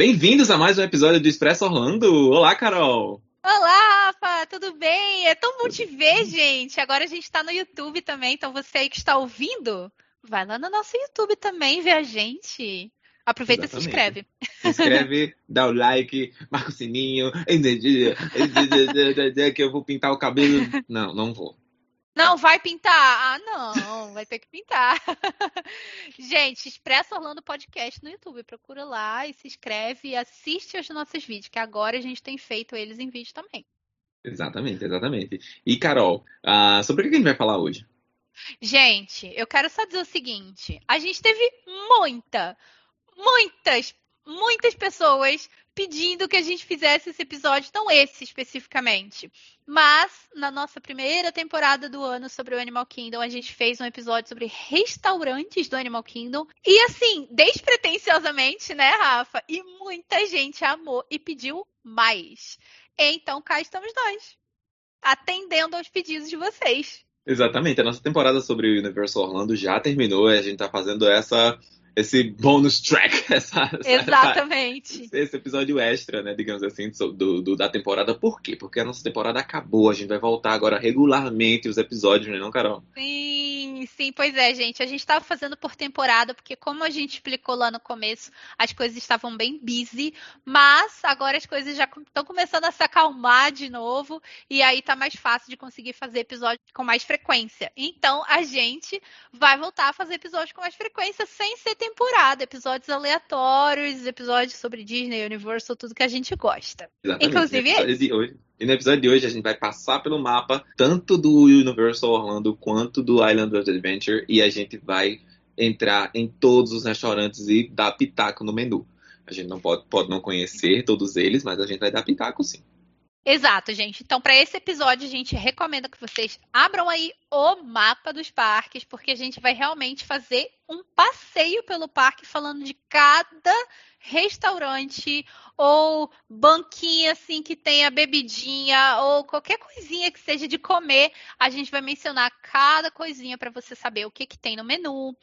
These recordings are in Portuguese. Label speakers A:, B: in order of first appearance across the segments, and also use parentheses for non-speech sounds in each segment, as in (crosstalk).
A: Bem-vindos a mais um episódio do Expresso Orlando. Olá, Carol!
B: Olá, Rafa, tudo bem? É tão bom te ver, gente. Agora a gente está no YouTube também, então você aí que está ouvindo, vai lá no nosso YouTube também ver a gente. Aproveita Exatamente. e se inscreve.
A: Se inscreve, (laughs) dá o like, marca o sininho, (laughs) que eu vou pintar o cabelo. Não, não vou.
B: Não, vai pintar. Ah, não, vai ter que pintar. (laughs) Gente, Expresso Orlando Podcast no YouTube. Procura lá e se inscreve e assiste aos nossos vídeos, que agora a gente tem feito eles em vídeo também.
A: Exatamente, exatamente. E, Carol, uh, sobre o que a gente vai falar hoje?
B: Gente, eu quero só dizer o seguinte: a gente teve muita, muitas, muitas pessoas pedindo que a gente fizesse esse episódio, não esse especificamente. Mas, na nossa primeira temporada do ano sobre o Animal Kingdom, a gente fez um episódio sobre restaurantes do Animal Kingdom. E assim, despretensiosamente, né, Rafa? E muita gente amou e pediu mais. Então, cá estamos nós, atendendo aos pedidos de vocês.
A: Exatamente, a nossa temporada sobre o Universo Orlando já terminou, a gente está fazendo essa esse bonus track, (laughs) essa,
B: Exatamente.
A: Essa, esse episódio extra, né, digamos assim, do, do, da temporada. Por quê? Porque a nossa temporada acabou, a gente vai voltar agora regularmente os episódios, né, não, Carol?
B: Sim, sim, pois é, gente. A gente estava fazendo por temporada, porque como a gente explicou lá no começo, as coisas estavam bem busy, mas agora as coisas já estão começando a se acalmar de novo, e aí tá mais fácil de conseguir fazer episódios com mais frequência. Então, a gente vai voltar a fazer episódios com mais frequência sem ser temporada, episódios aleatórios, episódios sobre Disney, Universal, tudo que a gente gosta.
A: Exatamente. Inclusive esse. Hoje, e no episódio de hoje a gente vai passar pelo mapa tanto do Universal Orlando quanto do Island of Adventure e a gente vai entrar em todos os restaurantes e dar pitaco no menu. A gente não pode, pode não conhecer todos eles, mas a gente vai dar pitaco sim.
B: Exato, gente. Então, para esse episódio, a gente recomenda que vocês abram aí o mapa dos parques, porque a gente vai realmente fazer um passeio pelo parque falando de cada restaurante ou banquinha assim que tenha bebidinha ou qualquer coisinha que seja de comer, a gente vai mencionar cada coisinha para você saber o que, que tem no menu,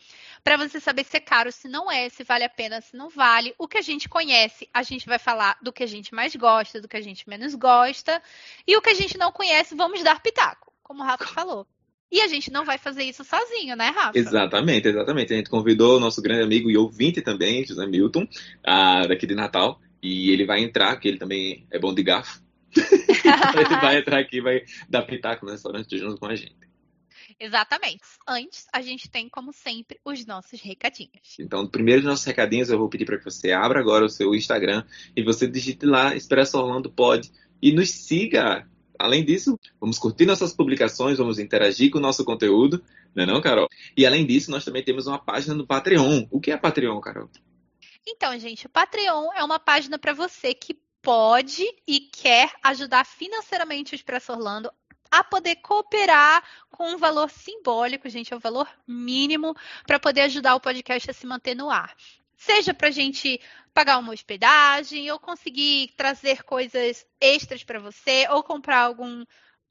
B: para você saber se é caro, se não é, se vale a pena, se não vale. O que a gente conhece, a gente vai falar do que a gente mais gosta, do que a gente menos gosta, e o que a gente não conhece, vamos dar pitaco, como o Rafa (laughs) falou. E a gente não vai fazer isso sozinho, né, Rafa?
A: Exatamente, exatamente. A gente convidou o nosso grande amigo e ouvinte também, José Milton, daqui de Natal. E ele vai entrar, que ele também é bom de garfo. (laughs) ele vai entrar aqui e vai dar pitaco no restaurante junto com a gente.
B: Exatamente. Antes, a gente tem, como sempre, os nossos recadinhos.
A: Então, primeiro dos nossos recadinhos, eu vou pedir para que você abra agora o seu Instagram e você digite lá Expresso Orlando Pod e nos siga Além disso, vamos curtir nossas publicações, vamos interagir com o nosso conteúdo, não é não, Carol? E além disso, nós também temos uma página no Patreon. O que é Patreon, Carol?
B: Então, gente, o Patreon é uma página para você que pode e quer ajudar financeiramente o Expresso Orlando a poder cooperar com um valor simbólico, gente, é o um valor mínimo para poder ajudar o podcast a se manter no ar. Seja para a gente pagar uma hospedagem, ou conseguir trazer coisas extras para você, ou comprar algum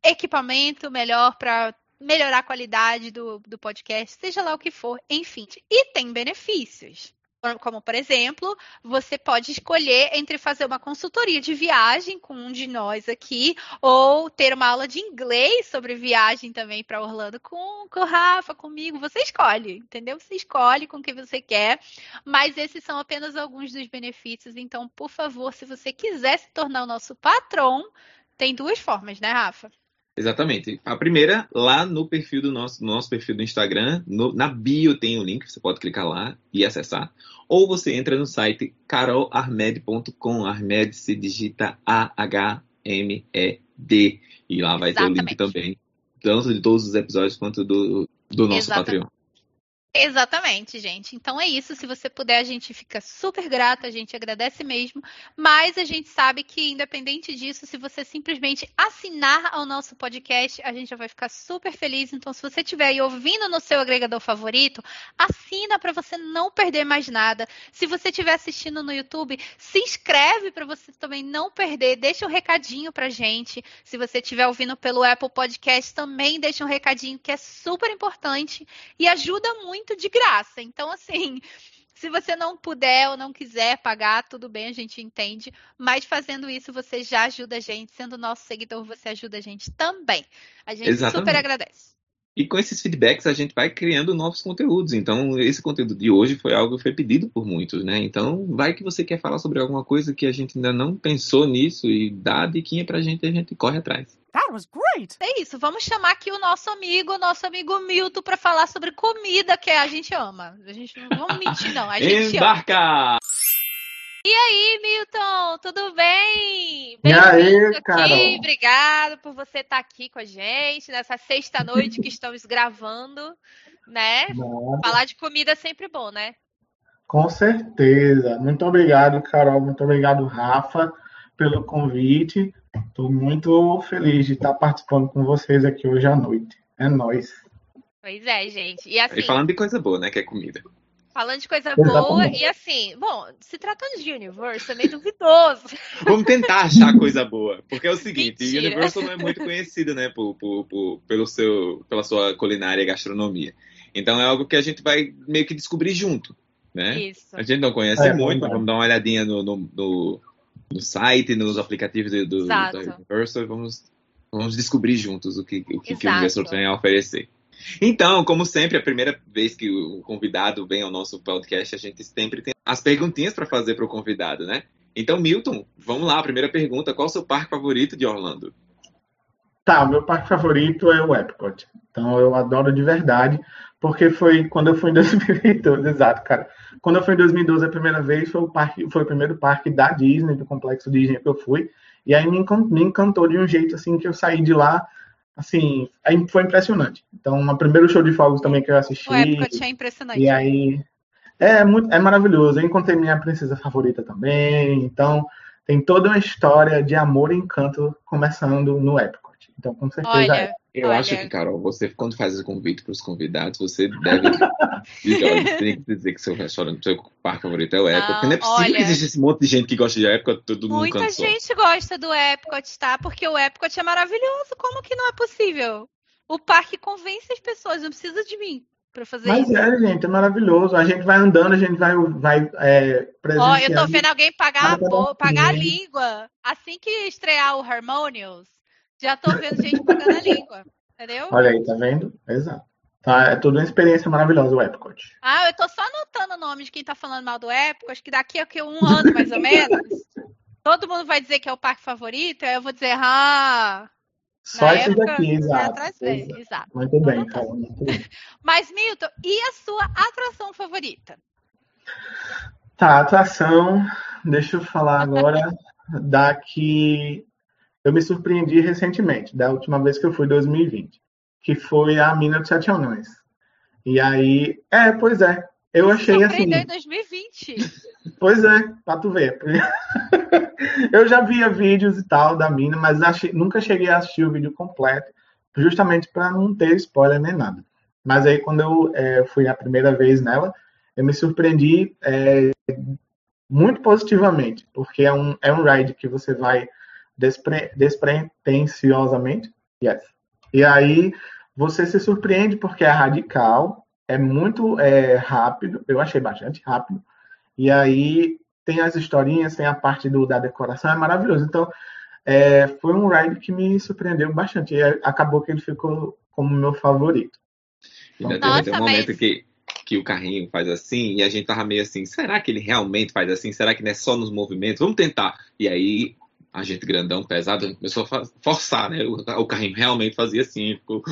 B: equipamento melhor para melhorar a qualidade do, do podcast, seja lá o que for, enfim. E tem benefícios. Como, por exemplo, você pode escolher entre fazer uma consultoria de viagem com um de nós aqui, ou ter uma aula de inglês sobre viagem também para Orlando com, com o Rafa, comigo. Você escolhe, entendeu? Você escolhe com quem você quer, mas esses são apenas alguns dos benefícios. Então, por favor, se você quiser se tornar o nosso patrão, tem duas formas, né, Rafa?
A: Exatamente. A primeira, lá no perfil do nosso, no nosso perfil do Instagram, no, na bio tem o um link, você pode clicar lá e acessar. Ou você entra no site carolarmed.com. Armed se digita A-H-M-E-D. E lá vai Exatamente. ter o link também, tanto de todos os episódios quanto do, do nosso Exatamente. Patreon.
B: Exatamente, gente. Então é isso. Se você puder, a gente fica super grata, a gente agradece mesmo. Mas a gente sabe que, independente disso, se você simplesmente assinar ao nosso podcast, a gente já vai ficar super feliz. Então, se você estiver aí ouvindo no seu agregador favorito, assina para você não perder mais nada. Se você estiver assistindo no YouTube, se inscreve para você também não perder. Deixa um recadinho pra gente. Se você estiver ouvindo pelo Apple Podcast, também deixa um recadinho que é super importante e ajuda muito muito de graça. Então, assim, (laughs) se você não puder ou não quiser pagar, tudo bem, a gente entende. Mas fazendo isso, você já ajuda a gente. Sendo nosso seguidor, você ajuda a gente também. A gente Exatamente. super agradece.
A: E com esses feedbacks a gente vai criando novos conteúdos. Então, esse conteúdo de hoje foi algo que foi pedido por muitos, né? Então, vai que você quer falar sobre alguma coisa que a gente ainda não pensou nisso e dá a diquinha pra gente e a gente corre atrás. That
B: was great! É isso, vamos chamar aqui o nosso amigo, nosso amigo Milton, para falar sobre comida que a gente ama. A gente não vamos mentir, não. A gente
A: Embarca! Ama.
B: E aí, Milton, tudo bem?
C: E aí, Carol?
B: Obrigado por você estar aqui com a gente nessa sexta noite que estamos gravando, né? Nada. Falar de comida é sempre bom, né?
C: Com certeza. Muito obrigado, Carol. Muito obrigado, Rafa, pelo convite. Estou muito feliz de estar participando com vocês aqui hoje à noite. É nóis.
B: Pois é, gente. E, assim,
A: e falando de coisa boa, né? Que é comida.
B: Falando de coisa boa e assim, bom, se tratando de Universo, é meio duvidoso. (laughs)
A: Vamos tentar achar coisa boa. Porque é o seguinte, Mentira. Universal não é muito conhecido, né, por, por, por, pelo seu, pela sua culinária e gastronomia. Então é algo que a gente vai meio que descobrir junto, né? Isso. A gente não conhece é, muito, mas vamos dar uma olhadinha no, no, no, no site, nos aplicativos do, do, da Universal e vamos, vamos descobrir juntos o que, o que, que o Universal tem a oferecer. Então, como sempre, a primeira vez que o convidado vem ao nosso podcast, a gente sempre tem as perguntinhas para fazer para o convidado, né? Então, Milton, vamos lá, a primeira pergunta: qual o seu parque favorito de Orlando?
C: Tá, o meu parque favorito é o Epcot. Então, eu adoro de verdade, porque foi quando eu fui em (laughs) 2012, exato, cara. Quando eu fui em 2012 a primeira vez, foi o, parque, foi o primeiro parque da Disney, do complexo Disney que eu fui. E aí me encantou de um jeito assim que eu saí de lá assim, foi impressionante. Então, o primeiro show de fogos também que eu assisti. O
B: Epcot é impressionante.
C: E aí, é, muito, é maravilhoso. Eu encontrei minha princesa favorita também. Então, tem toda uma história de amor e encanto começando no Epcot. Então, com certeza
B: Olha,
C: é.
A: Eu
B: olha.
A: acho que, Carol, você, quando faz o convite para os convidados, você deve você tem que dizer que seu restaurante, seu parque favorito é o Epcot. Porque não é possível olha, que exista esse monte de gente que gosta de Epcot, todo mundo
B: Muita gente gosta do Epcot, tá? Porque o Epcot é maravilhoso. Como que não é possível? O parque convence as pessoas, não precisa de mim para fazer
C: Mas
B: isso.
C: Mas é, gente, é maravilhoso. A gente vai andando, a gente vai, vai é,
B: Ó, eu tô vendo alguém pagar, a, pagar a língua. Assim que estrear o Harmonious, já tô vendo gente pagando a língua. Entendeu?
C: Olha aí, tá vendo? Exato. Tá, é toda uma experiência maravilhosa o Epcot.
B: Ah, eu tô só anotando o nome de quem tá falando mal do Epcot, acho que daqui a um ano, mais ou menos, (laughs) todo mundo vai dizer que é o parque favorito, aí eu vou dizer, ah...
C: Só esse daqui, exato.
B: exato. exato.
C: Muito bem, cara. Muito bem. (laughs)
B: Mas, Milton, e a sua atração favorita?
C: Tá, atração, deixa eu falar agora da que eu me surpreendi recentemente, da última vez que eu fui, 2020, que foi a Mina dos Sete Anões. E aí, é, pois é, eu achei assim.
B: em 2020.
C: Pois é, pra tu ver. (laughs) eu já via vídeos e tal da mina, mas achei, nunca cheguei a assistir o vídeo completo, justamente para não ter spoiler nem nada. Mas aí, quando eu é, fui a primeira vez nela, eu me surpreendi é, muito positivamente, porque é um, é um ride que você vai despre, despretensiosamente. Yes. E aí você se surpreende porque é radical, é muito é, rápido, eu achei bastante rápido. E aí tem as historinhas, tem a parte do, da decoração, é maravilhoso. Então, é, foi um ride que me surpreendeu bastante. E acabou que ele ficou como meu favorito.
A: Ainda Nossa, tem um momento mas... que, que o carrinho faz assim, e a gente tava meio assim, será que ele realmente faz assim? Será que não é só nos movimentos? Vamos tentar. E aí agente grandão, pesado, começou a forçar, né? O, o carrinho realmente fazia assim, ficou,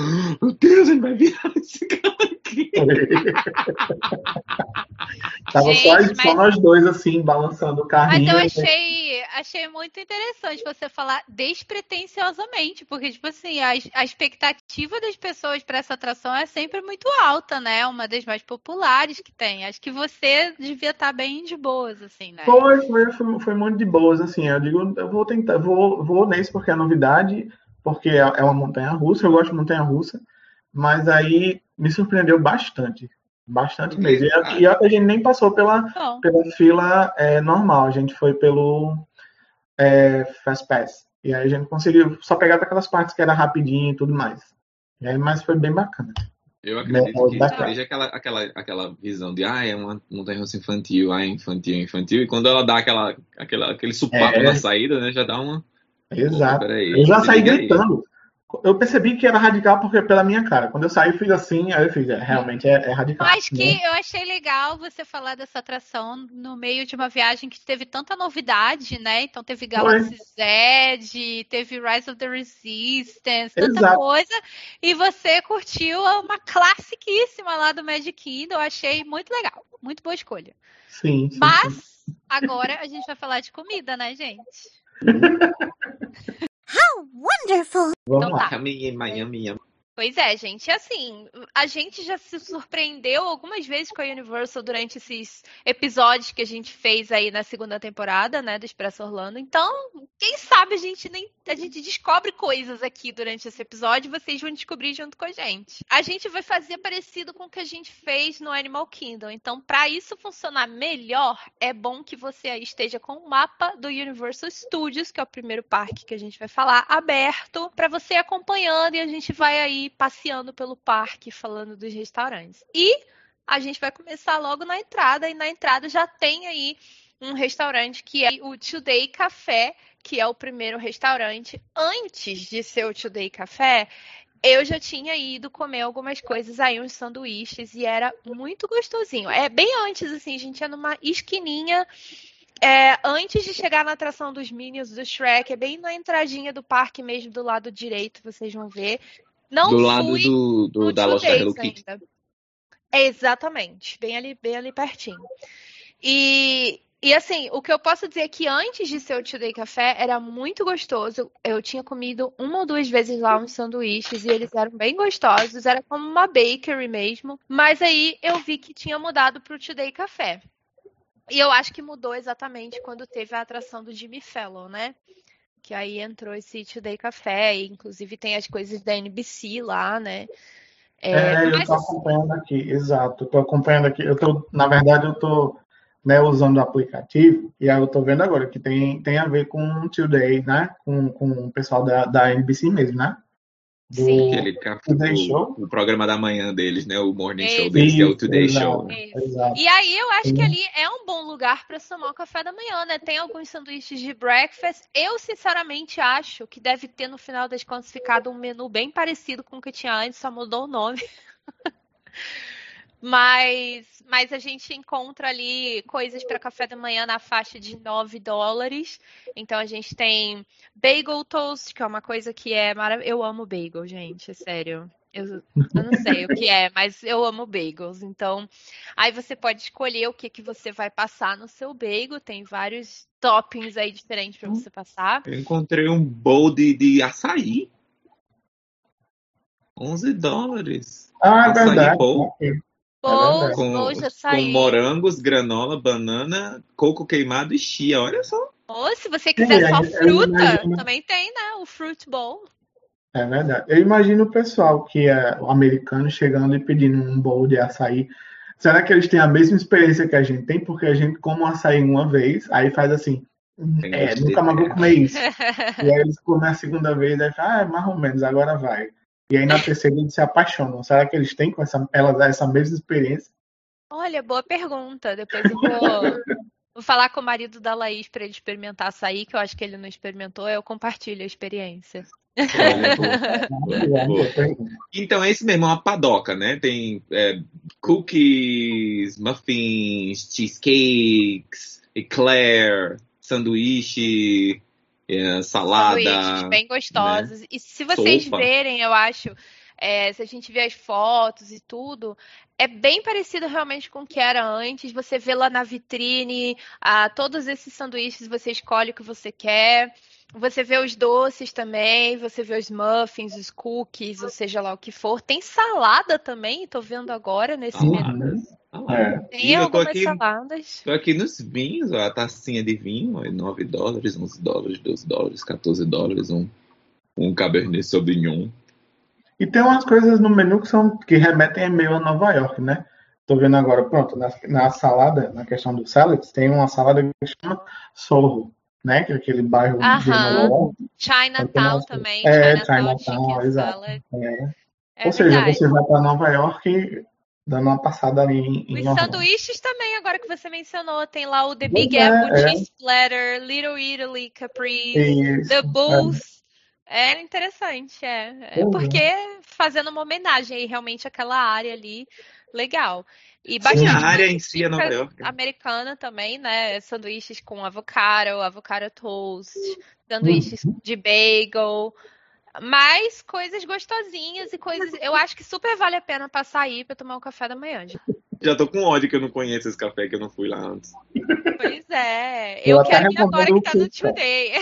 A: meu Deus, ele vai virar esse cara aqui. (laughs)
C: Tava
B: Gente,
C: só,
B: mas-
C: só nós dois, assim, balançando o
B: Mas
C: carrinho.
B: eu achei, achei muito interessante você falar despretensiosamente, porque, tipo assim, a, a expectativa das pessoas para essa atração é sempre muito alta, né? Uma das mais populares que tem. Acho que você devia estar bem de boas, assim, né?
C: Foi, foi, foi, foi muito de boas, assim. Eu digo, eu vou tentar, vou, vou nesse porque é novidade, porque é é uma montanha russa, eu gosto de montanha russa, mas aí me surpreendeu bastante. Bastante mesmo. E a, a a gente nem passou pela,
B: Bom,
C: pela fila é, normal, a gente foi pelo é, Fast Pass. E aí a gente conseguiu só pegar aquelas partes que era rapidinho e tudo mais. E aí, mas foi bem bacana.
A: Eu acredito
C: Não,
A: que
C: bacana.
A: seja aquela, aquela, aquela visão de, ah, é uma montanha russa infantil, ah, é infantil, infantil. E quando ela dá aquela, aquela, aquele supapo
C: É.
A: na saída, né, já dá uma.
C: Exato.
A: Pô, peraí,
C: Eu já saí
A: liga aí.
C: Eu percebi que era radical porque pela minha cara. Quando eu saí, fiz assim, aí eu fiz, é, realmente é, é radical.
B: Mas
C: né?
B: que eu achei legal você falar dessa atração no meio de uma viagem que teve tanta novidade, né? Então teve Galaxy Z, teve Rise of the Resistance, tanta
C: Exato.
B: coisa. E você curtiu uma classiquíssima lá do Magic Kingdom. Eu achei muito legal. Muito boa escolha.
C: Sim, sim, sim.
B: Mas agora a gente vai falar de comida, né, gente? (laughs)
D: Wonderful.
C: Vamos
B: então
C: lá.
B: tá.
A: Em Miami.
B: Pois é, gente. Assim, a gente já se surpreendeu algumas vezes com a Universal durante esses episódios que a gente fez aí na segunda temporada, né, do Expresso Orlando. Então, quem sabe a gente nem a gente descobre coisas aqui durante esse episódio vocês vão descobrir junto com a gente. A gente vai fazer parecido com o que a gente fez no Animal Kingdom. Então, para isso funcionar melhor, é bom que você esteja com o mapa do Universal Studios, que é o primeiro parque que a gente vai falar, aberto, para você acompanhando e a gente vai aí passeando pelo parque, falando dos restaurantes. E a gente vai começar logo na entrada, e na entrada já tem aí um restaurante que é o Today Café, que é o primeiro restaurante. Antes de ser o Today Café, eu já tinha ido comer algumas coisas aí, uns sanduíches, e era muito gostosinho. É bem antes, assim, a gente ia numa esquininha. é, antes de chegar na atração dos Minions do Shrek, é bem na entradinha do parque mesmo, do lado direito, vocês vão ver. Não
A: do
B: fui
A: lado do, do-
B: no
A: da loja Hello Kitty.
B: É, exatamente, bem ali, bem ali pertinho. E, e assim, o que eu posso dizer é que antes de ser o Today Café era muito gostoso. Eu tinha comido uma ou duas vezes lá uns sanduíches e eles eram bem gostosos, era como uma bakery mesmo. Mas aí eu vi que tinha mudado para o Today Café. E eu acho que mudou exatamente quando teve a atração do Jimmy Fallon, né? Que aí entrou esse Today Café, e inclusive tem as coisas da NBC lá, né?
C: É, eu
B: mas
C: tô acompanhando aqui, exato. Eu tô acompanhando aqui. Eu tô, na verdade, eu tô né, usando o aplicativo e aí eu tô vendo agora que tem, tem a ver com o Today, né? Com, com o pessoal da, da NBC mesmo, né? Do-
B: Sim.
A: Aquele ca-
C: Today
A: o,
C: Show?
A: o programa da manhã deles, né? O morning show
B: Isso.
A: deles, que é o
C: Isso,
A: Today
C: exato,
A: Show.
B: Isso.
C: exato.
B: E aí eu acho que ali é um bom lugar para tomar o café da manhã, né? Tem alguns sanduíches de breakfast. Eu, sinceramente, acho que deve ter, no final das contas, ficado um menu bem parecido com o que tinha antes, só mudou o nome. (laughs) Mas, mas a gente encontra ali coisas para café da manhã na faixa de 9 dólares. Então a gente tem bagel toast, que é uma coisa que é maravilhosa. Eu amo bagel, gente, é sério. Eu, eu não sei o que é, mas eu amo bagels. Então, aí você pode escolher o que, que você vai passar no seu bagel. Tem vários toppings aí diferentes para você passar.
A: Eu encontrei um bowl de, de açaí. 11 dólares.
C: Ah, é
A: Açaí
C: verdade.
A: bowl.
B: Bowls,
C: verdade.
A: Com,
B: bowls de
A: com
B: açaí.
A: morangos, granola, banana, coco queimado e chia. Olha só.
B: Ou se você quiser
C: Sim,
B: só fruta,
C: imagino.
B: também tem, né? O fruit bowl.
C: É verdade. Eu imagino o pessoal que é o americano chegando e pedindo um bowl de açaí. Será que eles têm a mesma experiência que a gente tem? Porque a gente come o açaí uma vez, aí faz assim, é, nunca mais vou comer isso. (laughs) E aí eles comem a segunda vez, aí fala, ah, é mais ou menos, agora vai. E aí na terceira eles se apaixonam. Será que eles têm com essa, elas, essa mesma experiência?
B: Olha, boa pergunta. Depois eu vou, vou falar com o marido da Laís para ele experimentar açaí, que eu acho que ele não experimentou. Eu compartilho a experiência.
A: Então é isso mesmo, é uma padoca, né? Tem é, cookies, muffins, cheesecakes, eclair, sanduíche, é, salada.
B: Sanduíches bem gostosos. E se vocês
A: sopa.
B: verem, eu acho, é, se a gente vê as fotos e tudo, é bem parecido realmente com o que era antes. Você vê lá na vitrine ah, todos esses sanduíches, você escolhe o que você quer. Você vê os doces também, você vê os muffins, os cookies, ou seja lá o que for. Tem salada também, tô vendo agora nesse menu.
C: É.
B: Tem
A: E eu tô
B: algumas
A: aqui-
B: saladas.
A: Tô aqui nos vinhos, ó, a tacinha de vinho, ó, 9 dólares, 11 dólares, 12 dólares, 14 dólares, um, um Cabernet Sauvignon.
C: E tem umas coisas no menu que são que remetem meio a Nova York, né? Tô vendo agora, pronto, na, na salada, na questão do salads, tem uma salada que chama Soho, né? Que é aquele bairro de
B: Aham.
C: Nova York.
B: Chinatown também.
C: É,
B: Chinatown, chicken
C: exato. É.
B: É
C: Ou seja,
B: verdade.
C: você vai para Nova York dando uma passada ali em, em
B: Os
C: Orlando.
B: sanduíches também, agora que você mencionou, tem lá o The Big
C: é,
B: Apple
C: é.
B: Cheese Splatter, Little Italy,
C: Isso,
B: The Bulls. É interessante, é. É
C: Uhum.
B: porque fazendo uma homenagem aí realmente àquela área ali, legal. E
A: Sim,
B: bastante
A: a área em si é Nova York.
B: americana também, né? Sanduíches com avocado, avocado toast, sanduíches de bagel. Mas coisas gostosinhas e coisas. Eu acho que super vale a pena passar aí pra tomar um café da manhã. gente.
A: Já tô com ódio que eu não conheço esse café que eu não fui lá antes.
B: Pois é.
C: Eu
B: Eu, quero ir agora que tá no
C: o Pizza.
B: Today.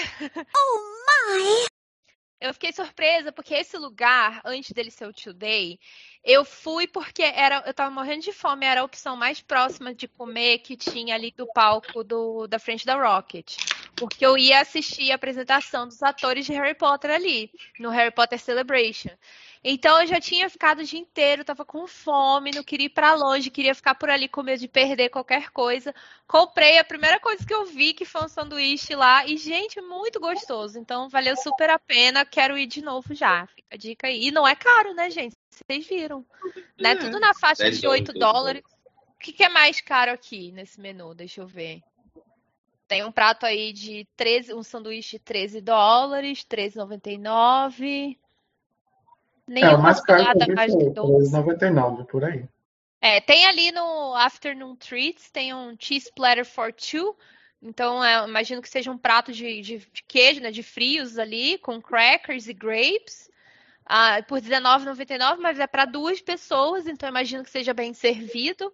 B: Eu fiquei surpresa porque esse lugar, antes dele ser o Today, eu fui porque era, eu tava morrendo de fome, era a opção mais próxima de comer que tinha ali do palco do, da frente da Rocket. Porque eu ia assistir a apresentação dos atores de Harry Potter ali, no Harry Potter Celebration. Então eu já tinha ficado o dia inteiro, tava com fome, não queria ir pra longe, queria ficar por ali com medo de perder qualquer coisa. Comprei a primeira coisa que eu vi, que foi um sanduíche lá, e gente, muito gostoso. Então valeu super a pena, quero ir de novo já. Fica a dica aí. E não é caro, né, gente? Vocês viram. Né?
A: É,
B: Tudo na faixa
A: 10
B: de 8
A: dólares,
B: dólares. O que, que é mais caro aqui nesse menu? Deixa eu ver. Tem um prato aí de 13, um sanduíche de 13 dólares, 13,99.
C: É,
B: Nenhuma
C: o mais caro que eu
B: mais de 12.
C: 3,99 por aí.
B: É, tem ali no Afternoon Treats, tem um cheese platter for two. Então, é, imagino que seja um prato de, de, de queijo, né, de frios ali, com crackers e grapes. Ah, por R$19,99, mas é para duas pessoas, então eu imagino que seja bem servido.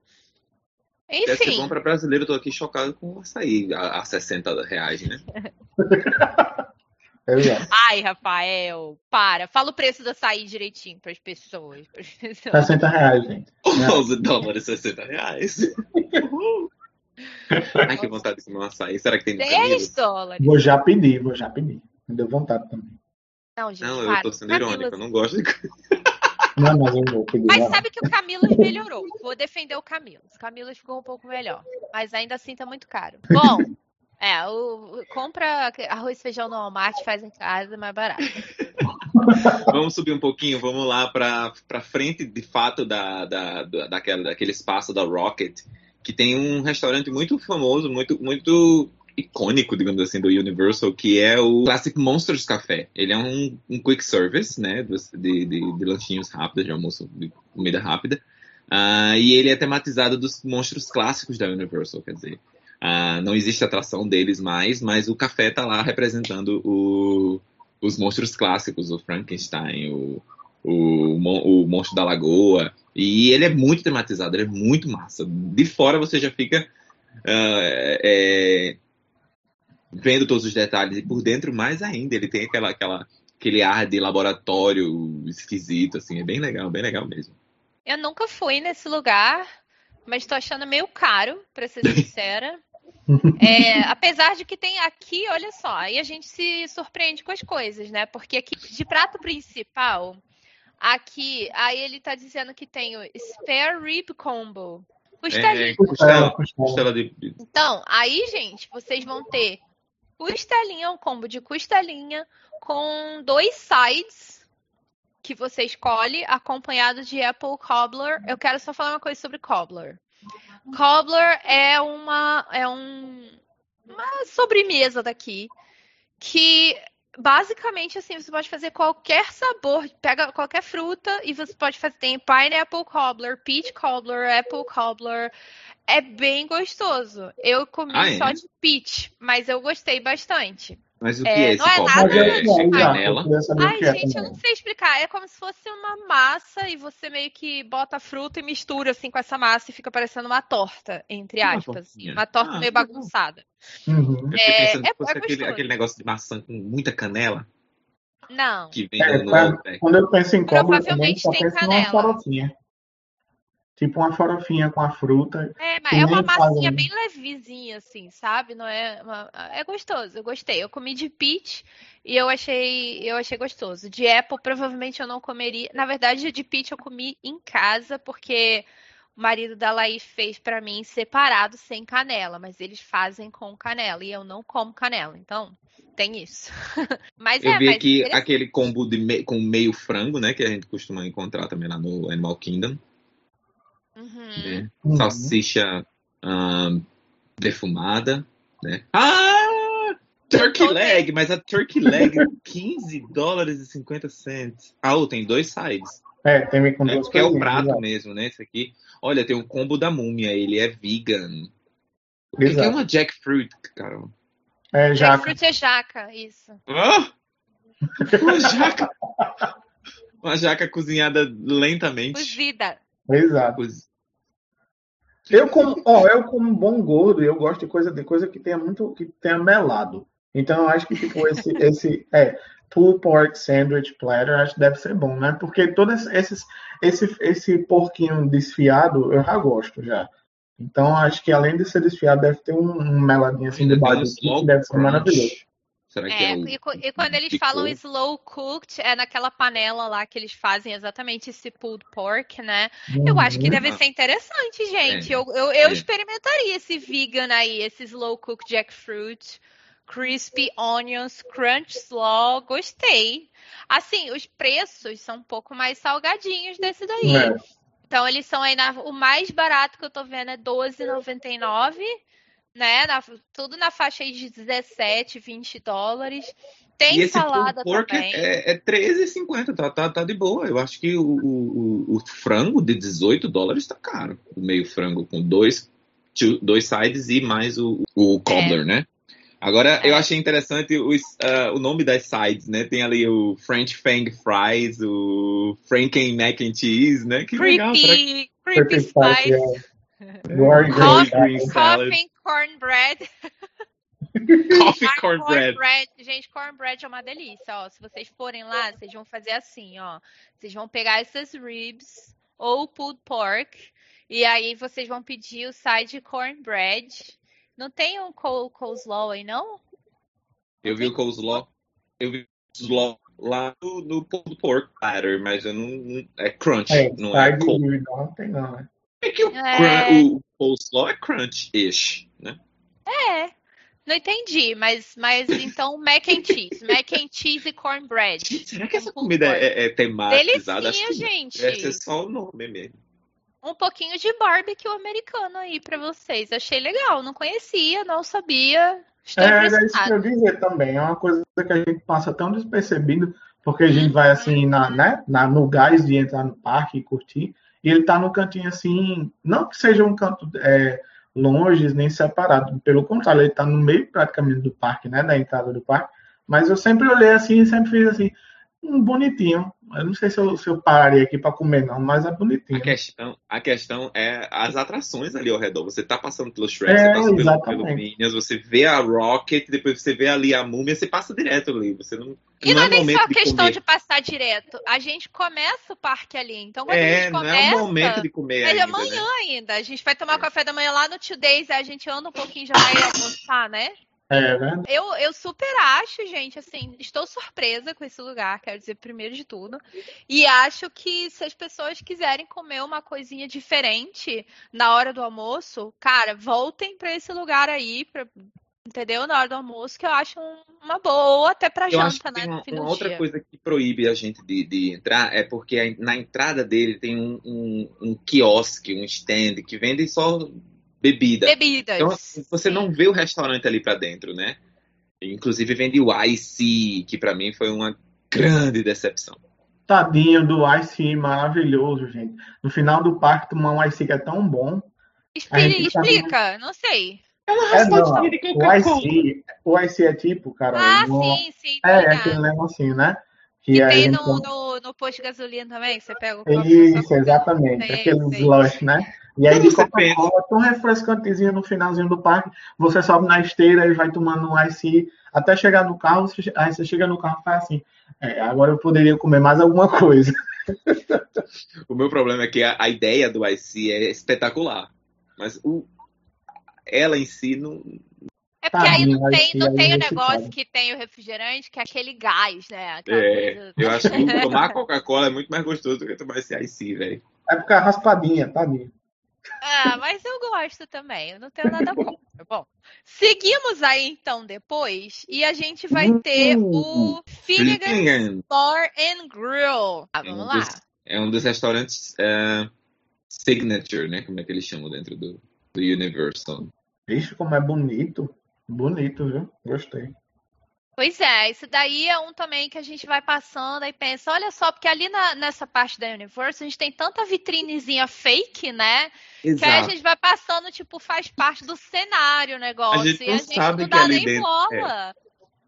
A: Deve ser
B: Enfim,
A: bom pra brasileiro, eu tô aqui chocado com o açaí a, a 60 reais, né? (laughs)
B: Ai, Rafael, para. Fala o preço do açaí direitinho para as pessoas. pras pessoas.
C: 60 reais, gente. (laughs)
A: 11 dólares, 60 reais. Ai, que vontade de comer um açaí. Será que tem no
B: 10
A: Camilos?
B: dólares.
C: Vou já pedir, vou já pedir. Me deu vontade também.
B: Não, gente,
A: Não, eu
B: para.
A: tô sendo irônico, eu não gosto de
C: Não, mas eu vou pedir.
B: Mas sabe que o Camilos melhorou. Vou defender o Camilos. O Camilos ficou um pouco melhor. Mas ainda assim tá muito caro. Bom, é, o, compra arroz e feijão no Walmart, faz em casa, é mais barato. (laughs)
A: Vamos subir um pouquinho, vamos lá pra, pra frente, de fato, da, da, da- daquela, daquele espaço da Rocket, que tem um restaurante muito famoso, muito, muito icônico, digamos assim, do Universal, que é o Classic Monsters Café. Ele é um, um quick service, né, de, de, de lanchinhos rápidos, de almoço, de comida rápida. Ah, e ele é tematizado dos monstros clássicos da Universal, quer dizer, ah, não existe atração deles mais, mas o café tá lá representando o, os monstros clássicos, o Frankenstein, o, o, o monstro da lagoa. E ele é muito tematizado, ele é muito massa. De fora você já fica ah, é, vendo todos os detalhes, e por dentro mais ainda. Ele tem aquela, aquela, aquele ar de laboratório esquisito, assim, é bem legal, bem legal mesmo.
B: Eu nunca fui nesse lugar, mas tô achando meio caro, pra ser (laughs) sincera. (laughs) É, (laughs) apesar de que tem aqui, olha só, aí a gente se surpreende com as coisas, né? Porque aqui de prato principal, aqui, aí ele tá dizendo que tem o Spare Rib Combo. Costelinha.
A: É, costela,
C: Costela.
A: costela de, de-
B: Então, aí, gente, vocês vão ter costelinha, um combo de costelinha com dois sides que você escolhe, acompanhado de apple cobbler. Eu quero só falar uma coisa sobre cobbler. Cobbler é uma é um, uma sobremesa daqui que basicamente assim você pode fazer qualquer sabor, pega qualquer fruta e você pode fazer tem pineapple cobbler, peach cobbler, apple cobbler. É bem gostoso. Eu comi
A: Ah, é?
B: só de peach, mas eu gostei bastante.
A: Mas o que
B: É,
A: é, esse
B: não é
A: copo?
B: nada,
A: É,
C: não,
A: é
C: exato, eu
A: canela?
B: Ai,
C: é
B: gente, eu
C: também.
B: não sei explicar. É como se fosse uma massa e você meio que bota a fruta e mistura assim com essa massa e fica parecendo uma torta, entre
A: Uma
B: aspas. assim,
A: tortinha.
B: uma torta
A: Ah,
B: meio bagunçada.
C: Uhum.
A: Eu fiquei
B: É,
A: pensando
B: é-
A: se fosse
B: é
A: aquele, aquele negócio de maçã com muita canela
B: Não.
A: que vem
C: É,
A: no, no
C: quando eu penso em cobra, eu também
B: Provavelmente
C: só
B: tem
C: penso numa
B: canela.
C: farofinha. Tipo uma farofinha com a fruta.
B: É, mas é uma massinha
C: fazem.
B: bem levezinha, assim, sabe? Não é uma- É gostoso, eu gostei. Eu comi de peach e eu achei, eu achei gostoso. De apple, provavelmente eu não comeria. Na verdade, de peach eu comi em casa, porque o marido da Laís fez pra mim separado, sem canela. Mas eles fazem com canela e eu não como canela. Então, tem isso. (laughs) Mas
A: Eu
B: é,
A: vi
B: mas
A: aqui aquele combo de me- com meio frango, né? Que a gente costuma encontrar também lá no Animal Kingdom.
B: Uhum.
A: né?
C: Uhum.
A: Salsicha ahn, defumada, né? Ah! Turkey
B: tô
A: leg, mas a turkey leg 15 (laughs) dólares e 50 cents. Ah, oh, tem dois sides.
C: É, tem com
A: É
C: duas
A: porque é o prato
C: exato.
A: mesmo, né? Esse aqui. Olha, tem o combo da múmia, ele é vegan. O que, que é uma jackfruit, cara?
C: É, já.
B: Jackfruit é jaca, isso.
A: Ah! Uma jaca! (laughs) Uma jaca cozinhada lentamente.
B: Cozida.
C: Exato. Eu como, ó, eu como bom gordo, eu gosto de coisa, de coisa que tenha muito, que tenha melado. Então eu acho que tipo esse, (laughs) esse é pulled pork sandwich platter, acho que deve ser bom, né? Porque todos esses, esse, esse porquinho desfiado eu já gosto já. Então acho que além de ser desfiado deve ter um, um meladinho assim de que deve ser maravilhoso.
A: Será que
B: É,
A: é o
B: e, e quando eles falam slow cooked, é naquela panela lá que eles fazem exatamente esse pulled pork, né? Eu acho que
C: Uhum.
B: deve ser interessante, gente.
A: É,
B: Eu, eu, eu
A: é.
B: experimentaria esse vegan aí, esse slow cooked jackfruit, crispy onions, crunch slaw, gostei. Assim, os preços são um pouco mais salgadinhos desse daí.
C: É.
B: Então eles são aí na, o mais barato que eu tô vendo é R$12,99, né? Na- tudo na faixa aí de 17, 20 dólares. Tem
A: E esse
B: salada
A: pork
B: também.
A: é, é, é 13,50, tá, tá, tá de boa. Eu acho que o, o, o- frango de 18 dólares tá caro. O meio frango com dois, dois sides e mais o, o cobbler, né? Agora,
B: É.
A: eu achei interessante os, ah, o nome das sides, né? Tem ali o French Fang Fries, o Franken Mac and Cheese, né? Que legal. será que-
B: Creepy, creepy spice,
C: é. Glory
B: Coffee,
C: Green
A: salad. (laughs)
B: coffee, cornbread.
A: Coffee cornbread.
B: cornbread. Gente, cornbread é uma delícia, ó. Se vocês forem lá, vocês vão fazer assim, ó. Vocês vão pegar essas ribs ou pulled pork e aí vocês vão pedir o side cornbread. Não tem um col coleslaw aí, não?
A: Eu vi o coleslaw. Eu vi o coleslaw lá no, no pulled pork platter, mas eu não, é crunch,
C: É,
A: não é cold.
C: não tem não, né?
A: É que o,
B: É.
A: o coleslaw é crunch-ish, né?
B: É. Não entendi, mas, mas então mac and cheese. Mac and cheese e cornbread.
A: Será que essa
B: Com
A: comida
B: pork.
A: é, é tematizada?
B: Delicinha,
A: Acho que
B: gente.
A: deve ser só o nome mesmo.
B: Um pouquinho de barbecue americano aí pra vocês. Achei legal. Não conhecia, não sabia. Estou
C: É, era isso que eu ia dizer também. É uma coisa que a gente passa tão despercebido, porque a gente vai assim na, né, na, no gás de entrar no parque e curtir, e ele tá no cantinho assim, não que seja um canto é, longe nem separado, pelo contrário, ele tá no meio praticamente do parque, né, da entrada do parque, mas eu sempre olhei assim e sempre fiz assim, bonitinho. Eu não sei se eu, se eu pararia aqui para comer não, mas é bonitinho.
A: A questão, a questão é as atrações ali ao redor. Você tá passando pelo Shrek,
C: É,
A: você passa pelo,
C: exatamente.
A: pelo Minions, você vê a Rocket, depois você vê ali a múmia, você passa direto ali. Você não,
B: E não é nem
A: momento
B: só
A: de
B: questão
A: comer.
B: de passar direto. A gente começa o parque ali. Então, quando a
A: É,
B: gente
A: não
B: começa.
A: é o momento de comer
B: É
A: ainda,
B: amanhã
A: né?
B: ainda. A gente vai tomar café da manhã lá no Two Days, aí a gente anda um pouquinho já vai almoçar, né?
C: É, né?
B: Eu, eu super acho, gente, assim, estou surpresa com esse lugar, quero dizer, primeiro de tudo. E acho que se as pessoas quiserem comer uma coisinha diferente na hora do almoço, cara, voltem para esse lugar aí, pra, entendeu? Na hora do almoço, que eu acho um- uma boa até para
A: Eu acho
B: janta,
A: que
B: né?
A: tem
B: no
A: uma,
B: fim
A: uma
B: do
A: outra
B: dia.
A: coisa que proíbe a gente de, de entrar é porque a- na entrada dele tem um, um, um quiosque, um stand que vende só bebida.
B: Bebidas.
A: Então, assim, você não vê o restaurante ali pra dentro, né? Inclusive vende o IC, que pra mim foi uma grande decepção.
C: Tadinho do Ice maravilhoso, gente. No final do parque, tomar um Ice que é tão bom.
B: Expli-
C: a gente tá
B: explica, não sei.
A: É
C: É, não,
A: de
C: o
A: Coca-Cola.
C: IC, o IC é tipo, cara.
B: Ah,
C: no-
B: sim, sim.
C: É,
B: tem
C: aquele negocinho, né?
B: Que
C: Que
B: tem
C: gente
B: no, no, no posto de gasolina também, que você pega o copo,
C: Isso, exatamente. Aquele slush, né? E aí de
A: Você
C: Coca-Cola, tão refrescantezinho no finalzinho do parque, você sobe na esteira e vai tomando um IC até chegar no carro, você- aí você chega no carro e faz assim, é, agora eu poderia comer mais alguma coisa. (laughs)
A: O meu problema é que a, a ideia do IC é espetacular. Mas o, ela em si não.
B: É porque aí não tem, não tem
C: aí
B: o
C: é
B: negócio que tem o refrigerante, que é aquele gás, né? Aquela
A: É,
B: coisa-
A: eu acho que (laughs) tomar Coca-Cola é muito mais gostoso do que tomar esse IC, velho.
C: É porque a raspadinha, tadinho.
B: Ah, mas eu gosto também, eu não tenho nada contra. Bom, seguimos aí então depois e a gente vai ter o Finnegan's
A: Finnegan
B: Bar and Grill. Ah,
A: é
B: vamos
A: um
B: lá.
A: dos, é um dos restaurantes é, signature, né? Como é que eles chamam dentro do, do Universal.
C: Vixe, como é bonito. Bonito, viu? Gostei.
B: Pois é, isso daí é um também que a gente vai passando e pensa, olha só, porque ali na- nessa parte da Universal a gente tem tanta vitrinezinha fake, né? Que aí a gente vai passando, tipo, faz parte do cenário o negócio.
A: A gente
B: e
A: não
B: a gente
A: sabe
B: não dá nem
A: dentro-
B: bola.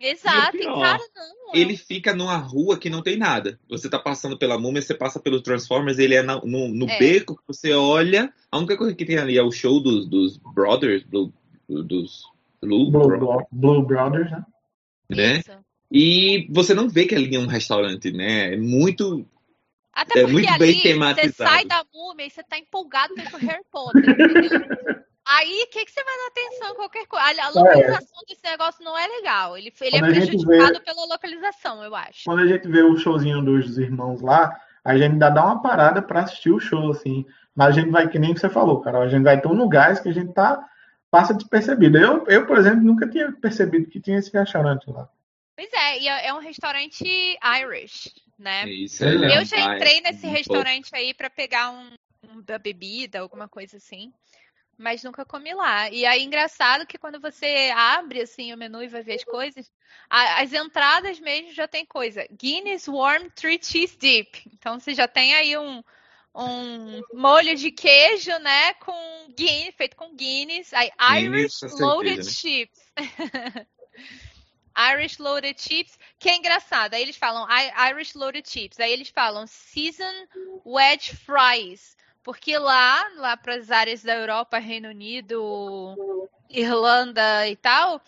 B: Exato, e,
A: pior,
B: cara, não.
A: Ele fica numa rua que não tem nada. Você tá passando pela múmia, você passa pelo Transformers, ele é na- no, no
B: É.
A: beco que você olha. A única coisa que tem ali é o show dos, dos Brothers, Blue, dos Blue,
C: Blue,
A: Bro-
C: Bro- Blue Brothers, né?
A: né? E você não vê que ali é um restaurante, né? É muito.
B: Até
A: É
B: porque
A: muito
B: ali
A: bem
B: você sai da múmia e você tá empolgado pro Harry Potter, entendeu? (laughs) Aí, o que, que você vai dar atenção qualquer coisa? A, a localização desse negócio não é legal. Ele, ele é prejudicado
C: vê-
B: pela localização, eu acho.
C: Quando a gente vê o showzinho dos irmãos lá, a gente ainda dá uma parada pra assistir o show, assim. Mas a gente vai, que nem você falou, cara, a gente vai tão no gás que a gente tá, passa despercebido. Eu, eu, por exemplo, nunca tinha percebido que tinha esse restaurante lá.
B: Pois é, e é é um restaurante Irish, né?
A: Isso,
C: Eu
A: é
B: Eu já entrei nesse
A: um
B: restaurante aí pra pegar um, um da bebida, alguma coisa assim. Mas nunca comi lá. E aí, engraçado que quando você abre assim o menu e vai ver as coisas, a- as entradas mesmo já tem coisa. Guinness Warm Three Cheese Dip. Então você já tem aí um, um molho de queijo, né? Com Guinness, feito com Guinness. Aí Irish
A: Guinness,
B: Loaded
A: né?
B: Chips. (laughs) Irish Loaded Chips, que é engraçado. Aí eles falam Irish Loaded Chips. Aí eles falam Season Wedge Fries. Porque lá, lá para as áreas da Europa, Reino Unido, Irlanda e tal,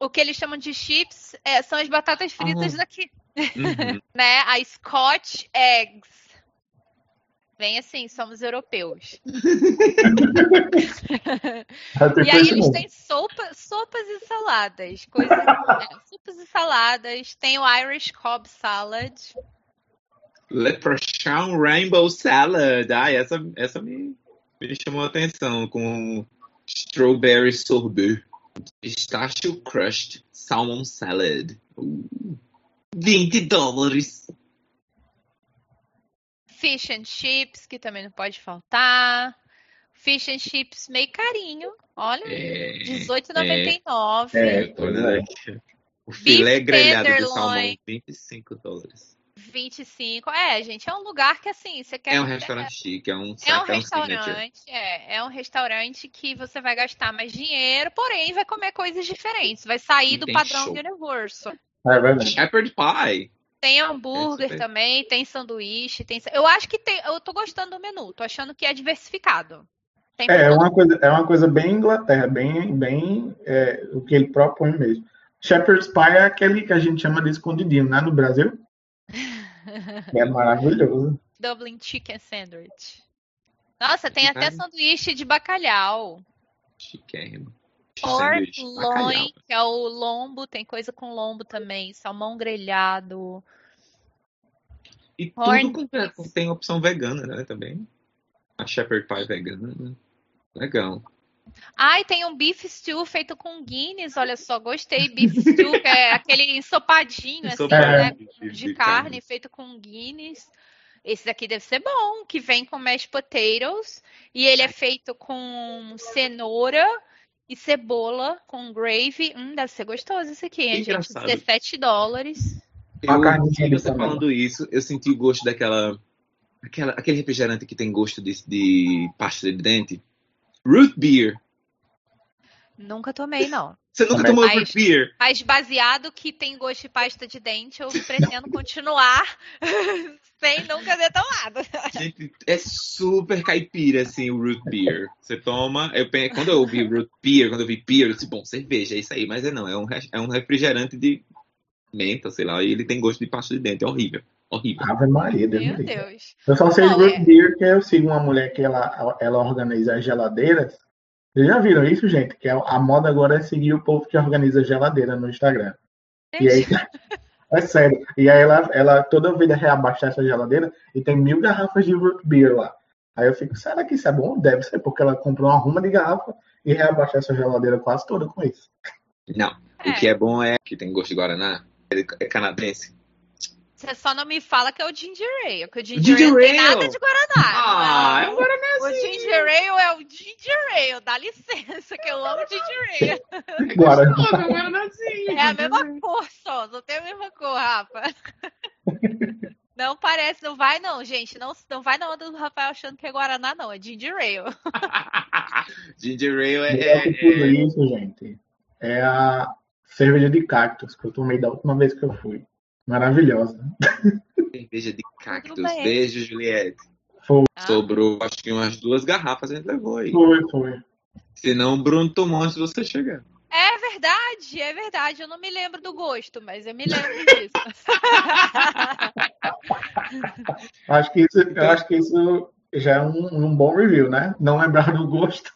B: o que eles chamam de chips é, são as batatas fritas
A: Ah.
B: daqui,
A: Uhum. (laughs)
B: né? A Scotch Eggs. Vem assim, somos europeus. (laughs)
C: Ter
B: E aí eles têm sopa, sopas e saladas. Coisas, (laughs) é, sopas e saladas. Tem o Irish Cobb Salad.
A: Leprechaun Rainbow Salad. Ah, essa, essa me, me chamou a atenção. Com Strawberry Sorbet. Pistachio Crushed Salmon Salad. Uh, 20 dólares.
B: Fish and chips, que também não pode faltar. Fish and chips meio carinho. Olha,
A: É,
B: R$18,99.
C: É,
A: pois é. O filé
B: Beef
A: grelhado de salmão, 25 dólares.
B: 25. É, gente, é um lugar que assim, você quer.
A: É um restaurante chique, é um,
B: É um
A: é um
B: restaurante, é, é um restaurante que você vai gastar mais dinheiro, porém vai comer coisas diferentes. Vai sair
A: E
B: do
A: tem
B: padrão
A: show.
B: do Universal.
C: É verdade.
A: Shepherd Pie.
B: Tem hambúrguer
A: super.
B: também, tem sanduíche, tem. Eu acho que tem. Eu tô gostando do menu, tô achando que é diversificado. Tem
C: É, é uma coisa, é uma coisa bem Inglaterra, bem, bem é, o que ele propõe mesmo. Shepherd's Pie é aquele que a gente chama de escondidinho, né, no Brasil. (laughs) É maravilhoso.
B: Dublin Chicken Sandwich. Nossa, tem até sanduíche de bacalhau.
A: Chiquérrimo.
B: Pork
A: Sanduíche, bacalhau.
B: loin, que é o lombo, tem coisa com lombo também, salmão grelhado.
A: E
B: Horn
A: tudo com, tem opção vegana, né, também. A Shepherd Pie vegana, né? Legal.
B: Ai, tem um beef stew feito com Guinness, olha só, gostei. Beef stew, que é aquele ensopadinho, assim, né? De carne feito com Guinness. Esse daqui deve ser bom, que vem com mashed potatoes. E ele é feito com cenoura e cebola, com gravy. Hum, deve ser gostoso esse aqui, hein, gente?
A: Engraçado.
B: 17 dólares.
A: Eu, você
C: salmão.
A: falando isso, eu senti o gosto daquela. Aquela, aquele refrigerante que tem gosto de, de pasta de dente. Root beer.
B: Nunca tomei, não.
A: Você nunca
C: Também.
A: tomou
B: Mas-
A: root beer?
B: Mas baseado que tem gosto de pasta de dente, eu (laughs) pretendo continuar (laughs) sem nunca ter tomado.
A: Gente, é super caipira, assim, o root beer. Você toma. Eu, quando eu ouvi root beer, quando eu vi beer, eu disse, bom, cerveja, é isso aí. Mas é não, é um, é um refrigerante de menta, sei lá, e ele tem gosto de pasta de dente. É horrível. Horrível.
C: Ave Maria, Deus
B: Meu. Deus.
C: Eu só sei
B: Não,
C: root
B: é.
C: beer que eu sigo uma mulher que ela, ela organiza as geladeiras. Vocês já viram isso, gente? Que a, a moda agora é seguir o povo que organiza geladeira no Instagram. E aí, (laughs) é sério. E aí ela, ela toda vida reabastece a geladeira e tem mil garrafas de root beer lá. Aí eu fico, será que isso é bom? Deve ser, porque ela comprou uma ruma de garrafa e reabastece a geladeira quase toda com isso.
A: Não.
B: É.
A: O que é bom é que tem gosto de Guaraná. Ele é canadense.
B: Você só não me fala que é o Ginger Ale, que o Ginger,
A: Ginger
B: Ale não tem nada de Guaraná.
A: Ah, é
B: não.
A: um Guaraná
B: O Ginger Ale é o Ginger Ale, dá licença, que eu amo Ginger Ale. (laughs)
C: Guaraná.
A: é um Guaranazinho.
B: É a mesma cor só, só tem a mesma cor, Rafa. (laughs) Não parece, não vai não, gente. Não, não vai na onda do Rafael achando que é Guaraná, não. É Ginger Ale. (laughs)
A: Ginger Ale é,
C: tudo
A: é,
C: isso, gente, é a cerveja de cactus que eu tomei da última vez que eu fui. Maravilhosa.
A: cerveja de cactus.
B: bem.
A: Beijo, Juliette.
B: Ah,
A: Sobrou, acho que umas duas garrafas a gente levou aí.
C: Foi, foi.
A: Senão o Bruno tomou antes de você chegar.
B: É verdade, é verdade. Eu não me lembro do gosto, mas eu me lembro (laughs) disso.
C: Acho que isso, eu acho que isso já é um, um bom review, né? Não lembrar do gosto.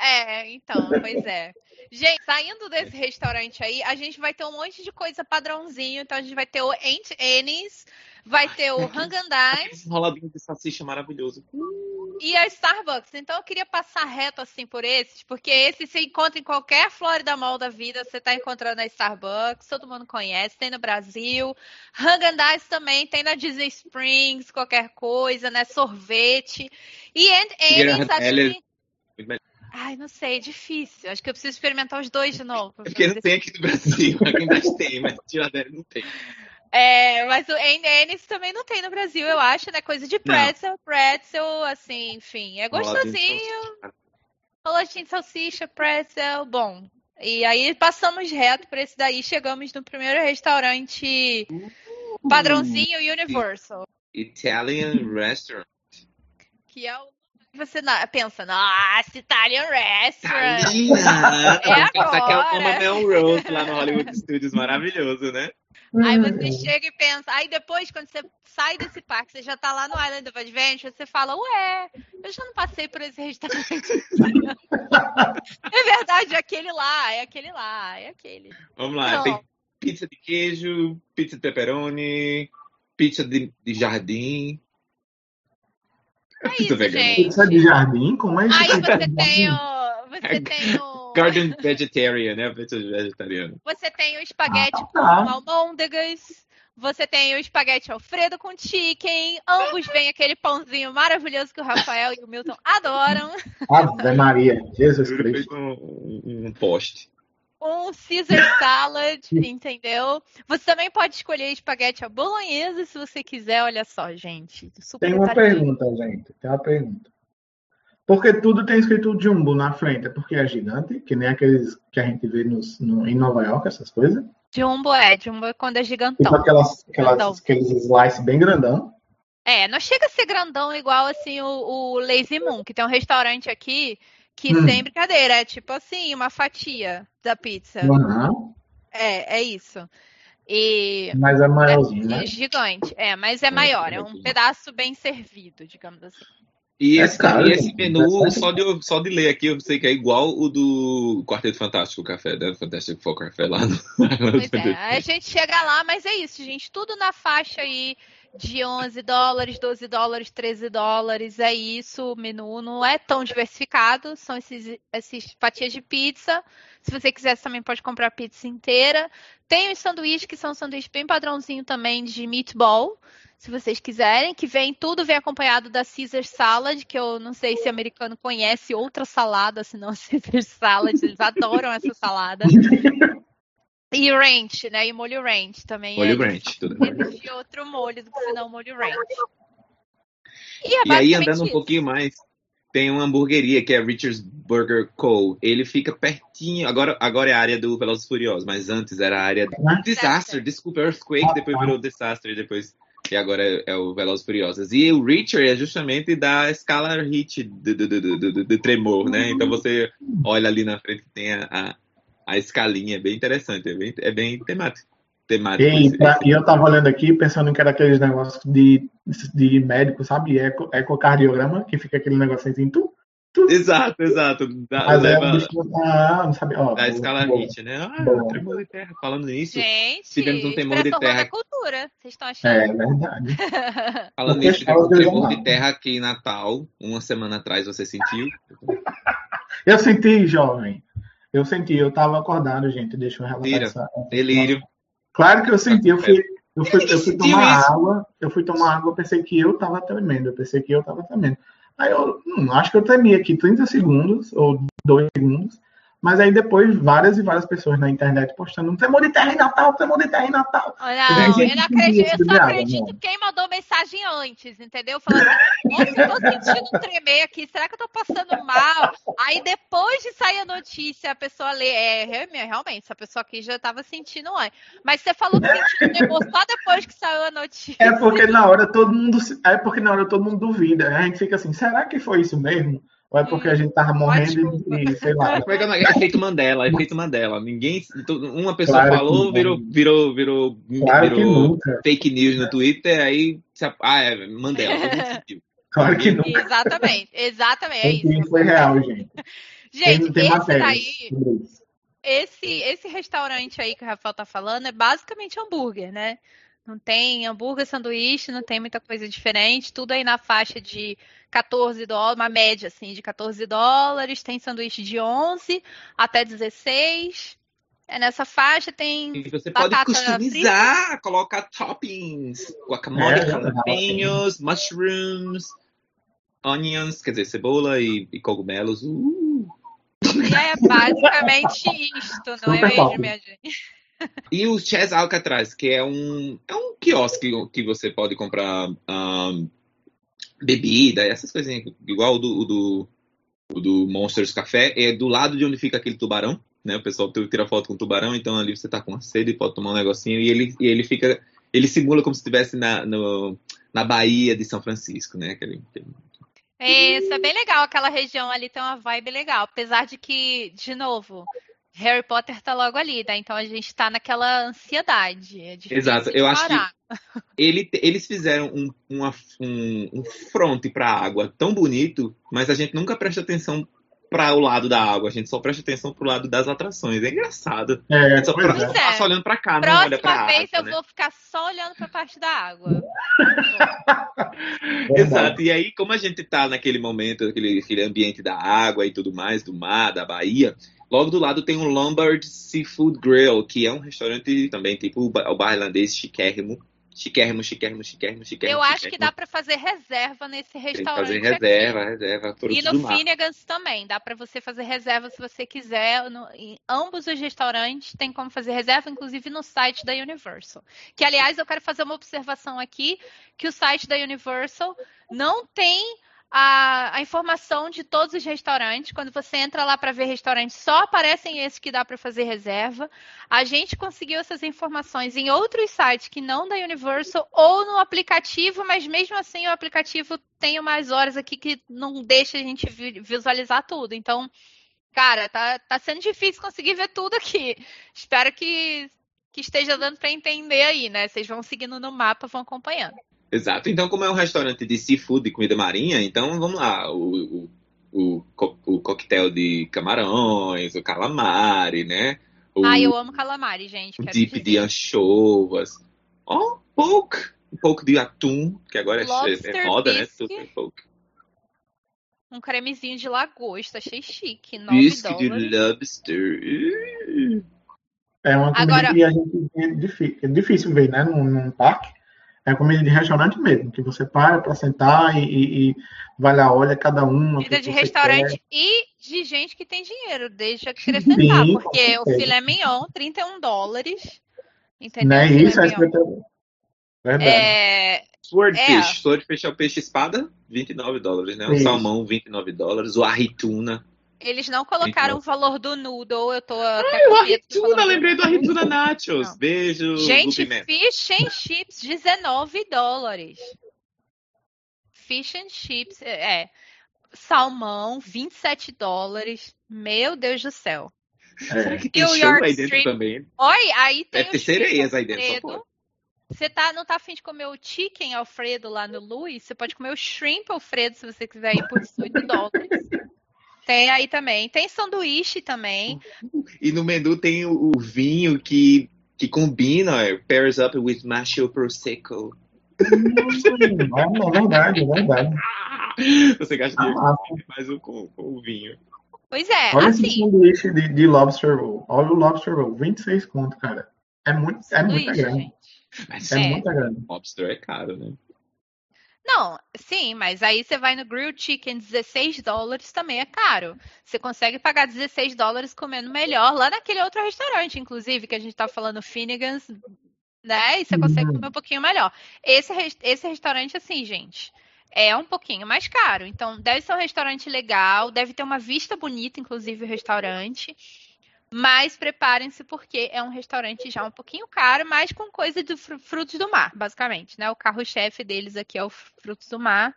B: É, então, pois é. Gente, saindo desse restaurante aí, a gente vai ter um monte de coisa padrãozinho. Então, a gente vai ter o Aunt Annie's, vai ter o Hangandai
A: roladinho de salsicha maravilhoso.
B: e a Starbucks. Então, eu queria passar reto assim por esses, porque esse você encontra em qualquer Florida Mall da vida, você tá encontrando na Starbucks, todo mundo conhece, tem no Brasil. Hangandais também, tem na Disney Springs, qualquer coisa, né? Sorvete. E Aunt Annie's, acho que... Ai, não sei, é difícil. Acho que eu preciso experimentar os dois de novo.
A: É porque não tem aqui no Brasil. (laughs) Aqui ainda tem, mas Tiradentes não tem.
B: É, mas o Ennis também não tem no Brasil, eu acho, né? Coisa de pretzel, pretzel, assim, enfim. É gostosinho. Roladinho de salsicha, pretzel, bom. E aí passamos reto por esse daí, chegamos no primeiro restaurante padrãozinho Universal,
A: Italian Restaurant.
B: que é o você na- pensa, nossa, Italian Restaurant.
A: Talina!
B: É
A: Passa aquela
B: agora.
A: Mama Melrose lá no Hollywood Studios, maravilhoso, né?
B: Aí
C: Hum.
B: você chega e pensa, aí depois, quando você sai desse parque, você já tá lá no Island of Adventure, você fala, ué, eu já não passei por esse restaurante. (laughs) é verdade, é aquele lá, é aquele lá, é aquele.
A: Vamos lá,
B: Não.
A: tem pizza de queijo, pizza de pepperoni, pizza de, de jardim.
B: É isso, gente.
C: Pizza de jardim? Como é isso?
B: Aí você tem o. Você tem o.
A: Garden vegetarian, né? Pizza vegetariana.
B: Você tem o espaguete
C: Ah,
B: com
C: tá.
B: almôndegas. Você tem o espaguete Alfredo com chicken. Ambos vêm aquele pãozinho maravilhoso que o Rafael e o Milton adoram.
C: Ave Maria, Jesus Cristo.
A: um, um, um poste.
B: Um Caesar salad, (laughs) entendeu? Você também pode escolher espaguete à bolonhesa se você quiser. Olha só, gente. Super
C: Tem uma pergunta, gente. Tem uma pergunta. Porque tudo tem escrito Jumbo na frente. É porque é gigante, que nem aqueles que a gente vê nos, no- em Nova York, essas coisas.
B: Jumbo é, Jumbo é quando é
C: Tipo
B: gigantão.
C: aquelas,
B: Grandão.
C: aquelas, aqueles slices bem grandão.
B: É, não chega a ser grandão igual assim o, o Lazy Moon, que tem um restaurante aqui que
C: Hum.
B: sem brincadeira é tipo assim, uma fatia da pizza.
C: Uhum.
B: É, é isso. E
C: Mas é maiorzinho,
B: é
C: né?
B: gigante, é, mas é maior, é um pedaço bem servido, digamos assim.
A: E
C: É
A: esse,
C: caro,
A: e esse menu,
C: Bastante.
A: só de, só de ler aqui, eu sei que é igual o do Quarteto Fantástico Café, né? Fantástico Four Café lá no. (laughs)
B: Pois é, a gente chega lá, mas é isso, gente. Tudo na faixa aí de 11 dólares, 12 dólares, 13 dólares. É isso. O menu não é tão diversificado. São esses, esses fatias de pizza. Se você quiser, você também pode comprar pizza inteira. Tem os sanduíches, que são sanduíches bem padrãozinho também de meatball. Se vocês quiserem, que vem tudo vem acompanhado da Caesar Salad, que eu não sei se americano conhece outra salada, senão Caesar Salad, eles adoram essa salada. (laughs) E ranch, né? E molho ranch também.
A: Molho
B: é
A: ranch, tudo bem.
B: Existe (laughs) outro molho do que senão molho ranch. é
A: E aí, andando um
B: isso.
A: pouquinho mais, tem uma hamburgueria que é Richard's Burger Co. Ele fica pertinho. Agora, agora é a área do Velozes e Furiosos, mas antes era a área do Disaster. Desculpa, Earthquake, depois virou Disaster, depois. E agora é, é o Velozes e Furiosos. E o Richard é justamente da escala hit do, do, do, do, do tremor, né? Então você olha ali na frente tem a, a, a escalinha, é bem interessante, é bem, é bem temático. temático
C: e, pra, e eu tava olhando aqui, pensando que era aqueles negócios de, de médico, sabe? Eco, ecocardiograma, que fica aquele negocinho assim, tu, tu.
A: Exato, exato. Da,
C: Mas é
A: leva,
C: ah, não sabe, ó,
A: da escala
C: bom.
A: hit, né? Ah,
C: Bom.
A: tremor de terra. Falando nisso,
B: Gente,
A: tivemos um temor de terra.
B: da cultura. Vocês estão achando?
C: É verdade. (laughs)
A: falando nisso, tivemos um tremor de terra aqui em Natal, uma semana atrás, você sentiu?
C: Eu senti, jovem. Eu senti, eu tava acordado, gente. Deixa eu relatar
A: Tira.
C: essa.
A: Delírio.
C: Claro que eu senti, eu fui, eu fui, eu fui tomar
A: isso?
C: água, eu fui tomar água, eu pensei que eu tava tremendo, eu pensei que eu tava tremendo. Aí eu hum, acho que eu tremi aqui 30 segundos, ou 2 segundos, mas aí depois várias e várias pessoas na internet postando tremor de terra em Natal, tremor de terra em Natal.
B: Não,
C: gente
B: eu não acredito. Eu só acredito
C: não.
B: quem mandou mensagem antes, entendeu? Falando, nossa, eu tô sentindo um tremer aqui, será que eu tô passando mal? Aí depois de sair a notícia, a pessoa lê, é, re- realmente, essa pessoa aqui já tava sentindo antes. Mas você falou que sentiu tremor só depois que saiu a notícia.
C: É porque na hora todo mundo, é porque na hora todo mundo duvida. A gente fica assim, será que foi isso mesmo? Ou é porque a gente tava morrendo e, sei lá.
A: Como é que é? É efeito Mandela, efeito Mandela. Ninguém, todo- uma pessoa
C: Claro
A: falou,
C: não.
A: virou, virou, virou,
C: Claro
A: virou fake news no Twitter, aí, ah, é Mandela. (laughs)
C: Claro que nunca.
B: Exatamente, exatamente, é isso.
C: foi real, gente. (laughs)
B: Gente,
C: tem, tem
B: esse daí, esse, esse restaurante aí que o Rafael tá falando é basicamente hambúrguer, né? Não tem hambúrguer, sanduíche, não tem muita coisa diferente. Tudo aí na faixa de 14 dólares, uma média assim de 14 dólares. Tem sanduíche de 11 até 16. É nessa faixa tem
A: E você pode customizar, colocar toppings, guacamole,
C: É,
A: jalapenos, mushrooms, onions, quer dizer, cebola e, e cogumelos. Uh.
B: e é basicamente isto, não é
C: Super
B: mesmo,
C: top.
B: minha gente?
A: E o Chess Alcatraz, que é um, é um quiosque que você pode comprar ahn, bebida, essas coisinhas, igual o do, o do, o do Monsters Café, é do lado de onde fica aquele tubarão, né? O pessoal tira foto com o tubarão, então ali você tá com sede e pode tomar um negocinho, e ele, e ele fica, ele simula como se estivesse na, no, na Bahia de São Francisco, né? Aquele, aquele-
B: Isso, é bem legal. Aquela região ali tem uma vibe legal. Apesar de que, de novo, Harry Potter tá logo ali, né? Então a gente tá naquela ansiedade. É difícil
A: Exato,
B: de
A: eu acho que-
B: parar. (laughs)
A: ele, eles fizeram um, uma, um, um fronte para a água tão bonito, mas a gente nunca presta atenção para o lado da água, a gente só presta atenção pro lado das atrações. É engraçado. A
C: É,
A: gente só
C: pois
A: pra-
C: é.
B: É.
A: passa olhando para cá, não olha para
B: Próxima
A: a
B: vez
A: água.
B: eu
A: né?
B: vou ficar só olhando pra parte da água. (laughs)
A: Exato, e aí, como a gente tá naquele momento, aquele, aquele ambiente da água e tudo mais, do mar, da Bahia, logo do lado tem o Lombard Seafood Grill, que é um restaurante também, tipo o ba- o bar irlandês chiquérrimo. Chiquérrimo, chiquérrimo, chiquérrimo, chiquérrimo.
B: Eu acho que
A: chiquérrimo.
B: dá pra fazer reserva nesse
A: Tem que
B: restaurante.
A: fazer
B: aqui.
A: reserva, reserva,
B: E no. Finnegan's também, dá pra você fazer reserva se você quiser. No- em ambos os restaurantes tem como fazer reserva, inclusive no site da Universal. Que, aliás, eu quero fazer uma observação aqui, que o site da Universal não tem a, a informação de todos os restaurantes. Quando você entra lá para ver restaurantes, só aparecem esses que dá para fazer reserva. A gente conseguiu essas informações em outros sites que não da Universal ou no aplicativo, mas mesmo assim o aplicativo tem umas horas aqui que não deixa a gente vi- visualizar tudo. Então, cara, tá, tá sendo difícil conseguir ver tudo aqui. Espero que, que esteja dando para entender aí, né? Vocês vão seguindo no mapa, vão acompanhando.
A: Exato. Então, como é um restaurante de seafood e comida marinha, então vamos lá. O, o, o, co- o coquetel de camarões, o calamari, né? O
B: Ah, eu amo calamari, gente. Quero
A: dip
B: dizer.
A: de anchovas. Ó, um pouco. Um pouco de atum, que agora é, é moda, né?
B: bisque.
A: Tudo é pouco.
B: Um cremezinho de lagosta, achei chique. 9
A: Bisque de lobster.
C: É uma comida
B: Agora-
C: que a gente é difícil, é difícil ver, né? Num, num parque. É comida de restaurante mesmo, que você para para sentar e, e- e vai lá, olha cada uma. o
B: Comida de
C: você
B: restaurante e de gente que tem dinheiro, deixa acrescentar,
C: Sim,
B: porque o filé mignon, 31 dólares.
C: quer.
B: Entendeu?
C: Não é
B: O filé
C: isso? É. Verdade.
B: É,
A: Swordfish. É. Swordfish é o peixe espada, 29 dólares, né? O Isso. salmão, 29 dólares. O arrituna.
B: Eles não colocaram 29. o valor do noodle, eu tô até
A: Ai, o arrituna, lembrei do arrituna nachos. Não. Beijo,
B: Gente, fish and chips, 19 dólares. Fish and chips, é, é. Salmão, 27 dólares. Meu Deus do céu.
A: É. E o York aí dentro também.
B: Oi, aí tem
A: Deve ter sereias aí dentro.
B: Você tá, não tá afim de comer o chicken Alfredo lá no Louis? Você pode comer o shrimp Alfredo se você quiser ir por 18 dólares. Tem aí também. Tem sanduíche também.
A: E no menu tem o, o vinho que, que combina, pairs up with macho prosecco.
C: É verdade, é verdade.
A: Você gasta dinheiro ah, mais um com, com o vinho.
B: Pois é,
C: Olha
B: assim.
C: esse sanduíche de, de lobster roll. Olha o lobster roll, 26 conto, cara. É muito, é muito grande. Gente. Mas é, é muito grande.
A: Lobster é caro, né?
B: Não, sim, mas aí você vai no grilled chicken, 16 dólares também é caro. Você consegue pagar 16 dólares comendo melhor lá naquele outro restaurante, inclusive, que a gente tá falando Finnegan's, né? E você consegue uhum. comer um pouquinho melhor. Esse, esse restaurante, assim, gente, é um pouquinho mais caro. Então, deve ser um restaurante legal, deve ter uma vista bonita, inclusive, o restaurante. Mas preparem-se porque é um restaurante já um pouquinho caro, mas com coisa de frutos do mar, basicamente, né? O carro-chefe deles aqui é o frutos do mar.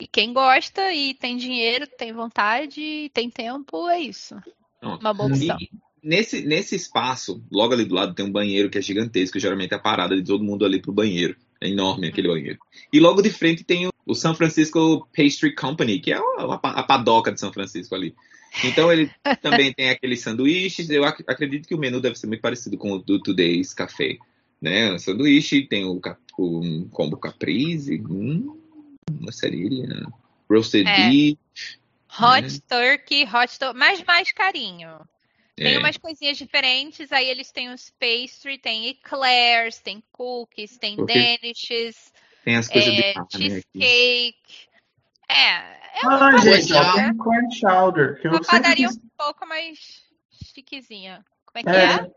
B: E quem gosta e tem dinheiro, tem vontade, tem tempo, é isso. Uma boa opção. E
A: nesse, nesse espaço, logo ali do lado, tem um banheiro que é gigantesco, geralmente é a parada de todo mundo ali pro banheiro. É enorme aquele banheiro. E logo de frente tem o, o San Francisco Pastry Company, que é a, a, a padoca de São Francisco ali. Então ele (laughs) também tem aqueles sanduíches. Eu ac acredito que o menu deve ser muito parecido com o do Today's Café. Né? O sanduíche, tem o, um combo caprese, hum, uma cerilha, roasted é. beef.
B: Hot né? turkey, hot turkey, mas mais carinho. Tem é. umas coisinhas diferentes, aí eles têm os pastry, tem eclairs, tem cookies, tem Porque danishes,
A: tem as coisas
B: é,
A: de
B: cheesecake. É, é
C: uma ah, gente, ó, tem clam chowder.
B: Que uma eu padaria quis... um pouco mais chiquezinha. Como é que é? é?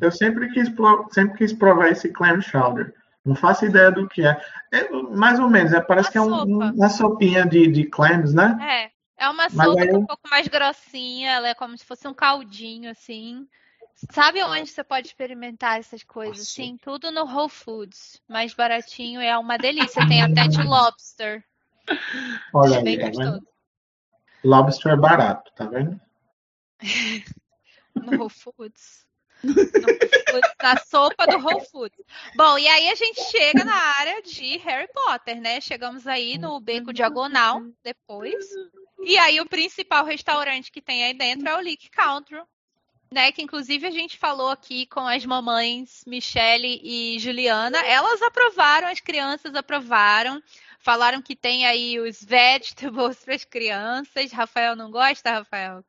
C: Eu sempre quis, sempre quis provar esse clam chowder. Não faço ideia do que é. é mais ou menos, é, parece uma que é um, uma sopinha de, de clams, né?
B: É. É uma sopa aí... um pouco mais grossinha, ela é como se fosse um caldinho, assim. Sabe onde você pode experimentar essas coisas? Nossa. Sim, tudo no Whole Foods. Mais baratinho é uma delícia. Tem até de lobster.
C: Olha aí, tá vendo? Lobster é barato, tá vendo? (laughs)
B: no Whole Foods. No Foods, na sopa do Whole Foods. Bom, e aí a gente chega na área de Harry Potter, né? Chegamos aí no Beco Diagonal depois. E aí o principal restaurante que tem aí dentro é o Leak Country, né? Que inclusive a gente falou aqui com as mamães Michele e Juliana. Elas aprovaram, as crianças aprovaram. Falaram que tem aí os vegetables para as crianças. Rafael não gosta, Rafael?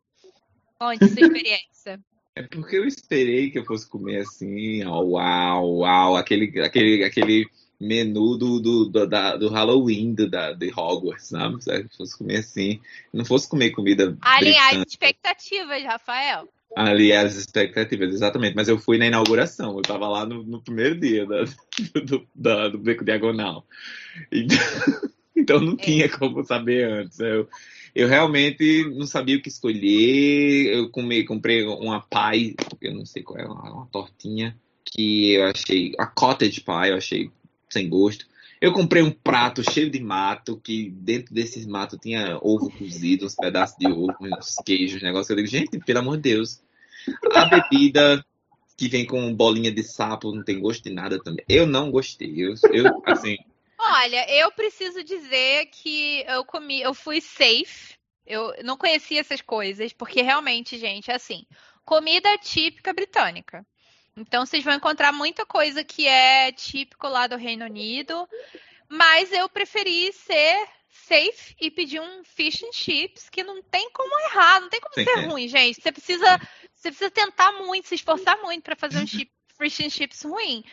B: Conte sua experiência.
A: É porque eu esperei que eu fosse comer assim, ó, uau, uau, aquele, aquele, aquele menu do, do, do, da, do Halloween do, da, de Hogwarts, sabe? Se fosse comer assim, não fosse comer comida.
B: Aliás, expectativas, Rafael.
A: Aliás, expectativas, exatamente. Mas eu fui na inauguração, eu tava lá no, no primeiro dia da, (laughs) do, da, do Beco Diagonal. Então, (laughs) então não é. tinha como saber antes. Eu, eu realmente não sabia o que escolher. Eu comi, comprei uma pie, eu não sei qual é, uma, uma tortinha que eu achei, a cottage pie, eu achei sem gosto. Eu comprei um prato cheio de mato, que dentro desses mato tinha ovo cozido, uns pedaços de ovo, uns queijos, negócio. Eu digo, gente, pelo amor de Deus. A bebida que vem com bolinha de sapo não tem gosto de nada também. Eu não gostei. Eu, eu assim.
B: Olha, eu preciso dizer que eu comi, eu fui safe. Eu não conhecia essas coisas, porque realmente, gente, assim, comida típica britânica. Então vocês vão encontrar muita coisa que é típico lá do Reino Unido, mas eu preferi ser safe e pedir um fish and chips que não tem como errar, não tem como Sim, ser é. ruim, gente. Você precisa, você precisa tentar muito, se esforçar muito para fazer um chip, (laughs) fish and chips ruim.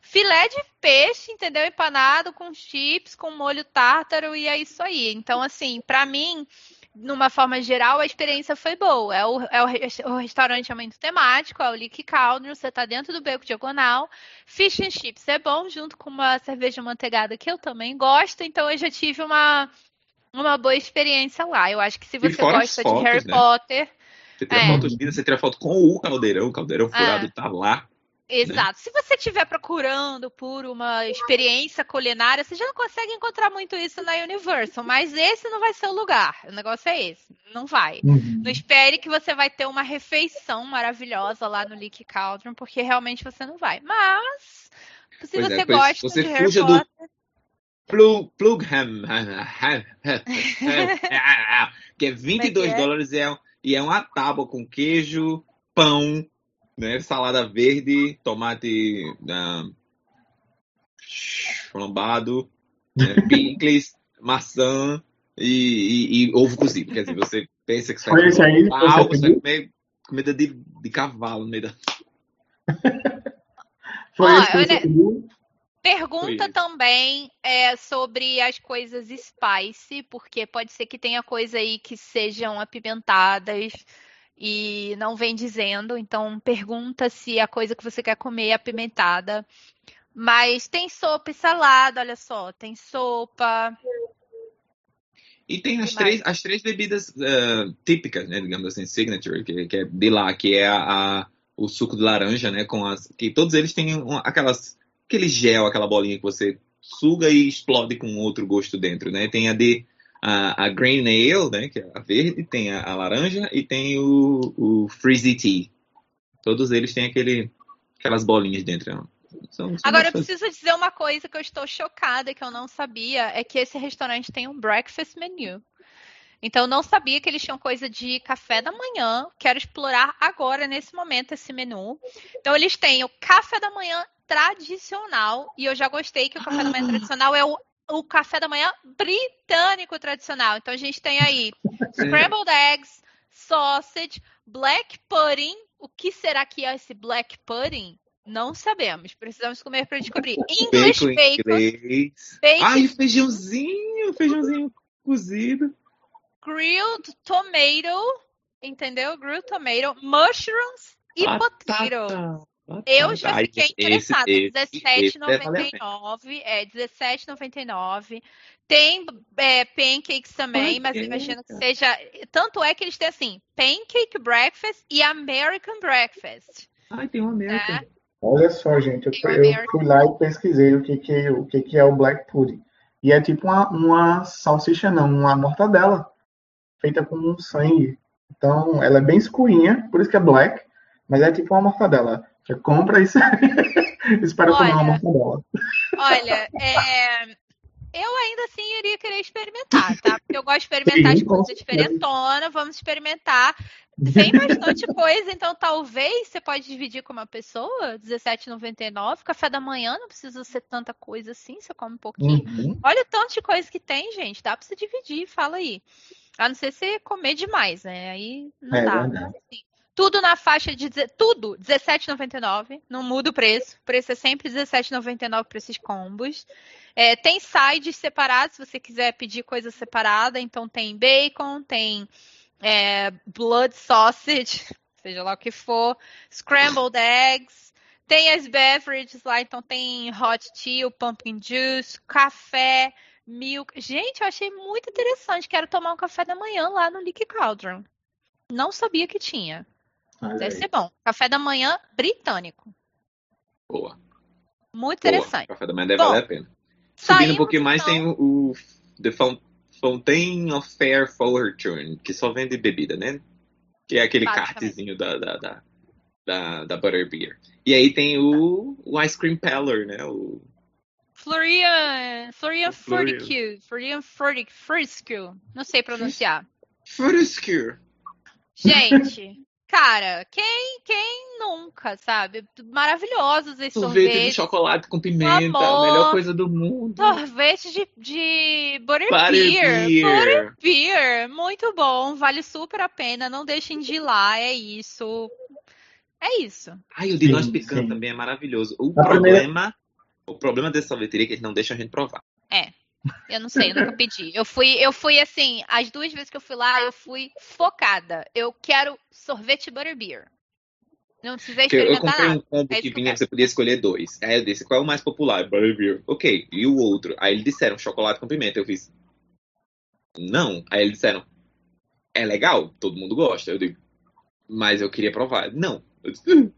B: Filé de peixe, entendeu? Empanado com chips, com molho tártaro e é isso aí. Então, assim, para mim, numa forma geral, a experiência foi boa. É o, é o, o restaurante é muito temático, é o Leak Cauldron, você tá dentro do beco diagonal. Fish and chips é bom, junto com uma cerveja manteigada que eu também gosto, então eu já tive uma, uma boa experiência lá. Eu acho que se você gosta fotos, de Harry né? Potter.
A: Você tira é. foto de vida, você tira foto com o caldeirão, o caldeirão furado é. tá lá.
B: Exato. Se você estiver procurando por uma experiência culinária, você já não consegue encontrar muito isso na Universal, mas esse não vai ser o lugar. O negócio é esse. Não vai. Uhum. Não espere que você vai ter uma refeição maravilhosa lá no Leak Cauldron, porque realmente você não vai. Mas, se pois você é, gosta
A: você
B: de Harry Potter...
A: Do... Plugham, (laughs) que é 22 é, é dólares é? e é uma tábua com queijo, pão, né? Salada verde, tomate uh, flambado, né? (laughs) picles, maçã e, e, e, ovo cozido. Quer dizer, você pensa que você
C: vai comer aí,
A: pau, você vai comer comida de, de cavalo no meio da... (laughs)
C: Foi Ó, esse
B: Pergunta também é, sobre as coisas spice, porque pode ser que tenha coisa aí que sejam apimentadas e não vem dizendo. Então, pergunta se a coisa que você quer comer é apimentada. Mas tem sopa e salada, olha só. Tem sopa.
A: E tem as três, as três bebidas uh, típicas, né, digamos assim, signature, que, que, é de lá, que é a, a, o suco de laranja, né, com as, que todos eles têm aquelas, aquele gel, aquela bolinha que você suga e explode com outro gosto dentro, né? Tem a de a, a Green Ale, né, que é a verde, tem a, a laranja e tem o, o Freezy Tea. Todos eles têm aquele, aquelas bolinhas dentro. Né?
B: São, são Agora, eu preciso dizer uma coisa que eu estou chocada, que eu não sabia, é que esse restaurante tem um breakfast menu. Então, eu não sabia que eles tinham coisa de café da manhã. Quero explorar agora, nesse momento, esse menu. Então, eles têm o café da manhã tradicional. E eu já gostei que o café da manhã tradicional é o o café da manhã britânico tradicional. Então a gente tem aí (laughs) scrambled eggs, sausage, black pudding. O que será que é esse black pudding? Não sabemos. Precisamos comer para descobrir. (laughs) English bacon. bacon.
A: bacon. Ai, feijãozinho, feijãozinho cozido.
B: Grilled tomato, entendeu? Grilled tomato, mushrooms e potato. Eu já fiquei interessada. R$17,99. É, R$17,99. Tem é, pancakes também, mas eu imagino que seja. Tanto é que eles têm assim: pancake breakfast e American breakfast.
A: Ai, tem um American. É.
C: Olha só, gente, eu, eu, fui lá e pesquisei o que, que, o que, que é o black pudding. E é tipo uma, uma salsicha, não, uma mortadela, feita com sangue. Então, ela é bem escurinha, por isso que é black, mas é tipo uma mortadela. Você compra e (laughs) espera olha, tomar uma mortadela.
B: Olha, é, eu ainda assim iria querer experimentar, tá? Porque eu gosto de experimentar Sim, as coisas diferentonas, vamos experimentar. Tem bastante (laughs) coisa, então talvez você pode dividir com uma pessoa, R$17,99. Café da manhã não precisa ser tanta coisa assim, você come um pouquinho. Uhum. Olha o tanto de coisa que tem, gente. Dá pra você dividir, fala aí. A não ser se comer demais, né? Aí não é, dá. Mas, assim, tudo na faixa de tudo, R$17,99. Não muda o preço. O preço é sempre R$17,99 para esses combos. É, tem sides separados, se você quiser pedir coisa separada. Então tem bacon, tem é, blood sausage, (laughs) seja lá o que for, scrambled eggs. Tem as beverages lá, então tem hot tea, pumpkin juice, café, milk. Gente, eu achei muito interessante. Quero tomar um café da manhã lá no Leaky Cauldron. Não sabia que tinha. Deve ser bom. Café da manhã britânico.
A: Boa.
B: Muito Boa. interessante.
A: Café da manhã deve bom, valer a pena. Subindo um pouquinho mais, então... tem o The Fountain of Fair Fortune, que só vende bebida, né? Que é aquele kartzinho da, da, da, da, da Butterbeer. E aí tem o, o Ice Cream Parlor, né? O...
B: Florian, Florian Fortescue, Florian Fortescue, não sei pronunciar.
A: Fortescue.
B: Gente, Cara, quem, quem nunca, sabe? Maravilhosos esses sorvete sorvetes.
A: de chocolate com pimenta, a melhor coisa do mundo.
B: Sorvete de, de butterbeer. Butterbeer. Butterbeer. Muito bom, vale super a pena. Não deixem de ir lá, é isso. É isso.
A: Ai, o de nós picando também é maravilhoso. O a problema, primeira... o problema dessa sorveteria é que eles não deixam a gente provar.
B: É. Eu não sei, eu nunca pedi. Eu fui, eu fui assim, as duas vezes que eu fui lá, eu fui focada. Eu quero sorvete butterbeer. Não precisei
A: Porque eu
B: experimentar
A: comprei um combo
B: É
A: que
B: que
A: vinha, você podia escolher dois. Aí eu disse, qual é o mais popular? Butterbeer. Ok, e o outro? Aí eles disseram, chocolate com pimenta. Eu fiz, não. Aí eles disseram, é legal, todo mundo gosta. Eu digo, mas eu queria provar. Não. Eu disse, "Hum,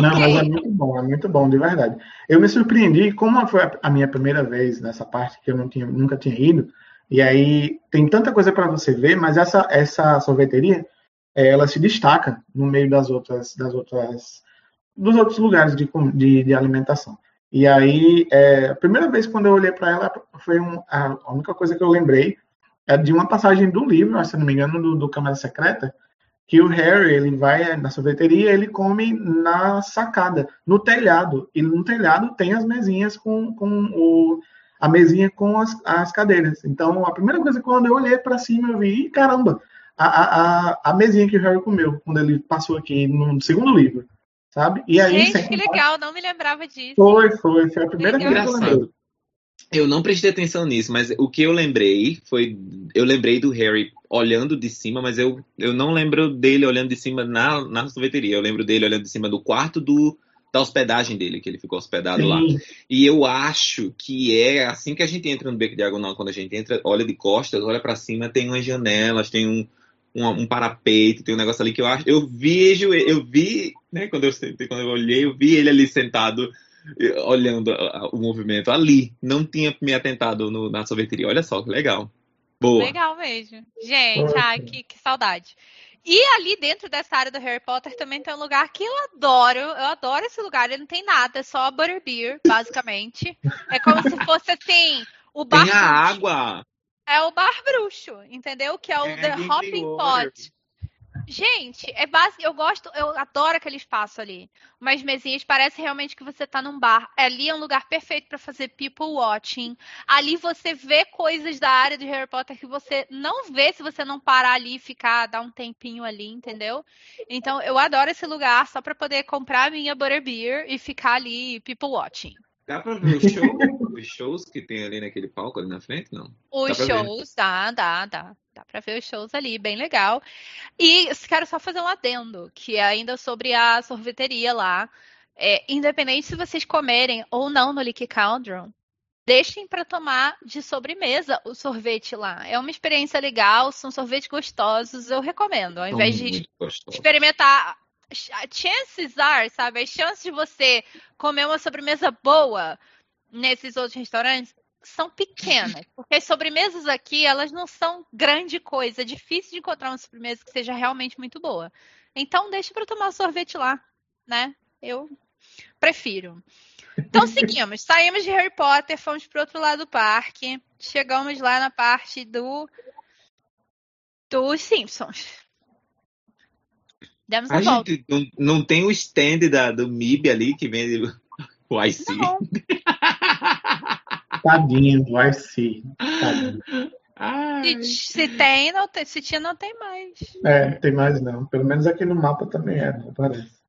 C: Não, mas é muito bom, é muito bom, de verdade. Eu me surpreendi, como foi a minha primeira vez nessa parte que eu não tinha, nunca tinha ido, e aí tem tanta coisa para você ver, mas essa, essa sorveteria, eh, ela se destaca no meio das outras, das outras, dos outros lugares de, de, de alimentação. E aí, eh, a primeira vez quando eu olhei para ela, foi um, a, a única coisa que eu lembrei é de uma passagem do livro, se não me engano, do, do Câmara Secreta, que o Harry ele vai na sorveteria ele come na sacada no telhado e no telhado tem as mesinhas com, com o a mesinha com as, as cadeiras então a primeira coisa que quando eu olhei para cima eu vi "Ih, caramba a, a, a, mesinha que o Harry comeu quando ele passou aqui no segundo livro sabe e aí
B: Gente, que legal, não me lembrava disso.
C: foi foi foi a primeira coisa que eu lembrei.
A: Eu não prestei atenção nisso, mas o que eu lembrei foi. Eu lembrei do Harry olhando de cima, mas eu, eu não lembro dele olhando de cima na, na sorveteria. Eu lembro dele olhando de cima do quarto do, da hospedagem dele, que ele ficou hospedado lá.
C: Sim,
A: E eu acho que é assim que a gente entra no beco diagonal, quando a gente entra, olha de costas, olha pra cima, tem umas janelas, tem um, um, um parapeito, tem um negócio ali que eu acho. Eu vejo, eu vi, né, quando eu quando eu olhei, eu vi ele ali sentado, olhando o movimento ali. Não tinha me atentado no- na sorveteria. Olha só, que legal. Boa.
B: Legal mesmo. Gente, ai, que, que saudade. E ali dentro dessa área do Harry Potter também tem um lugar que eu adoro. Eu adoro esse lugar. Ele não tem nada, é só butterbeer, basicamente. É como se fosse assim, o bar
A: Tem a
B: bruxo.
A: água.
B: É o bar bruxo, entendeu? Que é o
A: É,
B: The Hopping
A: Water.
B: Pot. Gente, é básico. Eu gosto, eu adoro aquele espaço ali. Umas mesinhas, parece realmente que você tá num bar. Ali é um lugar perfeito para fazer people watching. Ali você vê coisas da área de Harry Potter que você não vê se você não parar ali e ficar, dar um tempinho ali, entendeu? Então, eu adoro esse lugar só para poder comprar a minha butterbeer e ficar ali people watching.
A: Dá pra ver os shows, os shows que tem ali naquele palco ali na frente? Não.
B: Os
A: Dá pra ver.
B: shows, dá, dá, dá. Dá pra ver os shows ali, bem legal. E quero só fazer um adendo, que é ainda sobre a sorveteria lá. É, independente se vocês comerem ou não no Leaky Cauldron, deixem para tomar de sobremesa o sorvete lá. É uma experiência legal, são sorvetes gostosos, eu recomendo. Ao invés de
A: gostoso.
B: experimentar. Chances are, sabe? As chances de você comer uma sobremesa boa nesses outros restaurantes são pequenas. (laughs) Porque as sobremesas aqui, elas não são grande coisa. É difícil de encontrar uma sobremesa que seja realmente muito boa. Então, deixa para tomar sorvete lá, né? Eu prefiro. Então, (laughs) seguimos. Saímos de Harry Potter, fomos para outro lado do parque. Chegamos lá na parte do dos Simpsons. Demos a,
A: A
B: volta.
A: gente não, não tem o stand da, do MIB ali que vende o IC.
B: Não, (laughs)
C: tadinho do.
A: Ai.
B: se, se tem, não tem. Se tinha, não tem mais.
C: É, não tem mais não. Pelo menos aqui no mapa também é, não parece.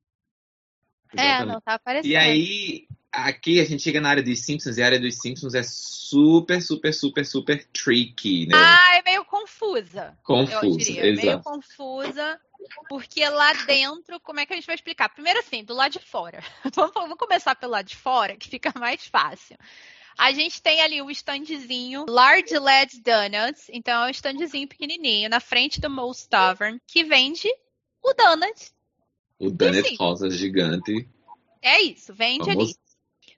B: É, não tá aparecendo.
A: E aí, aqui a gente chega na área dos Simpsons e a área dos Simpsons é super, super, super, super tricky, né?
B: Ah, é meio confusa. Eu
A: Confuso,
B: diria. Meio
A: exato.
B: confusa. Porque lá dentro, como é que a gente vai explicar? Primeiro assim, do lado de fora. (laughs) Vamos, vamos começar pelo lado de fora, que fica mais fácil. A gente tem ali o standzinho Large LED Donuts. Então é um standzinho pequenininho na frente do Most Tavern que vende o donut.
A: O Donut
B: sim.
A: rosa gigante.
B: É isso, vende ali.
A: Famoso.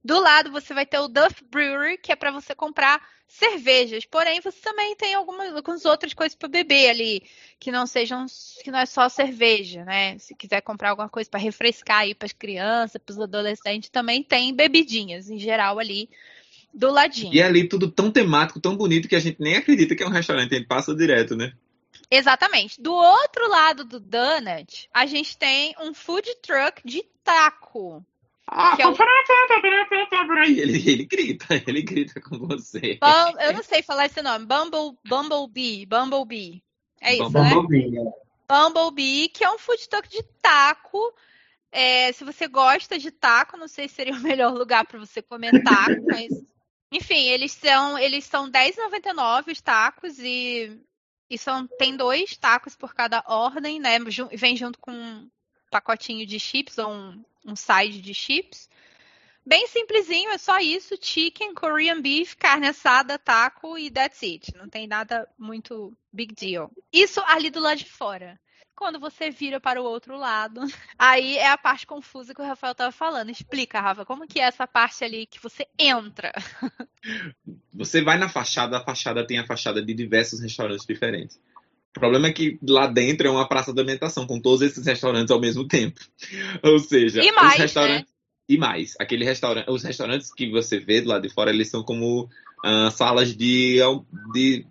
B: Do lado você vai ter o Duff Brewery, que é para você comprar cervejas. Porém, você também tem algumas, algumas outras coisas para beber ali, que não sejam, que não é só cerveja, né? Se quiser comprar alguma coisa para refrescar aí para as crianças, para os adolescentes, também tem bebidinhas em geral ali do ladinho.
A: E é ali tudo tão temático, tão bonito que a gente nem acredita que é um restaurante, a gente passa direto, né?
B: Exatamente. Do outro lado do donut, a gente tem um food truck de taco.
A: Ah,
B: Que é o-
A: E ele, ele grita, ele grita com você.
B: Bum- eu não sei falar esse nome. Bumble, Bumblebee. Bumblebee. É isso,
A: Bumblebee.
B: né?
C: Bumblebee, né?
B: Bumblebee, que é um food truck de taco. É, se você gosta de taco, não sei se seria o melhor lugar para você comer taco, mas Enfim, eles são eles são 10,99 os tacos e e são tem dois tacos por cada ordem, né? Vem junto com um pacotinho de chips ou um, um side de chips. Bem simplesinho, é só isso: chicken, Korean beef, carne assada, taco e that's it. Não tem nada muito big deal. Isso ali do lado de fora. Quando você vira para o outro lado, (laughs) aí é a parte confusa que o Rafael estava falando. Explica, Rafa, como que é essa parte ali que você entra? (laughs)
A: Você vai na fachada, a fachada tem a fachada de diversos restaurantes diferentes. O problema é que lá dentro é uma praça de alimentação com todos esses restaurantes ao mesmo tempo. (laughs) Ou seja,
B: e mais,
A: os restaurantes.
B: Né?
A: E mais, aquele restaurante, os restaurantes que você vê do lado de fora, eles são como uh, salas de, de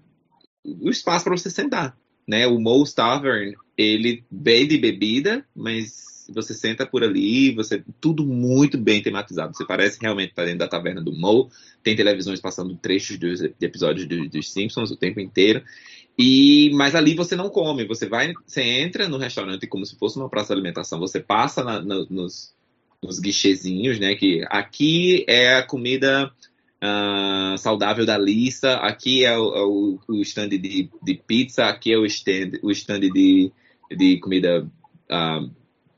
A: o espaço para você sentar, né? O Moe's Tavern, ele vende bebida, mas você senta por ali, você tudo muito bem tematizado. Você parece realmente estar dentro da taverna do Mo. Tem televisões passando trechos dos episódios dos Simpsons o tempo inteiro. E mas ali você não come, você vai, você entra no restaurante como se fosse uma praça de alimentação. Você passa na, na, nos nos guichezinhos, né? Que aqui é a comida uh, saudável da Lisa, aqui é o, é o, o stand de, de, pizza, aqui é o stand, o stand de, de comida uh,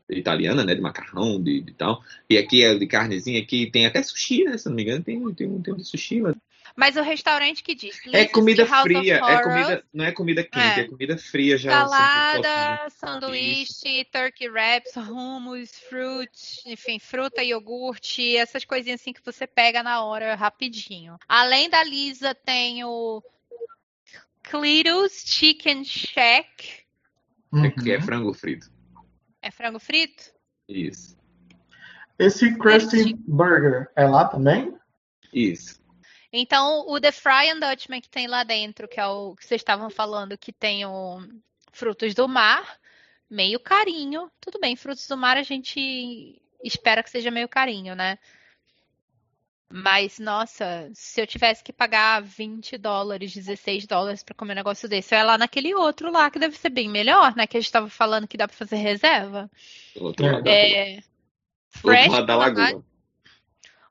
A: italiana, né? De macarrão, de, de, tal. E aqui é de carnezinha, aqui tem até sushi, né? Se não me engano, tem, tem, tem um de sushi lá.
B: Mas o restaurante que diz.
A: É comida fria, é comida, não é comida quente, é, é comida fria já.
B: Salada, sanduíche, turkey wraps, hummus, fruit, enfim, fruta, iogurte, essas coisinhas assim que você pega na hora rapidinho. Além da Lisa, tem o Cletus Chicken Shack.
A: Uhum. Que é frango frito.
B: É frango frito?
A: Isso.
C: Esse Krusty Burger é lá também?
A: Isso.
B: Então, o The Fry and Dutchman que tem lá dentro, que é o que vocês estavam falando, que tem o frutos do mar, meio carinho. Tudo bem, frutos do mar a gente espera que seja meio carinho, né? Mas, nossa, se eu tivesse que pagar 20 dólares, 16 dólares para comer um negócio desse, eu ia lá naquele outro lá, que deve ser bem melhor, né? Que a gente estava falando que dá para fazer reserva.
A: Outro lado
B: é...
A: Da lagoa.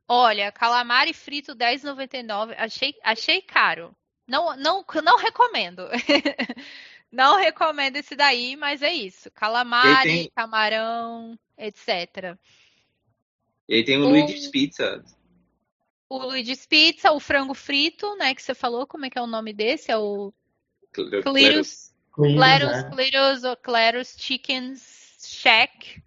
B: Olha, calamari frito 10,99. Achei, achei caro. Não, não, não recomendo. (laughs) não recomendo esse daí, mas é isso. Calamari, tem... camarão, etc.
A: E aí tem o, o Luigi's Pizza.
B: O Luigi's Pizza, o frango frito, né? Que você falou, como é que é o nome desse? É o. Cletus, Cletus ou Cletus Chickens Shack.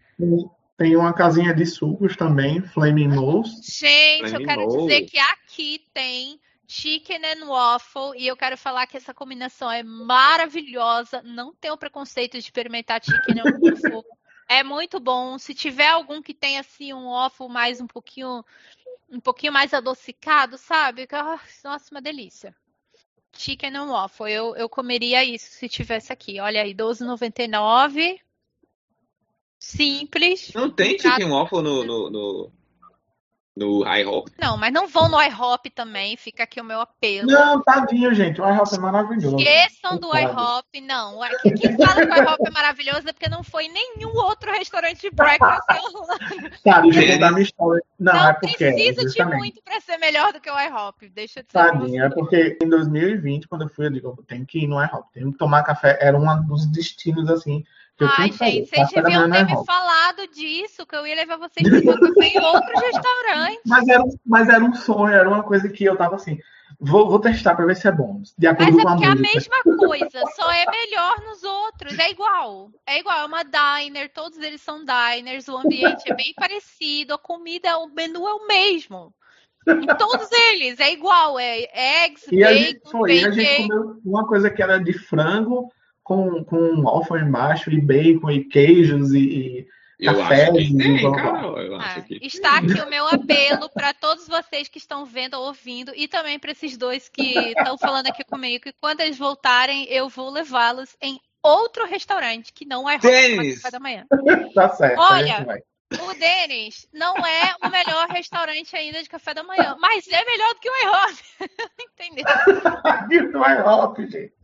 C: Tem uma casinha de sucos também, Flaming Nose.
B: Gente, Flaming eu quero Nose. dizer que aqui tem chicken and waffle e eu quero falar que essa combinação é maravilhosa. Não tenho preconceito de experimentar chicken and (laughs) waffle. É muito bom. Se tiver algum que tenha assim um waffle mais um pouquinho um pouquinho mais adocicado, sabe? Nossa, uma delícia. Chicken and waffle. Eu, eu comeria isso se tivesse aqui. Olha aí, 12,99 simples.
A: Não tem chicken waffle no, no, no, no IHOP?
B: Não, mas não vão no IHOP também, fica aqui o meu apelo.
C: Não, tadinho, gente, o IHOP é maravilhoso.
B: Esqueçam do IHOP, não. Quem fala que o IHOP é maravilhoso é porque não foi nenhum outro restaurante de breakfast
C: Tá, deixa eu contar minha história. Não,
B: não
C: é porque...
B: precisa de muito pra ser melhor do que o IHOP, deixa de ser
C: Tadinho, é porque em 2020, quando eu fui, eu digo, tem que ir no IHOP, tem que tomar café, era um dos destinos, assim,
B: Ai, gente, vocês deviam ter me falado disso, que eu ia levar vocês para em outros (laughs) restaurantes.
C: Mas era, mas era um sonho, era uma coisa que eu tava assim, vou, vou testar para ver se é bom. De acordo
B: mas é
C: com a
B: porque é a mesma coisa, só é melhor nos outros, é igual. É igual, é uma diner, todos eles são diners, o ambiente é bem parecido, a comida, o menu é o mesmo. Em todos eles, é igual, é eggs,
C: e bacon, a gente, foi, bacon. a gente comeu uma coisa que era de frango, com, com waffle embaixo e bacon e queijos e,
A: e cafés. Tem, e cara,
B: ah, que... Está aqui o meu apelo para todos vocês que estão vendo ou ouvindo e também para esses dois que estão falando aqui comigo que quando eles voltarem eu vou levá-los em outro restaurante que não é
A: Denis.
B: café da manhã. (laughs)
C: tá certo.
B: Olha, o Denis não é o melhor restaurante ainda de café da manhã, mas é melhor do que o IHOP. (laughs) Entendeu? (laughs)
C: o IHOP, gente.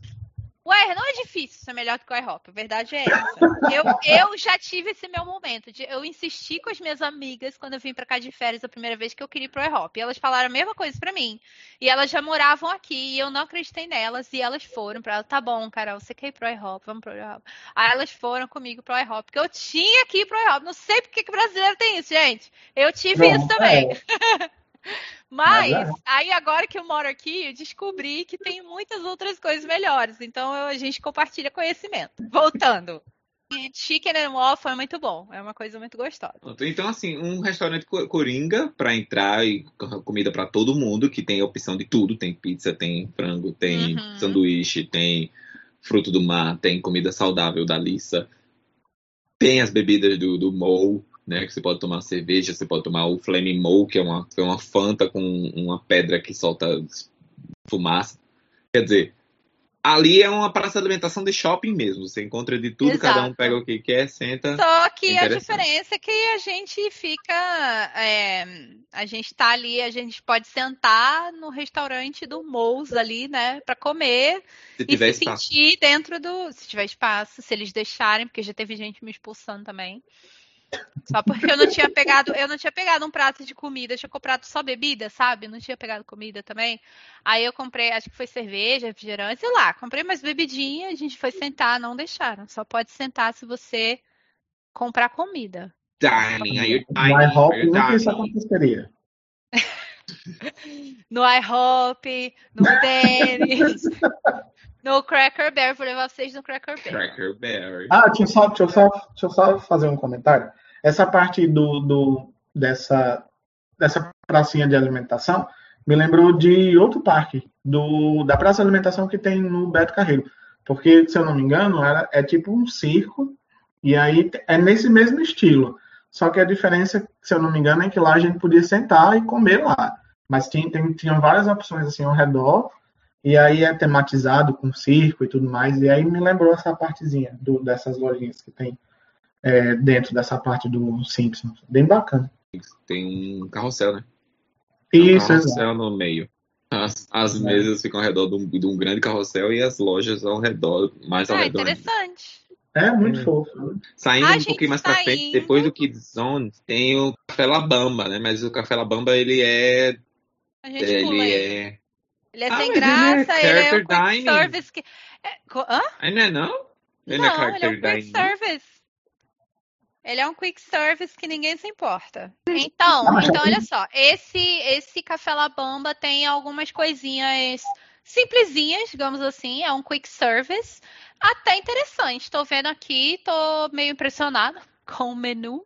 B: Ué, não é difícil ser melhor que o iHop, a verdade é essa. Eu, eu já tive esse meu momento. De, eu insisti com as minhas amigas quando eu vim para cá de férias a primeira vez que eu queria ir pro iHop. E elas falaram a mesma coisa para mim. E elas já moravam aqui e eu não acreditei nelas. E elas foram para tá bom, Carol, você quer ir pro iHop, vamos pro iHop. Aí elas foram comigo pro iHop, porque eu tinha que ir pro iHop. Não sei porque que brasileiro tem isso, gente. Eu tive não, isso também. É. (laughs) Mas, Mas é. aí agora que eu moro aqui, eu descobri que tem muitas outras coisas melhores. Então a gente compartilha conhecimento. Voltando. (laughs) Chicken and Waffle é muito bom, é uma coisa muito gostosa.
A: Então, assim, um restaurante coringa para entrar e comida para todo mundo, que tem a opção de tudo: tem pizza, tem frango, tem uhum. sanduíche, tem fruto do mar, tem comida saudável da Lissa, tem as bebidas do, do Mo, né? Que você pode tomar cerveja, você pode tomar o Flaming Mo, que é uma, que é uma Fanta com uma pedra que solta fumaça. Quer dizer, ali é uma praça de alimentação de shopping mesmo. Você encontra de tudo, Exato. cada um pega o que quer, senta.
B: Só que a diferença é que a gente fica. É, a gente tá ali, a gente pode sentar no restaurante do Mouse ali, né? Para comer
A: se e se
B: espaço. sentir dentro do. Se tiver espaço, se eles deixarem, porque já teve gente me expulsando também. Só porque eu não tinha pegado, eu não tinha pegado um prato de comida, eu tinha comprado só bebida, sabe? Não tinha pegado comida também. Aí eu comprei, acho que foi cerveja, refrigerante, sei lá, comprei mais bebidinha, a gente foi sentar, não deixaram. Só pode sentar se você comprar comida.
A: Dining, are you
C: dining? No IHOP nunca isso aconteceria.
B: No IHOP, no (laughs) Dennis, no Cracker Barrel. Vou levar vocês no Cracker Barrel.
A: Cracker Barrel.
C: Ah, deixa eu, só, deixa, eu só, deixa eu só fazer um comentário. Essa parte do, do dessa, dessa pracinha de alimentação me lembrou de outro parque, do, da praça de alimentação que tem no Beto Carreiro. Porque, se eu não me engano, era, é tipo um circo, e aí é nesse mesmo estilo. Só que a diferença, se eu não me engano, é que lá a gente podia sentar e comer lá. Mas tinha, tem, tinham várias opções assim ao redor, e aí é tematizado com circo e tudo mais. E aí me lembrou essa partezinha do, dessas lojinhas que tem é, dentro dessa parte do Simpsons. Bem bacana.
A: Tem um carrossel, né?
C: Isso,
A: um carrossel exato. no meio. As, as é. mesas ficam ao redor de um, de um, grande carrossel e as lojas ao redor, mais ao ah, redor.
B: interessante.
C: É muito é. fofo.
A: Saindo um pouquinho mais pra frente, depois do Kids Zone, tem o Café Labamba, né? Mas o Café Labamba, ele é...
B: ele é... Ele é ah, sem graça, ele é, ele é um quick service que... É... Hã?
A: Ele não é não?
B: Ele não, é ele é um quick service. Ele é um quick service que ninguém se importa. Então, então olha só, esse esse café Labamba tem algumas coisinhas simplesinhas, digamos assim, é um quick service, até interessante. Estou vendo aqui, estou meio impressionada com o menu.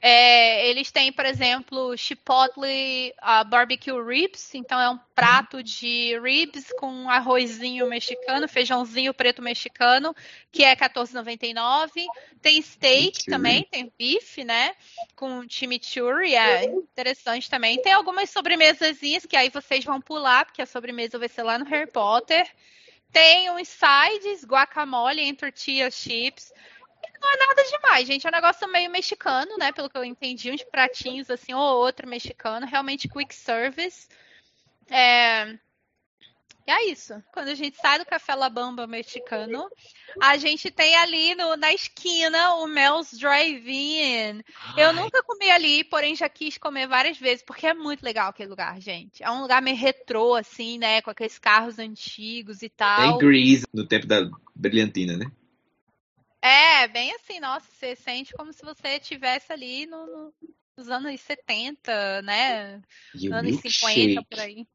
B: É, eles têm, por exemplo, Chipotle uh, Barbecue Ribs, então é um prato de ribs com arrozinho mexicano, feijãozinho preto mexicano, que é R$14,99. Tem steak também, tem bife, né? Com chimichurri, é interessante também. Tem algumas sobremesazinhas que aí vocês vão pular, porque a sobremesa vai ser lá no Harry Potter. Tem uns sides, guacamole em tortilla chips não é nada demais, gente. É um negócio meio mexicano, né? Pelo que eu entendi, uns pratinhos assim, ou outro mexicano, realmente quick service. É... E é isso. Quando a gente sai do Café Labamba mexicano, a gente tem ali no, na esquina o Mel's Drive-In. Eu nunca comi ali, porém já quis comer várias vezes, porque é muito legal aquele lugar, gente. É um lugar meio retrô, assim, né? Com aqueles carros antigos e tal.
A: Bem Grease, no tempo da brilhantina, né?
B: É, bem assim, nossa, você sente como se você estivesse ali no, no, nos anos 70, né?
A: E
B: anos 50 por aí.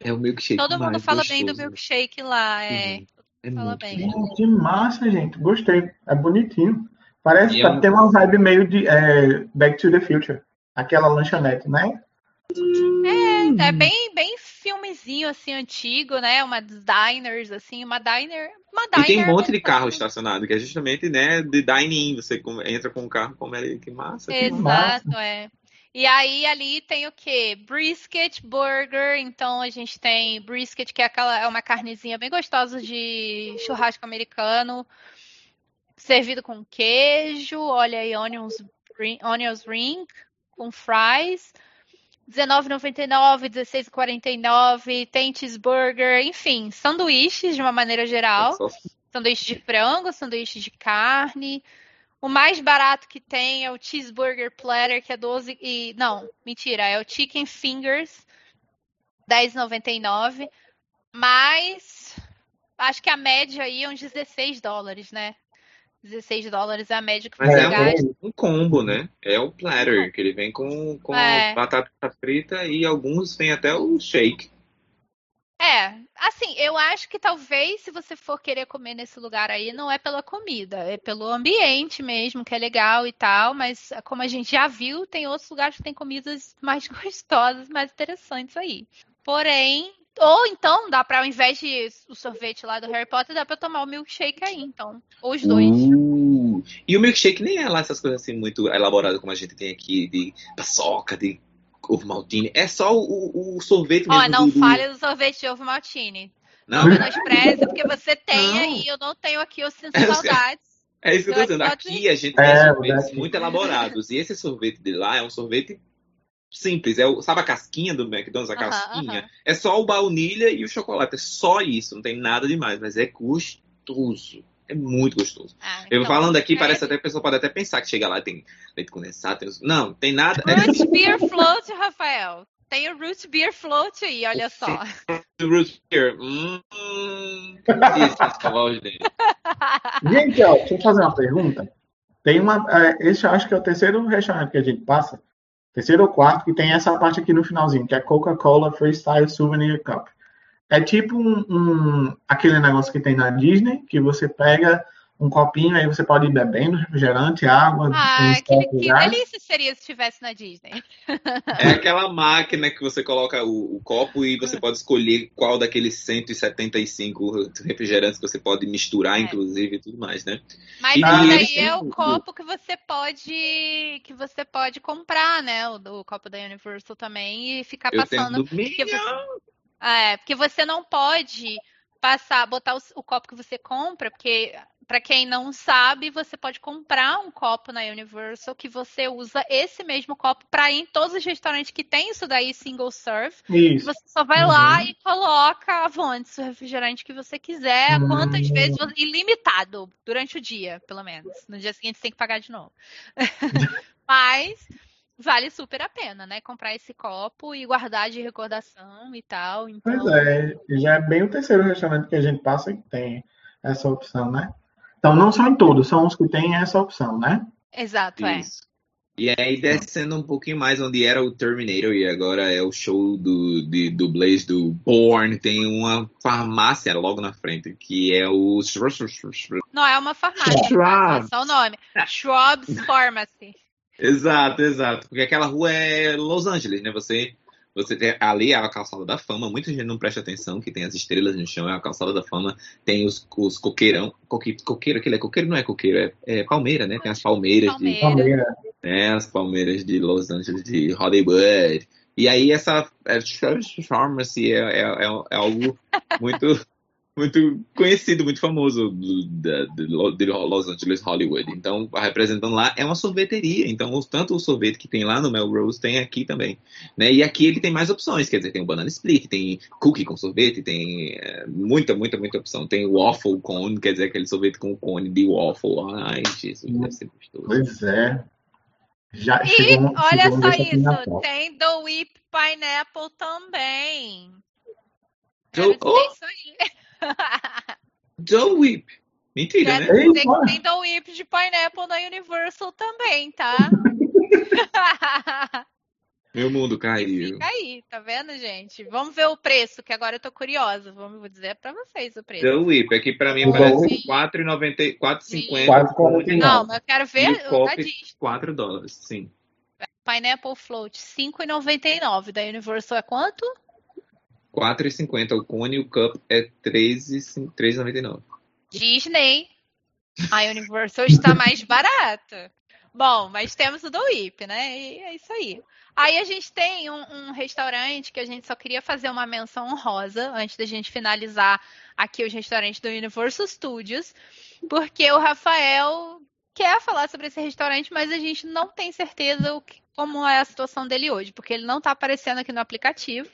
A: É o milkshake.
B: Todo mundo fala
A: gostoso.
B: bem do milkshake lá, é. Uhum.
A: É
B: fala bem.
C: Que massa, gente. Gostei. É bonitinho. Parece que é tem uma vibe meio de é, Back to the Future. Aquela lanchonete, né?
B: É, é bem, bem filmezinho assim antigo, né? Uma diners assim, uma diner.
A: E tem um monte de carro estacionado, que é justamente, né, de dining, você entra com o carro como é que massa.
B: Exato, que massa. é. E aí ali tem o que? Brisket burger. Então a gente tem brisket, que é aquela é uma carnezinha bem gostosa de churrasco americano, servido com queijo, olha aí onions, onions ring com fries. R$19,99, R$16,49, tem cheeseburger, enfim, sanduíches de uma maneira geral. Sanduíche de frango, sanduíche de carne. O mais barato que tem é o cheeseburger platter, que é 12 e não, mentira, é o chicken fingers 10,99, mas acho que a média aí é uns 16 dólares, né? 16 dólares é a média que
A: Mas
B: você
A: é
B: gasta.
A: um, um combo, né? É o platter, que ele vem com, com
B: É.
A: batata frita e alguns tem até o shake.
B: É, assim, eu acho que talvez se você for querer comer nesse lugar aí, não é pela comida, é pelo ambiente mesmo, que é legal e tal, mas como a gente já viu, tem outros lugares que tem comidas mais (laughs) gostosas, mais interessantes aí. Porém, ou então dá pra, ao invés de o sorvete lá do Harry Potter, dá pra tomar o milkshake aí, então. Ou os dois.
A: Uh, e o milkshake nem é lá essas coisas assim muito elaboradas como a gente tem aqui de paçoca, de ovo maltine. É só o, o sorvete mesmo
B: Ó, não
A: do, do-
B: fale do sorvete de ovo maltine.
A: Não,
B: Não menospreze, porque você tem
A: Não.
B: aí, eu não tenho aqui, eu sinto (laughs)
A: É,
B: saudades.
A: é isso que eu tô dizendo. Aqui a gente tem
C: É,
A: sorvetes
C: daqui.
A: muito elaborados. E esse sorvete de lá é um sorvete simples. É o, sabe a casquinha do McDonald's, a casquinha?
B: aham.
A: É só o baunilha e o chocolate. É só isso, não tem nada demais, mas é gostoso. É muito gostoso.
B: Ah,
A: Eu
B: então,
A: falando aqui,
B: é
A: parece até, a pessoa pode até pensar que chega lá tem leite condensado, tem. Não, tem nada. É
B: Root Beer Float, Rafael. Tem o Root Beer Float aí, olha só.
A: root beer. Hum. (laughs)
C: Gente, ó, deixa eu fazer uma pergunta. Tem uma. é, esse eu acho que é o terceiro restaurante que a gente passa. Terceiro ou quarto, que tem essa parte aqui no finalzinho, que é Coca-Cola Freestyle Souvenir Cup. É tipo um, um- aquele negócio que tem na Disney, que você pega um copinho, aí você pode ir bebendo refrigerante, água,
B: Ah,
C: copos
B: que
C: gás.
B: delícia seria se estivesse na Disney.
A: É aquela máquina que você coloca o, o copo e você pode escolher qual daqueles 175 refrigerantes que você pode misturar,
B: É.
A: inclusive, e tudo mais, né?
B: Mas
A: E
B: isso
A: eles
B: daí
A: têm
B: é o
A: o-
B: copo que você pode que você pode comprar, né? O, do copo da Universal também e ficar
A: Eu tenho
B: passando.
A: do
B: Porque você, é, porque você não pode passar, botar o, o copo que você compra, porque para quem não sabe, você pode comprar um copo na Universal que você usa esse mesmo copo para ir em todos os restaurantes que tem isso daí single serve.
C: Isso.
B: Você só vai lá e coloca à vontade o refrigerante que você quiser, quantas vezes, você- ilimitado, durante o dia, pelo menos. No dia seguinte você tem que pagar de novo. (laughs) Mas vale super a pena, né? Comprar esse copo e guardar de recordação e tal. Então,
C: Pois é, já é bem o terceiro restaurante que a gente passa que tem essa opção, né? Então não são em todos, são os que têm essa opção, né?
B: exato, é.
A: Isso. E aí, descendo um pouquinho mais onde era o Terminator e agora é o show do, de dublês do Bourne, tem uma farmácia logo na frente, que é o.
B: Não é uma farmácia,
A: Schwab.
B: é só o nome. Schwab's (laughs) Pharmacy.
A: Exato, exato. Porque aquela rua é Los Angeles, né? Você, você tem, ali é a calçada da fama. Muita gente não presta atenção que tem as estrelas no chão, é a calçada da fama. Tem os, os coqueirão. Coque, coqueiro, aquele é coqueiro, não é coqueiro, é, é palmeira, né? Tem as palmeiras de,
B: Palmeira.
C: Palmeira.
A: né, as palmeiras de Los Angeles, de Hollywood. E aí essa é, é, é, é, é algo muito, muito conhecido, muito famoso do- da- de, Lo- de Los Angeles, Hollywood. Então, representando lá, é uma sorveteria. Então, o- tanto o sorvete que tem lá no Melrose tem aqui também. Né? E aqui ele tem mais opções, quer dizer, tem o banana split, tem cookie com sorvete, tem é, muita, muita, muita opção. Tem waffle cone, quer dizer, aquele sorvete com cone de waffle. Ai, Jesus, deve ser gostoso.
C: Pois é. Já
B: E
C: chegou,
B: olha
C: chegou
B: só isso, tem The Whip Pineapple também. Quero dizer isso aí.
A: Joe Whip. Mentira,
B: Quero
A: né?
C: Ei,
B: dizer que tem The Whip de Pineapple na Universal também, tá? (laughs)
A: Meu mundo caiu.
B: Fica aí, tá vendo, gente? Vamos ver o preço, que agora eu tô curiosa. Vamos vou dizer pra vocês o preço.
A: The Whip, aqui pra mim
C: O
A: parece
B: Sim.
A: 4,90, 4,50.
C: 4,49.
B: Não, mas eu quero ver
A: E o
B: da? Disney.
A: 4 dólares, sim.
B: Pineapple Float, 5,99. Da Universal é quanto?
A: 4,50 o cone e o cup é 3,5 3,99.
B: Disney. A Universal está mais barata. Bom, mas temos o do Whip, né? E é isso aí. Aí a gente tem um, um restaurante que a gente só queria fazer uma menção honrosa antes da gente finalizar aqui os restaurantes do Universal Studios, porque o Rafael quer falar sobre esse restaurante, mas a gente não tem certeza que- como é a situação dele hoje, porque ele não está aparecendo aqui no aplicativo,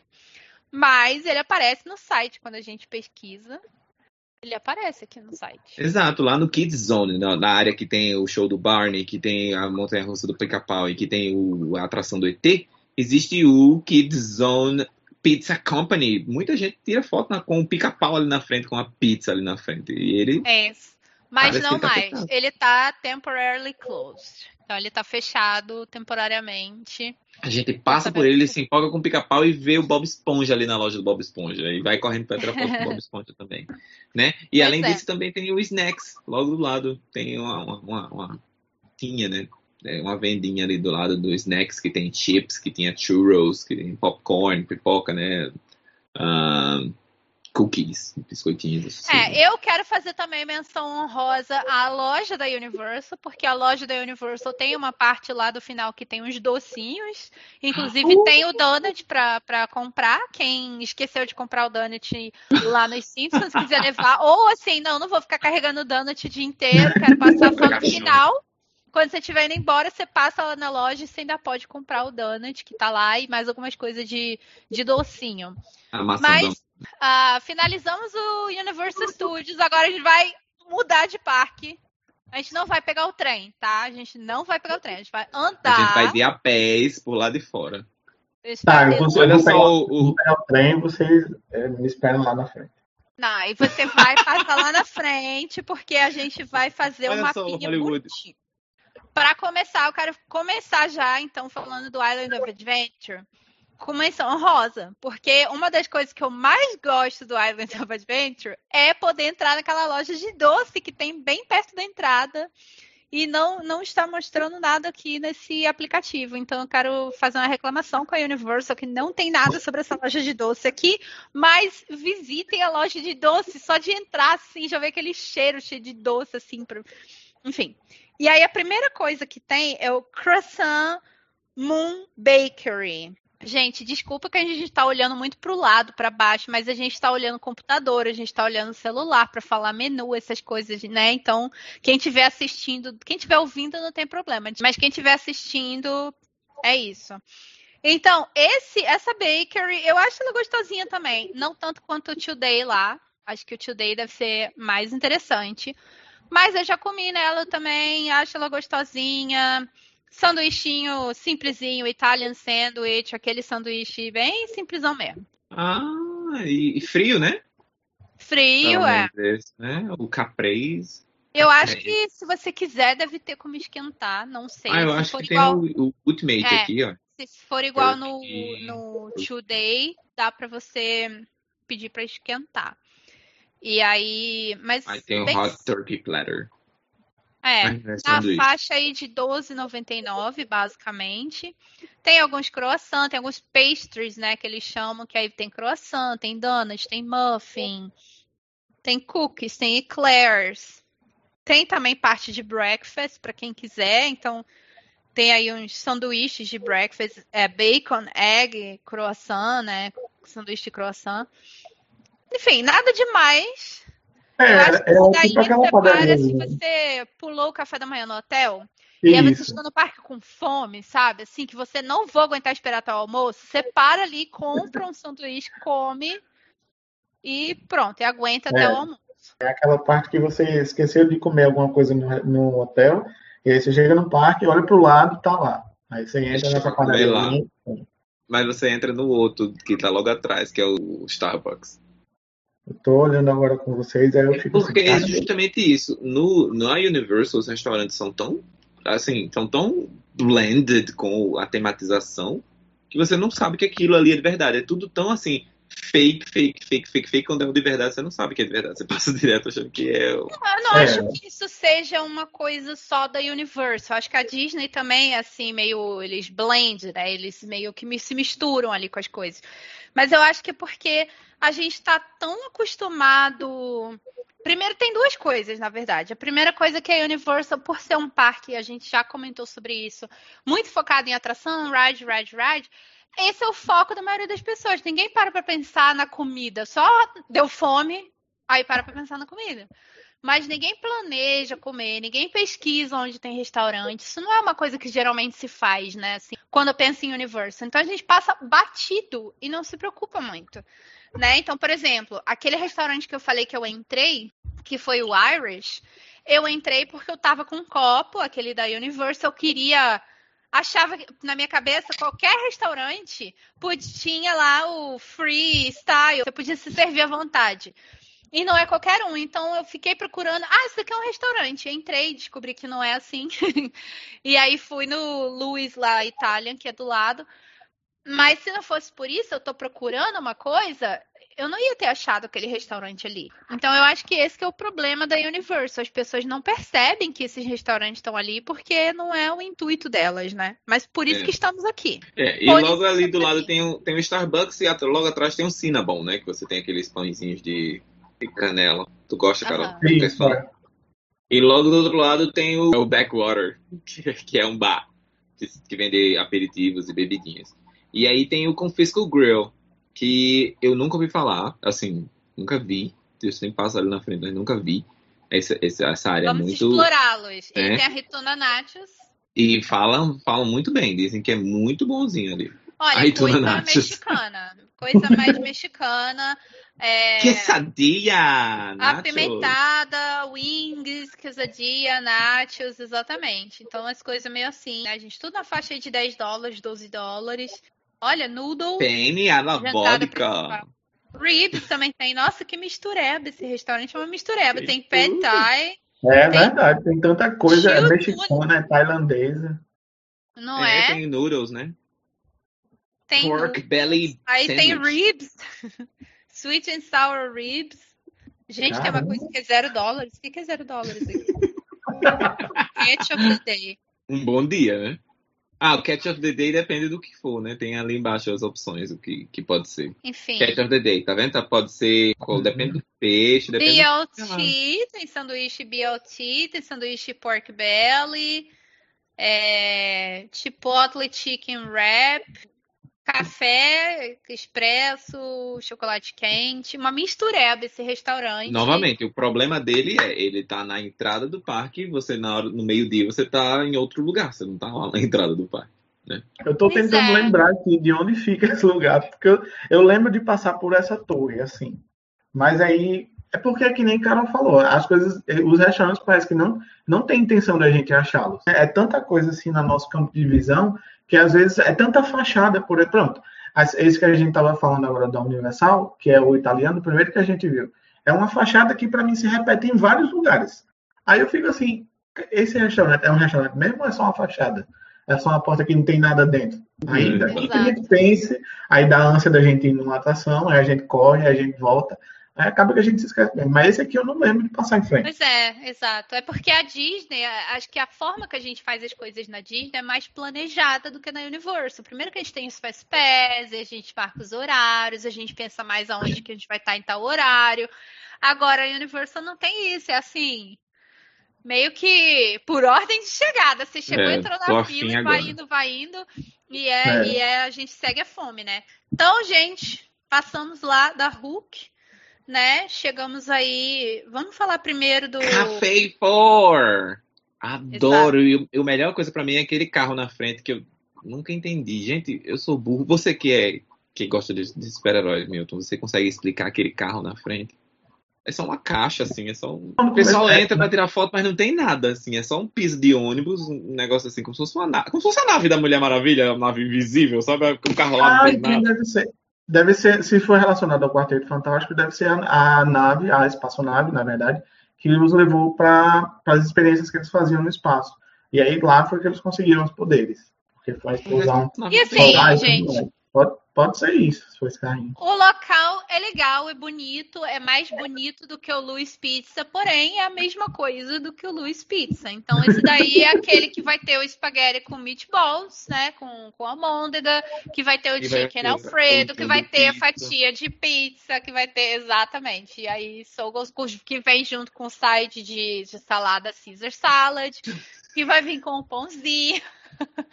B: mas ele aparece no site quando a gente pesquisa. Ele aparece aqui no site.
A: Exato, lá no Kids Zone, na, na área que tem o show do Barney, que tem a montanha-russa do Pica-Pau e que tem o, a atração do ET, existe o Kids Zone Pizza Company. Muita gente tira foto na, com o pica-pau ali na frente, com a pizza ali na frente. E ele.
B: É. Mas não tá mais. Ele tá temporarily closed. Então ele tá fechado temporariamente.
A: A gente passa por ele, se empolga com o pica-pau e vê o Bob Esponja ali na loja do Bob Esponja. E vai correndo para tirar foto do Bob Esponja também. Né? E pois além é. disso, também tem o Snacks, logo do lado. Tem uma, uma, uma, uma tinha, né? É uma vendinha ali do lado do Snacks que tem chips, que tinha churros, que tem popcorn, pipoca, né? Uh, cookies, biscoitinhos.
B: É, eu quero fazer também menção honrosa à loja da Universal, porque a loja da Universal tem uma parte lá do final que tem uns docinhos. Inclusive uh! tem o donut para comprar. Quem esqueceu de comprar o donut lá nos Simpsons, quiser levar. (laughs) Ou assim, não, não vou ficar carregando o donut o dia inteiro, quero passar só no final. Quando você estiver indo embora, você passa lá na loja e você ainda pode comprar o donut que tá lá e mais algumas coisas de, de docinho. Mas uh, finalizamos o Universal Studios, agora a gente vai mudar de parque. A gente não vai pegar o trem, tá? A gente não vai pegar o trem, a gente vai andar.
A: A gente vai ir a pés por lá de fora.
C: Tá, eu vou, Olha só o, o... o trem, vocês é, me esperam lá na frente.
B: Não, e você vai (laughs) passar lá na frente, porque a gente vai fazer Olha uma mapinha bonitinho. Para começar, eu quero começar já, então, falando do Island of Adventure com menção rosa, porque uma das coisas que eu mais gosto do Island of Adventure é poder entrar naquela loja de doce que tem bem perto da entrada e não, não está mostrando nada aqui nesse aplicativo. Então eu quero fazer uma reclamação com a Universal que não tem nada sobre essa loja de doce aqui, mas visitem a loja de doce só de entrar assim, já ver aquele cheiro cheio de doce assim, enfim. E aí a primeira coisa que tem é o Croissant Moon Bakery. Gente, desculpa que a gente está olhando muito para o lado, para baixo, mas a gente está olhando o computador, a gente está olhando o celular para falar menu, essas coisas, né? Então, quem estiver assistindo, quem estiver ouvindo não tem problema, mas quem estiver assistindo é isso. Então, esse, essa bakery, eu acho ela gostosinha também, não tanto quanto o Today lá. Acho que o Today deve ser mais interessante. Mas eu já comi nela também, acho ela gostosinha. Sanduichinho simplesinho, Italian sandwich, aquele sanduíche bem simplesão mesmo.
A: Ah, e, frio, né?
B: Frio, é.
A: Esse, né? O caprese.
B: Eu acho que se você quiser, deve ter como esquentar, não sei.
A: Ah, eu
B: se
A: acho que igual... tem o, o Ultimate é, aqui, ó.
B: Se for igual no, no Today, dá para você pedir para esquentar. E aí. Mas
A: aí tem o Hot Turkey Platter.
B: É, na faixa aí de 12,99, basicamente. Tem alguns croissants, tem alguns pastries, né, que eles chamam, que aí tem croissant, tem donuts, tem muffin, tem cookies, tem eclairs. Tem também parte de breakfast, para quem quiser. Então, tem aí uns sanduíches de breakfast, é, bacon, egg, croissant, né, sanduíche de croissant. Enfim, nada demais. É, eu acho que é, daí tipo você para se você pulou o café da manhã no hotel. Isso. E aí você chegou no parque com fome, sabe? Assim, que você não vou aguentar esperar até o almoço. Você para ali, compra um sanduíche, come e pronto, e aguenta é, até o almoço.
C: É aquela parte que você esqueceu de comer alguma coisa no, no hotel, e aí você chega no parque, olha pro lado, tá lá. Aí você entra nessa padaria.
A: Mas você entra no outro que tá logo atrás, que é o Starbucks.
C: Eu tô olhando agora com vocês, aí eu fico
A: Porque assim, é justamente isso. No, na Universal, os restaurantes são tão, assim, são tão blended com a tematização que você não sabe que aquilo ali é de verdade. É tudo tão, assim, fake, fake, fake, fake, fake. Quando é de verdade, você não sabe que é de verdade. Você passa (laughs) direto achando que é.
B: Não, eu não é. acho que isso seja uma coisa só da Universal. Acho que a Disney também é assim, meio. Eles blend, né? Eles meio que se misturam ali com as coisas. Mas eu acho que é porque a gente está tão acostumado. Primeiro, tem duas coisas, na verdade. A primeira coisa é que a Universal, por ser um parque, a gente já comentou sobre isso, muito focado em atração, ride, ride, ride. Esse é o foco da maioria das pessoas. Ninguém para para pensar na comida, só deu fome, aí para para pensar na comida. Mas ninguém planeja comer, ninguém pesquisa onde tem restaurante. Isso não é uma coisa que geralmente se faz, né? Assim, quando eu penso em Universal. Então a gente passa batido e não se preocupa muito, né? Então, por exemplo, aquele restaurante que eu falei que eu entrei, que foi o Irish, eu entrei porque eu tava com um copo, aquele da Universal, eu queria achava na minha cabeça qualquer restaurante tinha lá o free style, você podia se servir à vontade. E não é qualquer um. Então eu fiquei procurando. Ah, isso aqui é um restaurante. Entrei, descobri que não é assim. (laughs) e aí fui no Luiz lá, Italian, que é do lado. Mas se não fosse por isso, eu tô procurando uma coisa, eu não ia ter achado aquele restaurante ali. Então eu acho que esse que é o problema da Universal. As pessoas não percebem que esses restaurantes estão ali porque não é o intuito delas, né? Mas por isso é. que estamos aqui.
A: É, e Pode logo ali do lado tem o, tem o Starbucks e logo atrás tem o Cinnabon, né? Que você tem aqueles pãezinhos de e canela. Tu gosta, Carol?
C: Uhum.
A: E logo do outro lado tem o, o Backwater, (laughs) que, que, é um bar que, que, vende aperitivos e bebidinhas. E aí tem o Confisco Grill, que eu nunca ouvi falar, assim, nunca vi. Eu sempre passo ali na frente, mas nunca vi. Essa, essa, essa área
B: Vamos
A: é muito.
B: explorá-los. É. Ele tem a Rituna Nachos.
A: E falam, falam muito bem, dizem que é muito bonzinho ali.
B: Olha, coisa nachos. mexicana. Coisa mais mexicana. É,
A: quesadilla,
B: nachos. Apimentada, wings, quesadilla, nachos, exatamente. Então, as coisas meio assim, né, gente? Tudo na faixa de 10 dólares, 12 dólares. Olha, noodle.
A: La vodka.
B: Ribs também tem. Nossa, que mistureba esse restaurante. É uma mistureba. Tem pad thai.
C: É tem... verdade, tem tanta coisa. É mexicana, é tailandesa.
B: Não é? é?
A: Tem noodles, né?
B: Tem
A: Pork belly
B: Aí
A: sandwich.
B: tem ribs. (laughs) Sweet and sour ribs. Gente, Caramba. tem uma coisa que é zero dólares. O que é zero dólares aqui? Catch of the day.
A: Um bom dia, né? Ah, o Catch of the Day depende do que for, né? Tem ali embaixo as opções, o que, que pode ser.
B: Enfim.
A: Catch of the Day, tá vendo? Tá, pode ser. Uhum. Depende do peixe, depende
B: BLT, do... tem sanduíche BLT, tem sanduíche pork belly, é, chipotle chicken wrap, café, expresso, chocolate quente, uma mistureba esse restaurante.
A: Novamente, o problema dele é, ele tá na entrada do parque, você na hora, no meio-dia você tá em outro lugar, você não tá lá na (laughs) entrada do parque. Né?
C: Eu tô tentando é. lembrar aqui de onde fica esse lugar, porque eu, eu lembro de passar por essa torre, assim. Mas aí é porque é que nem Carol falou, as coisas, os restaurantes parece que não não tem intenção da gente achá-los. É, é tanta coisa assim no nosso campo de visão que às vezes é tanta fachada por pronto. Esse que a gente estava falando agora da Universal, que é o italiano, o primeiro que a gente viu, é uma fachada que para mim se repete em vários lugares. Aí eu fico assim, esse restaurante é um restaurante mesmo ou é só uma fachada? É só uma porta que não tem nada dentro. Ainda. Hum, a gente pense, aí dá ânsia da gente ir numa atração, aí a gente corre, aí a gente volta. Aí acaba que a gente se esquece mesmo. Mas esse aqui eu não lembro de passar em frente.
B: Pois é, exato. É porque a Disney, acho que a forma que a gente faz as coisas na Disney é mais planejada do que na Universal. Primeiro que a gente tem os Fast Pass, a gente marca os horários, a gente pensa mais aonde que a gente vai estar em tal horário. Agora, a Universal não tem isso, é assim, meio que por ordem de chegada. Você chegou, é, entrou na fila e vai indo, vai indo. E, é, é. e é, a gente segue a fome, né? Então, gente, passamos lá da Hulk né? Chegamos aí. Vamos falar primeiro do.
A: Café For! Adoro! Exato. E a melhor coisa para mim é aquele carro na frente que eu nunca entendi. Gente, eu sou burro. Você que é que gosta de, de super-heróis, Milton, você consegue explicar aquele carro na frente? É só uma caixa, assim, é só um... O pessoal é, entra pra tirar foto, mas não tem nada, assim, é só um piso de ônibus, um negócio assim, como se fosse uma nave. Como se fosse a nave da Mulher Maravilha, a nave invisível, sabe? O carro lá
C: não tem nada. Deve ser. Deve ser, se for relacionado ao Quarteto Fantástico, deve ser a, a nave, a espaçonave, na verdade, que os levou para as experiências que eles faziam no espaço. E aí lá foi que eles conseguiram os poderes. Porque foi a explosão.
B: E assim, gente,
C: Pode, pode ser isso, se for esse carrinho.
B: O local é legal, é bonito, é mais bonito do que o Luiz Pizza, porém é a mesma coisa do que o Luiz Pizza. Então, esse daí é aquele que vai ter o espaguete com meatballs, né? Com, com almôndega, que vai ter o que chicken alfredo, que vai ter a fatia de pizza, que vai ter exatamente. E aí, sogos que vem junto com o side de, de salada Caesar salad, que vai vir com o pãozinho. (laughs)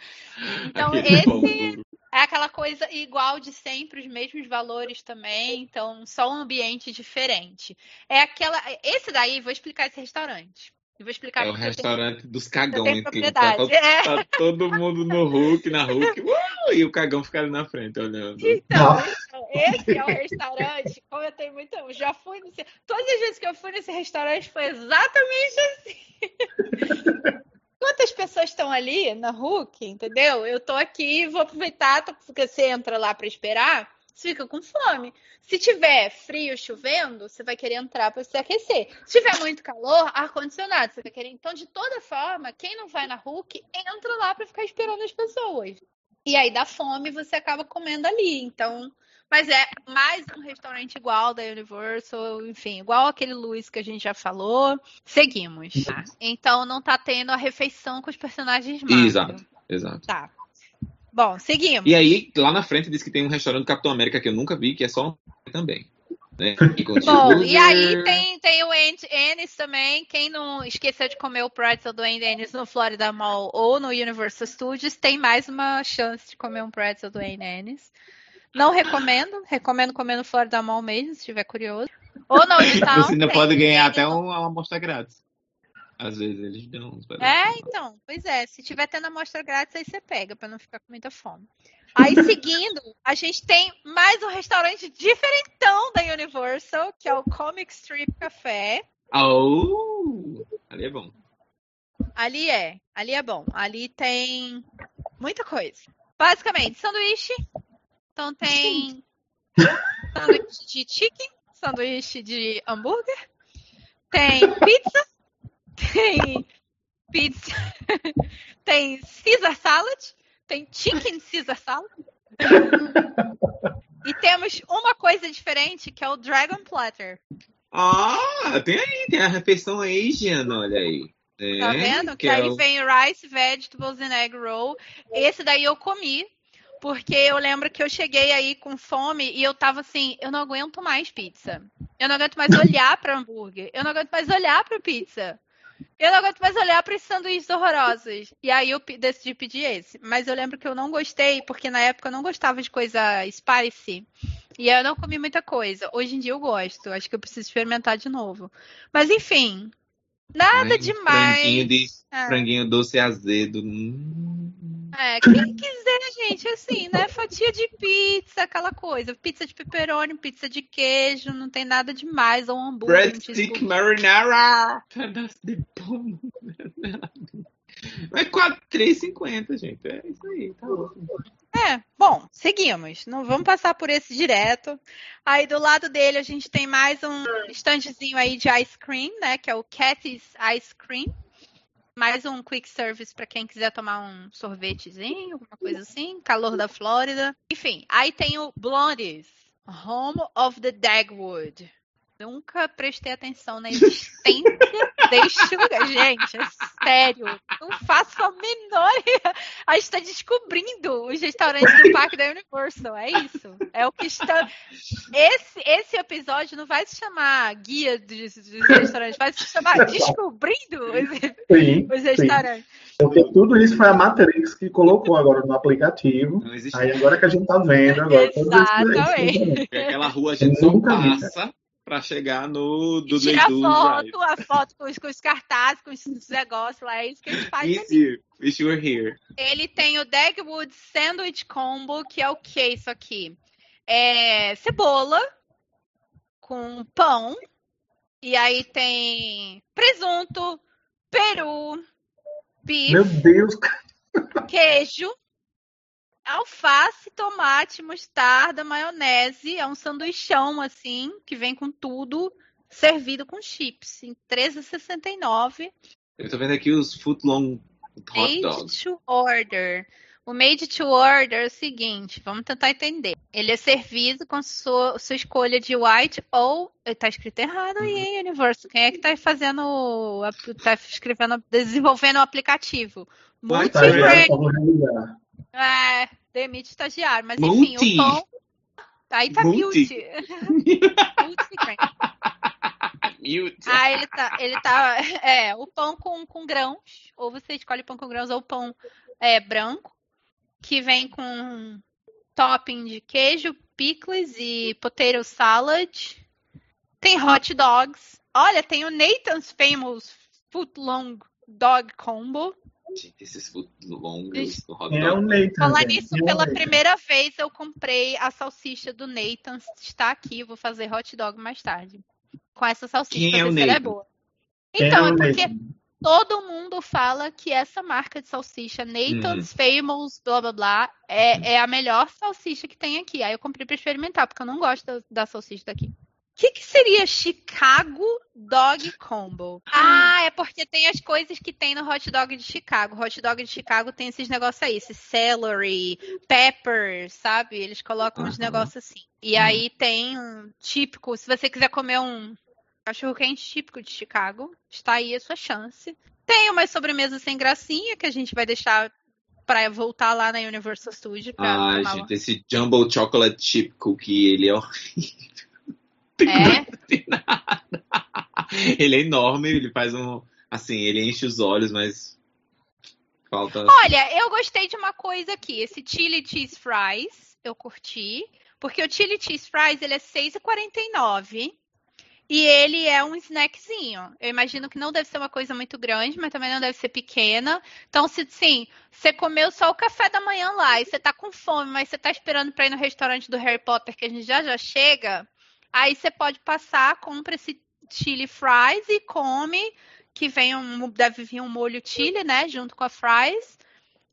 B: Então, esse É aquela coisa igual de sempre, os mesmos valores também, então só um ambiente diferente. É aquela. Esse daí, vou explicar esse restaurante. Eu vou explicar
A: É o restaurante
B: tenho-
A: dos cagões. que tá.
B: É.
A: tá todo mundo no Hulk, na Hulk, uau, e o cagão fica ali na frente olhando.
B: Então, então, esse é o restaurante. Como eu tenho muito. eu Já fui nesse. Todas as vezes que eu fui nesse restaurante foi exatamente assim. Quantas pessoas estão ali na Hulk, entendeu? Eu tô aqui, vou aproveitar, tô, porque você entra lá para esperar, você fica com fome. Se tiver frio, chovendo, você vai querer entrar para se aquecer. Se tiver muito calor, ar-condicionado, você vai querer. Então, de toda forma, quem não vai na Hulk, entra lá para ficar esperando as pessoas. E aí dá fome e você acaba comendo ali. Então, mas é mais um restaurante igual da Universal, enfim, igual aquele Luiz que a gente já falou. Seguimos. tá? Então não tá tendo a refeição com os personagens Marvel.
A: Exato, exato.
B: Tá. Bom, seguimos.
A: E aí, lá na frente diz que tem um restaurante do Capitão América que eu nunca vi, que é só um também. Né? E (laughs)
B: Bom, e aí tem, tem o Ant- Ennis também. Quem não esqueceu de comer o pretzel do Andy Ennis no Florida Mall ou no Universal Studios, tem mais uma chance de comer um pretzel do Andy Ennis. Não recomendo. Recomendo comer no Florida Mall mesmo, se estiver curioso. Ou na Old Town,
A: Você ainda pode ganhar até um- uma amostra grátis. Às vezes eles dão uns
B: É, então, pois é. Se tiver tendo amostra grátis, aí você pega, pra não ficar com muita fome. Aí, (laughs) seguindo, a gente tem mais um restaurante diferentão da Universal, que é o Comic Strip Café.
A: Oh, ali é bom.
B: Ali é, ali é bom. Ali tem muita coisa. Basicamente, sanduíche. Então tem sanduíche de chicken, sanduíche de hambúrguer. Tem pizza. Tem pizza. (laughs) Tem Caesar salad. Tem chicken Caesar salad. E temos uma coisa diferente que é o Dragon Platter.
A: Ah, tem aí, tem a refeição Asian, olha aí. É,
B: Tá vendo? Que,
A: que é
B: aí
A: o-
B: vem rice, vegetables and egg roll. Esse daí eu comi, porque eu lembro que eu cheguei aí com fome e eu tava assim, eu não aguento mais pizza. Eu não aguento mais olhar para hambúrguer. Eu não aguento mais olhar para pizza. Eu não aguento mais olhar para esses sanduíches horrorosos. E aí eu decidi pedir esse. Mas eu lembro que eu não gostei, porque na época eu não gostava de coisa spicy. E eu não comi muita coisa. Hoje em dia eu gosto. Acho que eu preciso experimentar de novo. Mas enfim, nada
A: Ai,
B: demais.
A: Franguinho, de,
B: É.
A: franguinho doce e azedo. Hum.
B: É, quem quiser, gente, assim, né? Fatia de pizza, aquela coisa. Pizza de pepperoni, pizza de queijo, não tem nada demais. Ou um hambúrguer.
A: Breadstick marinara. Pedaço de pão. É 4,3,50, gente. É isso aí, tá ótimo.
B: É, bom, seguimos. Não vamos passar por esse direto. Aí do lado dele a gente tem mais um standzinho aí de ice cream, né? Que é o Cathy's Ice Cream. Mais um quick service para quem quiser tomar um sorvetezinho, alguma coisa assim. Calor da Flórida. Enfim, aí tem o Blondes, Home of the Dagwood. Nunca prestei atenção na existência (laughs) deste lugar. Gente, é sério. Não faço a menor. A gente está descobrindo os restaurantes do Parque da Universal. É isso. É o que está. Esse, esse episódio não vai se chamar Guia dos, dos Restaurantes, vai se chamar Descobrindo os,
C: Sim,
B: os
C: sim.
B: restaurantes.
C: Porque tudo isso foi a Matrix que colocou agora no aplicativo.
A: Não existe.
C: Aí agora que a gente tá vendo agora. esses-
B: Exatamente.
A: Porque aquela rua a gente só
C: Nunca vi,
A: passa pra chegar no
B: E
A: do
B: tira a
A: do
B: foto, a foto com os, com os cartazes, com os negócios lá, é isso que a gente faz.
A: Wish you were here.
B: Ele tem o Dagwood Sandwich Combo, que é o que isso aqui? É cebola com pão. E aí tem presunto, peru, bife,
C: Meu Deus,
B: queijo, alface, tomate, mostarda, maionese. É um sanduichão assim, que vem com tudo, servido com chips. Em R$13,69.
A: Eu tô vendo aqui os footlong hot
B: Made
A: dogs.
B: to order. O made to order é o seguinte, vamos tentar entender. Ele é servido com sua, sua escolha de white ou. Tá escrito errado aí, hein, Universo? Quem é que tá fazendo. tá escrevendo, desenvolvendo o aplicativo?
A: White
B: É, demite estagiário, mas enfim, o pão. Aí tá. Multi-grain.
A: Mute. (laughs)
B: Ah, ele tá, ele tá, (laughs) é, o pão com, com grãos, ou você escolhe pão com grãos ou pão é, branco, que vem com topping de queijo, pickles e potato salad. Tem hot dogs. Olha, tem o Nathan's Famous Footlong Dog Combo.
A: Gente, esses longos do hot
C: É o Nathan.
B: Falar nisso,
C: é
B: pela primeira vez eu comprei a salsicha do Nathan. Está aqui, vou fazer hot dog mais tarde. Com essa salsicha,
A: Quem
B: pra
A: é
B: ver
A: o
B: se ela é
A: Nathan?
B: boa.
C: Quem
B: Então,
C: é
B: é porque
C: Nathan?
B: todo mundo fala que essa marca de salsicha, Nathan's Famous, blá blá blá, é, é a melhor salsicha que tem aqui. Aí eu comprei pra experimentar, porque eu não gosto da, da salsicha daqui. O que, que seria Chicago Dog Combo? Ah, é porque tem as coisas que tem no hot dog de Chicago. O hot dog de Chicago tem esses negócios aí, esse celery, pepper, sabe? Eles colocam uns
A: Aham.
B: negócios assim. E aí tem um típico, se você quiser comer um cachorro quente típico de Chicago, está aí a sua chance. Tem umas sobremesas sem gracinha que a gente vai deixar para voltar lá na Universal Studio pra
A: Ah, gente, esse Jumbo Chocolate Chip Cookie, ele é horrível.
B: É,
A: Tem nada. Ele é enorme, ele faz um. Assim, ele enche os olhos, mas. Falta.
B: Olha, eu gostei de uma coisa aqui. Esse chili cheese fries, eu curti. Porque o chili cheese fries, ele é R$6,49. E ele é um snackzinho. Eu imagino que não deve ser uma coisa muito grande, mas também não deve ser pequena. Então, se sim, você comeu só o café da manhã lá e você tá com fome, mas você tá esperando pra ir no restaurante do Harry Potter, que a gente já já chega, aí você pode passar, compra esse chili fries e come que vem um, deve vir um molho chili, né, junto com a fries,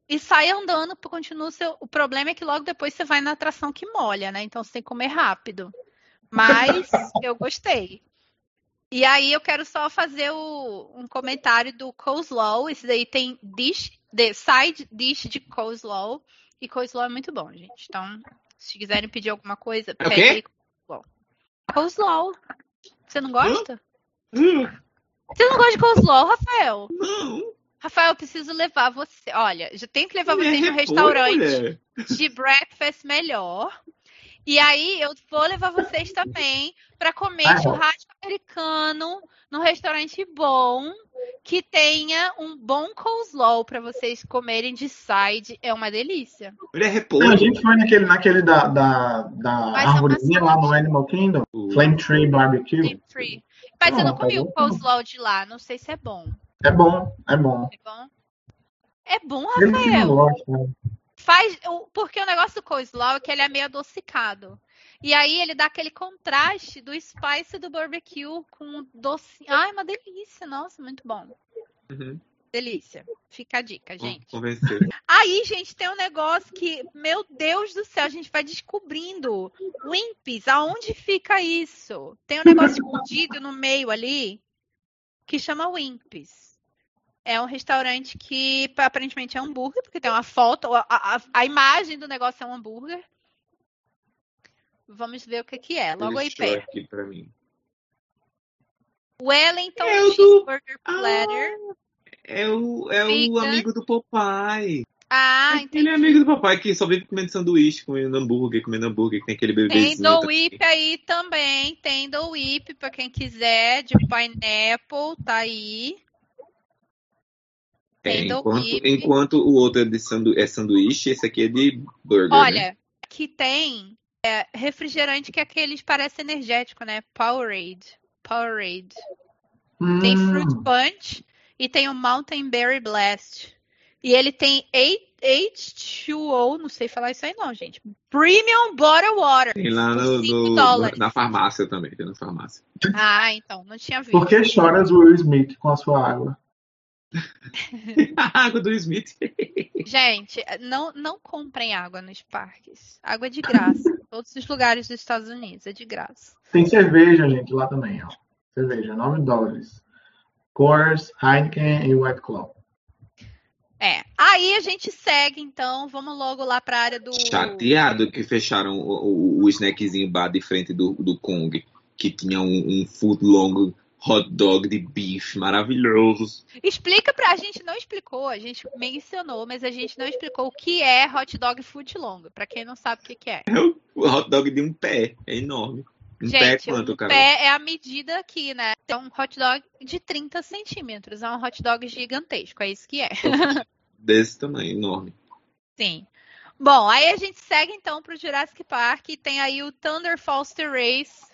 B: e sai andando, continua o seu. O problema é que logo depois você vai na atração que molha, né? Então você tem que comer rápido. Mas (laughs) eu gostei. E aí eu quero só fazer o- um comentário do coleslaw. Esse daí tem dish, de, side dish de coleslaw. E coleslaw é muito bom, gente. Então, se quiserem pedir alguma coisa,
A: É o
B: pede
A: quê?
B: aí coleslaw. Você não gosta?
A: Hum,
B: Você não gosta de coleslaw, Rafael?
A: Não,
B: Rafael, eu preciso levar você. Olha, já tenho que levar vocês no
A: repolho,
B: restaurante
A: mulher.
B: de breakfast melhor. E aí eu vou levar vocês também para comer
C: Ah, é.
B: churrasco americano num restaurante bom que tenha um bom coleslaw para vocês comerem de side. É uma delícia.
A: Ele é
C: Não,
A: repolho.
C: a gente foi naquele, naquele da, da, da arvorezinha lá no. Animal Kingdom. Flame Tree Barbecue.
B: Gluten free. Mas eu não
C: Não,
B: comi
C: tá
B: o coleslaw de lá. Não sei se é bom.
C: É bom, é bom.
B: É bom? É bom,
C: Ele que não
B: Rafael.
C: gosta. né?
B: Faz, porque o negócio do coleslaw é que ele é meio adocicado. E aí ele dá aquele contraste do spice do barbecue com o doce. Ai, uma delícia. Nossa, muito bom.
A: Uhum.
B: Delícia. Fica a dica, gente.
A: Convenceu.
B: Aí, gente, tem um negócio que, meu Deus do céu, a gente vai descobrindo. Wimpys, aonde fica isso? Tem um negócio escondido no meio ali que chama Wimpys. É um restaurante que aparentemente é hambúrguer, porque tem uma foto, a, a, a imagem do negócio é um hambúrguer. Vamos ver o que, que é. Logo
A: Ele
B: aí perto.
A: aqui pra mim.
B: Wellington
A: É o do-
B: Cheeseburger
A: Ah,
B: Platter.
A: É o, é o amigo do Popeye.
B: Ah,
A: Ele
B: entendi.
A: é amigo do Popeye que só vive comendo sanduíche, comendo hambúrguer, comendo hambúrguer, que tem aquele
B: Tem
A: bebezinho.
B: do
A: também.
B: Whip aí também. Tem do Whip pra quem quiser, de pineapple, tá aí. Tem
A: enquanto, enquanto o outro é, de sandu é sanduíche, esse aqui é de burger. né?
B: Olha, que tem é, refrigerante que é aqueles parece energético, né? Powerade. Powerade. Tem
C: Hum,
B: Fruit Punch e tem o Mountain Berry Blast. E ele tem H2O, não sei falar isso aí não, gente. Premium Bottle Water.
A: Tem lá no, no- na farmácia também, tem na farmácia.
B: Ah, então, não tinha visto.
C: Por que choras Will Smith com a sua água? (laughs)
A: a água do Smith.
B: Gente, não, não comprem água nos parques. Água é de graça. Em (laughs) Todos os lugares dos Estados Unidos é de graça.
C: Tem cerveja, gente, lá também, ó. Cerveja, 9 dólares. Coors, Heineken e White Claw.
B: É. Aí a gente segue, então. Vamos logo lá para a área do.
A: Chateado que fecharam o, o, o snackzinho bar de frente do, do Kong, que tinha um, um foot long hot dog de bife maravilhoso.
B: Explica pra. A gente não explicou, a gente mencionou, mas a gente não explicou o que é hot dog foot long. Pra quem não sabe o que, que é.
A: É o, hot dog de um pé, é enorme. Um pé é
B: Gente,
A: quanto,
B: o
A: cara?
B: pé é a medida aqui, né? É um hot dog de 30 centímetros. É um hot dog gigantesco. É isso que é. (laughs)
A: Desse tamanho, enorme.
B: Sim. Bom, aí a gente segue então pro Jurassic Park e tem aí o Thunder Foster Race.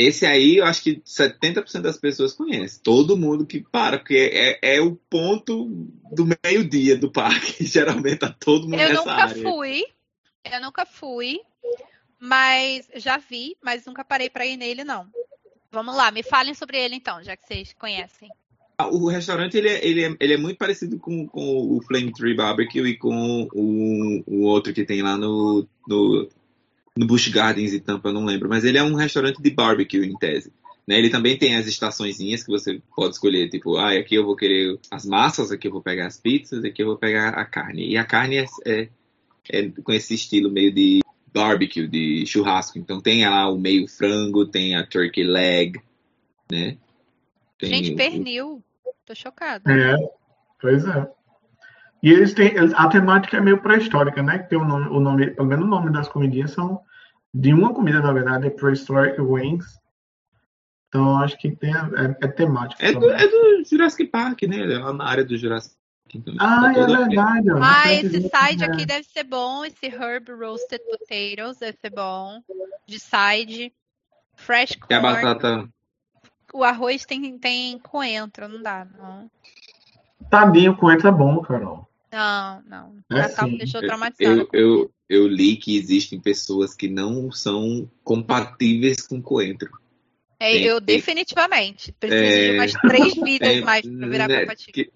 A: Esse aí eu acho que 70% das pessoas conhecem. Todo mundo que para, porque é, é o ponto do meio-dia do parque. (laughs) Geralmente tá todo mundo
B: Eu
A: nessa
B: nunca
A: área.
B: fui, eu nunca fui, mas já vi, mas nunca parei pra ir nele não. Vamos lá, me falem sobre ele então, já que vocês conhecem.
A: Ah, O restaurante ele é, ele é, ele é muito parecido com, com o Flame Tree Barbecue e com o, o outro que tem lá no, no, no Busch Gardens e Tampa, eu não lembro. Mas ele é um restaurante de barbecue, em tese. Né? Ele também tem as estaçõezinhas que você pode escolher, tipo, ah, aqui eu vou querer as massas, aqui eu vou pegar as pizzas, aqui eu vou pegar a carne. E a carne é, é, é com esse estilo meio de barbecue, de churrasco. Então tem lá o meio frango, tem a turkey leg, né? Tem
B: Gente,
A: o-
B: pernil. Tô chocada.
C: É, pois é. E eles têm. A temática é meio pré-histórica, né? Que tem o nome, o nome, pelo menos o nome das comidinhas são. De uma comida, na verdade, é Prehistoric Wings. Então acho que tem, é, é temático.
A: É do, é do Jurassic Park, né? É lá na área do Jurassic Park. Então,
C: Ah,
A: tá
C: é verdade. ó.
B: Ah, esse side
C: né?
B: aqui deve ser bom. Esse herb roasted potatoes deve ser bom. De side. Fresh
A: E a
B: corn.
A: batata.
B: O arroz tem, tem coentro, não dá, não.
C: Tadinho, coentro é bom, Carol.
B: Não, não.
C: É
B: Natal me
C: sim.
B: deixou traumatizada.
A: Eu, eu, eu li que existem pessoas que não são compatíveis com coentro.
B: É,
A: tem-
B: eu
A: tem-
B: definitivamente preciso
A: É,
B: de umas três (laughs) vidas
A: É,
B: mais pra virar
A: né,
B: compatível.
A: que-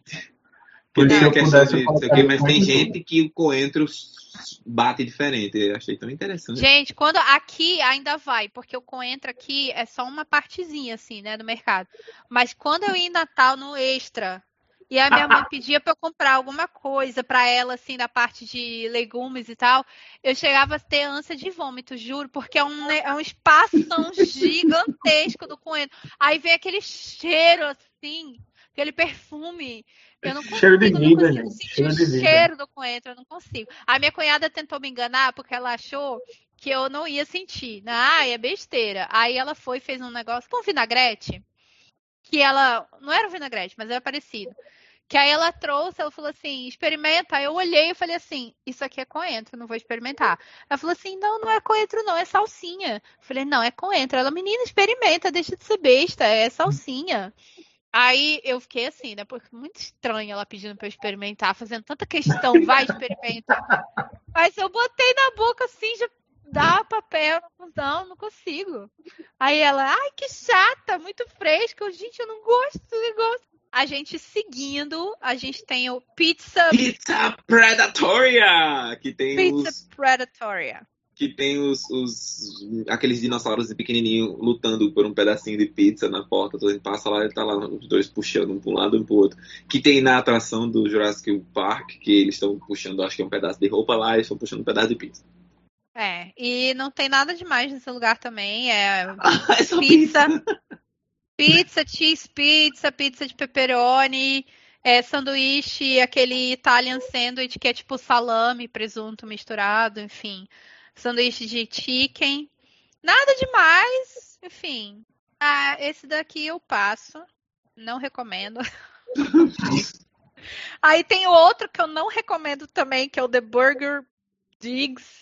C: Pois
A: que tem
C: se
A: a
C: eu
A: questão
C: pudesse,
A: não o
C: colocaria
A: quê, mas tem gente que o coentro bate diferente. Eu achei tão interessante.
B: Gente, quando aqui ainda vai, porque o coentro aqui é só uma partezinha assim, né, do mercado. Mas quando eu ia em Natal no extra e a minha mãe (laughs) pedia para eu comprar alguma coisa para ela assim da parte de legumes e tal, eu chegava a ter ânsia de vômito, juro, porque é um é um espação gigantesco do coentro. Aí vem aquele cheiro assim, aquele perfume. Eu não consigo,
C: Cheiro de
B: não
C: vida,
B: consigo
C: gente.
B: sentir
C: Cheiro
B: o
C: de vida.
B: cheiro do coentro, eu não consigo. A minha cunhada tentou me enganar porque ela achou que eu não ia sentir. Ah, é besteira. Aí ela foi e fez um negócio com vinagrete, que ela. Não era um vinagrete, mas era parecido. Que aí ela trouxe, ela falou assim, experimenta. Aí eu olhei e falei assim, isso aqui é coentro, não vou experimentar. Ela falou assim, não, não é coentro não, é salsinha. Eu falei, não, é coentro. Ela, menina, experimenta, deixa de ser besta, é salsinha. Aí eu fiquei assim, né? Porque muito estranho ela pedindo pra eu experimentar, fazendo tanta questão, vai, experimenta. Mas eu botei na boca assim, já dá papel, não, não consigo. Aí ela, ai, que chata, muito fresca. Eu, gente, eu não gosto do negócio. A gente seguindo, a gente tem o Pizza,
A: Pizza Predatoria! Que tem
B: pizza
A: os.
B: Predatoria.
A: Que tem os, os. aqueles dinossauros pequenininhos lutando por um pedacinho de pizza na porta. Todo mundo passa lá e tá lá os dois puxando um para um lado e um pro outro. Que tem na atração do Jurassic Park, que eles estão puxando, acho que é um pedaço de roupa lá, e eles estão puxando um pedaço de pizza.
B: É, e não tem nada demais nesse lugar também. É (laughs)
A: é só
B: pizza, pizza, cheese pizza, pizza de pepperoni, é, sanduíche, aquele Italian sandwich que é tipo salame, presunto misturado, enfim. Sanduíche de chicken. Nada demais, enfim. Ah, esse daqui eu passo. Não recomendo. (laughs) Aí tem outro que eu não recomendo também, que é o The Burger Digs.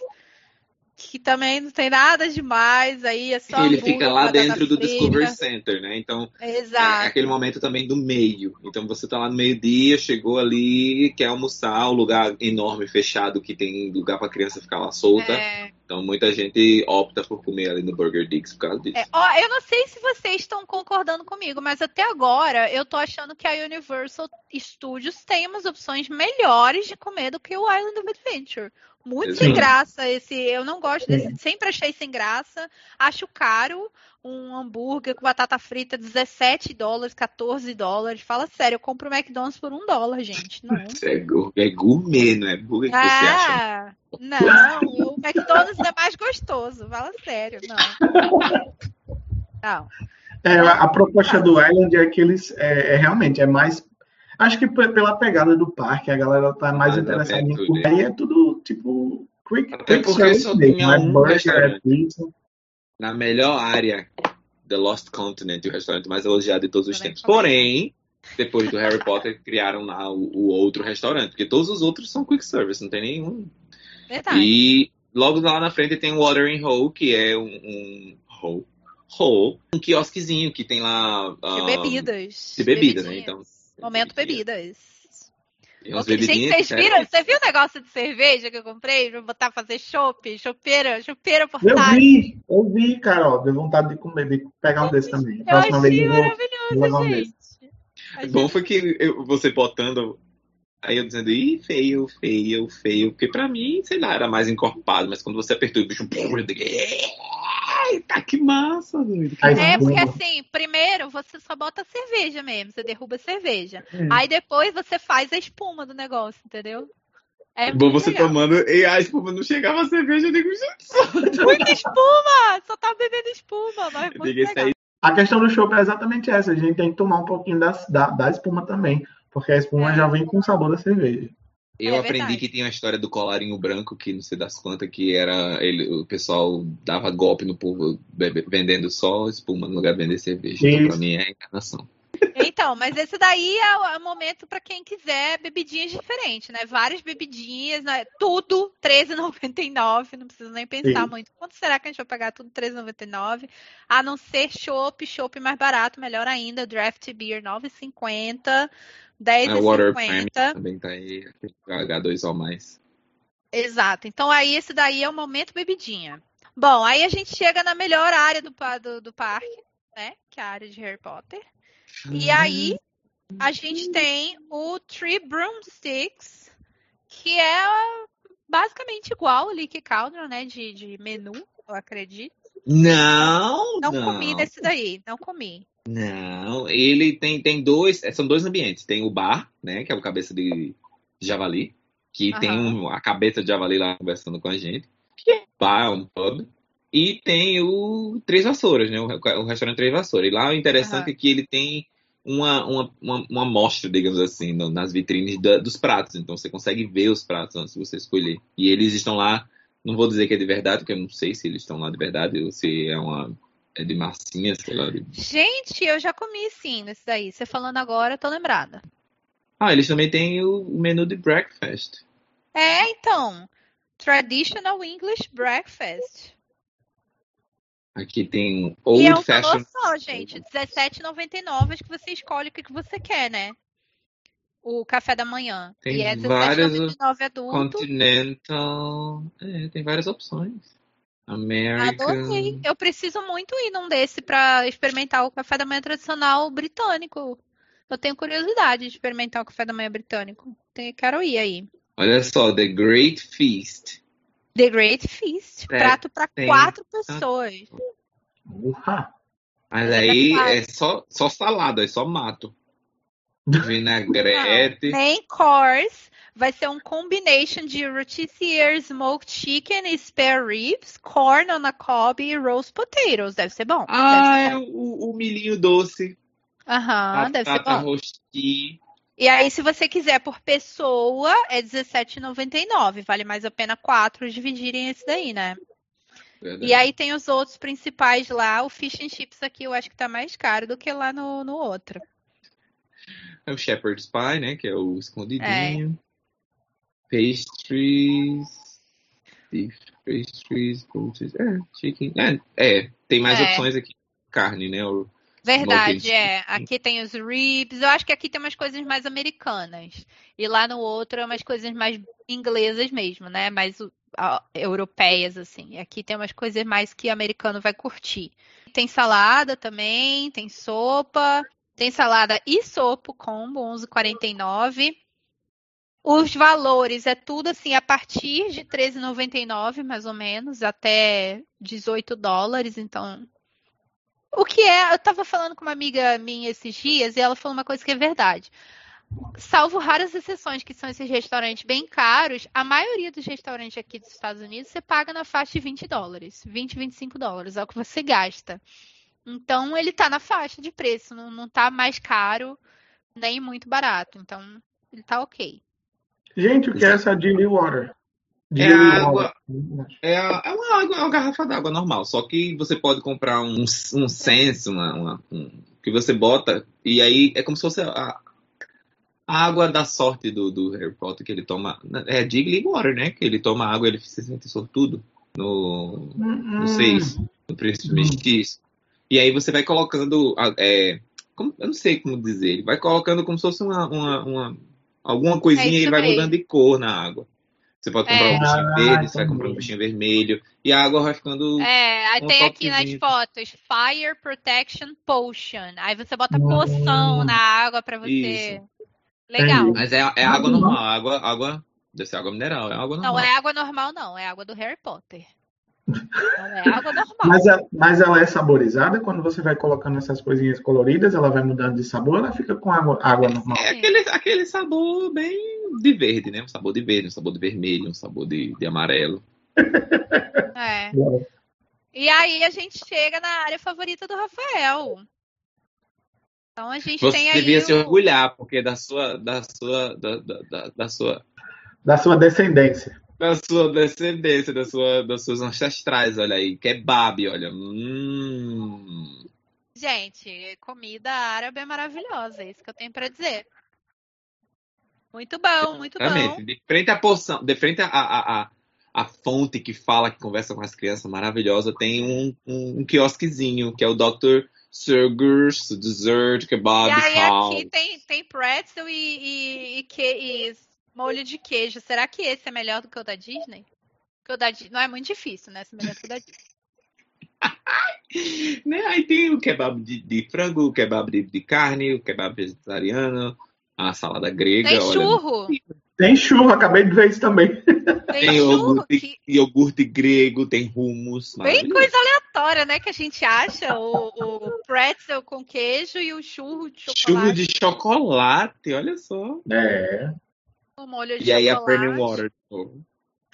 B: Que também não tem nada demais, aí é só
A: ele fica lá dentro do. Discovery Center, né? Então, é
B: Exato.
A: aquele momento também do meio. Então você tá lá no meio-dia, chegou ali, quer almoçar, um lugar enorme, fechado, que tem lugar pra criança ficar lá solta.
B: É,
A: Então muita gente opta por comer ali no Burger Digs por causa disso.
B: é, ó, eu não sei se vocês estão concordando comigo, mas até agora eu tô achando que a Universal Studios tem umas opções melhores de comer do que o Island of Adventure. Muito sem
C: Sim.
B: graça esse, eu não gosto desse, sempre achei sem graça. Acho caro um hambúrguer com batata frita 17 dólares, 14 dólares. Fala sério, eu compro o McDonald's por um dólar, gente. Não. (laughs)
A: Isso é, é gourmet, não é burger que você acha.
B: Ah, não, o McDonald's é mais gostoso, fala sério, não. (laughs) Não.
C: É, a proposta do Island é que eles é, é realmente é mais. Acho que pe- pela pegada do parque, a galera tá mais
A: Mas
C: interessada em
A: tudo,
C: comer. Aí é tudo tipo quick,
A: Até
C: quick
A: porque
C: service
A: só
C: mesmo,
A: tinha
C: é
A: um
C: burger, pizza.
A: Na melhor área, The Lost Continent, o restaurante mais elogiado de todos os tempos. Porém, depois do Harry Potter, (laughs) criaram lá o, o outro restaurante, porque todos os outros são quick service, não tem nenhum.
B: Verdade.
A: E logo lá na frente tem o Watering Hole, que é um, um hole, hole, um quiosquezinho que tem lá.
B: De
A: ah,
B: bebidas.
A: De bebida, né? Então.
B: Momento bebidas.
A: Tem umas
B: Ok, Gente,
A: bebidinhas.
B: vocês
A: né?
B: viram? Você viu o negócio de cerveja que eu comprei? Pra botar fazer chopp, chopeira, chopeira
C: Eu
B: portátil.
C: vi, eu vi, Carol. Deu vontade de comer, de pegar um desse também.
B: Eu
C: Próxima vez
B: achei
C: eu vou, vou
B: maravilhoso,
C: um
B: gente. Achei
A: Bom foi que eu- você botando. Aí eu dizendo, ih, feio, feio, feio. Porque pra mim, sei lá, era mais encorpado. Mas quando você apertou o bicho. Eu digo, Eita, que massa, doido. que
C: Aí
A: massa."
B: É, porque assim, primeiro você só bota a cerveja mesmo, você derruba a cerveja.
C: É.
B: Aí depois você faz a espuma do negócio, entendeu? É
A: Bom, você
B: legal.
A: tomando. E a espuma não chegava a cerveja. Eu digo, gente.
B: Muita espuma! Só tá bebendo espuma, mas
A: Eu
B: muito legal.
A: aí.
C: A questão do chopp é exatamente essa. A gente tem que tomar um pouquinho da, da, da espuma também. Porque a espuma
B: É.
C: já vem com o sabor da cerveja.
A: Eu
B: É
A: aprendi que tinha uma história do colarinho branco, que não sei das quantas, que era. Ele, o pessoal dava golpe no povo bebe- vendendo só espuma no lugar de vender cerveja. Então, pra
C: Isso.
A: mim, é encarnação.
B: Então, mas esse daí é o, é momento para quem quiser bebidinhas diferentes, né? Várias bebidinhas, né? tudo R$13,99, não precisa nem pensar
C: Sim.
B: muito. Quanto será que a gente vai pagar tudo R$13,99? A não ser chopp, chopp mais barato, melhor ainda, Draft Beer 9,50,
A: A Water Prime
B: 10,50.
A: também tá aí. H2O mais.
B: Exato. Então aí esse daí é o momento bebidinha. Bom, aí a gente chega na melhor área do, do, do parque, né? Que é a área de Harry Potter. E aí a gente tem o Tree Broomsticks, que é basicamente igual o Leaky Cauldron, né? De, de menu, eu acredito.
A: Não,
B: Não,
A: não.
B: comi nesse daí, não comi.
A: Não, ele tem, tem dois, é, são dois ambientes. Tem o bar, né, que é o cabeça de javali, que tem
B: Aham.
A: um- a cabeça de javali lá conversando com a gente, que é um bar, um pub. E tem o Três Vassouras, né, o, o restaurante Três Vassouras. E lá o interessante
B: Aham.
A: é que ele tem uma, uma, uma, uma amostra, digamos assim, no- nas vitrines da- dos pratos. Então você consegue ver os pratos antes de você escolher. E eles estão lá, não vou dizer que é de verdade, porque eu não sei se eles estão lá de verdade ou se é uma é de massinha, sei lá. de-
B: Gente, eu já comi sim nesse daí. Você falando agora, eu tô lembrada.
A: Ah, eles também têm o menu de breakfast.
B: É, então. Traditional English Breakfast.
A: Aqui tem um
B: e
A: Old
B: é um valor
A: Fashioned.
B: só, gente. R$17,99. Acho que você escolhe o que você quer, né? O café da manhã.
A: Tem
B: e é
A: várias
B: R$17,99 adulto.
A: Continental. É, tem várias opções. American.
B: Adorei. Eu preciso muito ir num desse pra experimentar o café da manhã tradicional britânico. Eu tenho curiosidade de experimentar o café da manhã britânico. Quero ir aí.
A: Olha só, The Great Feast.
B: The Great Feast.
A: É,
B: prato pra
A: tem-
B: quatro pessoas.
C: Ufa!
A: Mas
B: é
A: aí é só, só salada, é só mato. Vinagrete.
B: Main course vai ser um combination de rotisserie smoked chicken spare ribs, corn on a cob e roast potatoes. Deve ser bom.
A: Ah,
B: deve
A: é
B: ser bom.
A: o, o milhinho doce.
B: Aham, deve ser bom.
A: rosti.
B: E aí, se você quiser por pessoa, é R$17,99. Vale mais a pena quatro dividirem esse daí, né? E aí tem os outros principais lá. O fish and chips aqui eu acho que tá mais caro do que lá no, no outro.
A: É o Shepherd's Pie, né? Que é o escondidinho. Pastries. Beef pastries. poultry, É, chicken. É, é, tem mais
B: É.
A: opções aqui. Carne, né? O,
B: Verdade, é. Aqui tem os ribs. Eu acho que aqui tem umas coisas mais americanas. E lá no outro é umas coisas mais inglesas mesmo, né? Mais europeias, assim. Aqui tem umas coisas mais que americano vai curtir. Tem salada também, tem sopa. Tem salada e sopa combo, 11,49. Os valores é tudo assim a partir de 13,99 mais ou menos até 18 dólares, então o que é, eu tava falando com uma amiga minha esses dias e ela falou uma coisa que é verdade. Salvo raras exceções, que são esses restaurantes bem caros, a maioria dos restaurantes aqui dos Estados Unidos você paga na faixa de 20 dólares, 20, 25 dólares, é o que você gasta. Então ele tá na faixa de preço, não, não tá mais caro, nem muito barato. Então ele tá ok.
C: Gente, o que é essa Dilly Water?
A: É
C: Dilly
A: água. É, é uma água, é uma garrafa d'água normal, só que você pode comprar um, um sense, uma, uma- um, que você bota, e aí é como se fosse a, A água da sorte do, do Harry Potter que ele toma. É Digley Water, né? Que ele toma água ele se sente sortudo no, no 6,
C: Hum,
A: no Príncipe
C: Hum.
A: Mestiço. E aí você vai colocando. É, como- eu não sei como dizer. Ele vai colocando como se fosse uma, uma, uma- alguma coisinha
B: É
A: e vai mudando de cor na água. Você pode comprar
B: É.
A: um bichinho
C: Ah,
A: verde, você vai comprar um bichinho vermelho. E a água vai ficando.
B: É, aí
A: Um
B: tem aqui nas fotos Fire Protection Potion. Aí você bota
C: Hum.
B: poção na água pra você.
A: Isso.
B: Legal.
C: Entendi.
A: Mas é, é água normal, água, água. Deve ser água mineral, é água normal.
B: Não é água normal, não. É água do Harry Potter. Não é água normal.
C: Mas, a- mas ela é saborizada quando você vai colocando essas coisinhas coloridas, ela vai mudando de sabor, ela fica com água, água normal.
A: É aquele, aquele sabor bem de verde, né? Um sabor de verde, um sabor de vermelho, um sabor de, de amarelo.
B: É. E aí a gente chega na área favorita do Rafael. Então a gente
A: Você
B: tem aí.
A: devia se
B: o-
A: orgulhar, porque da sua, da sua, da, da, da- da sua,
C: Da sua descendência.
A: Da sua descendência, da sua, das suas ancestrais, olha aí, kebab, olha. Hum.
B: Gente, comida árabe é maravilhosa, é isso que eu tenho pra dizer. Muito bom, muito bom.
A: De frente à porção, de frente à, à, à, à fonte que fala, que conversa com as crianças maravilhosa, tem um, um, um quiosquezinho, que é o Dr. Surgers Dessert Kebab
B: E aí
A: House.
B: aqui tem, tem pretzel e, e, e, que- e molho de queijo. Será que esse é melhor do que o da Disney? Porque o da Disney não é muito difícil, né? Ser melhor do que o da Disney. (laughs)
A: Né? Aí tem o kebab de, de frango, o kebab de, de carne, o kebab vegetariano, a salada grega.
B: Tem
A: olha,
B: churro.
C: Tem churro, acabei de ver isso também.
B: Tem
A: Tem iogurte,
B: Que...
A: iogurte grego, tem hummus.
B: Bem coisa aleatória, né? Que a gente acha. O, o pretzel com queijo e o churro de chocolate.
A: Churro de chocolate, olha só.
C: É.
B: De
A: E aí a
B: chocolate.
A: Premium Water. de novo.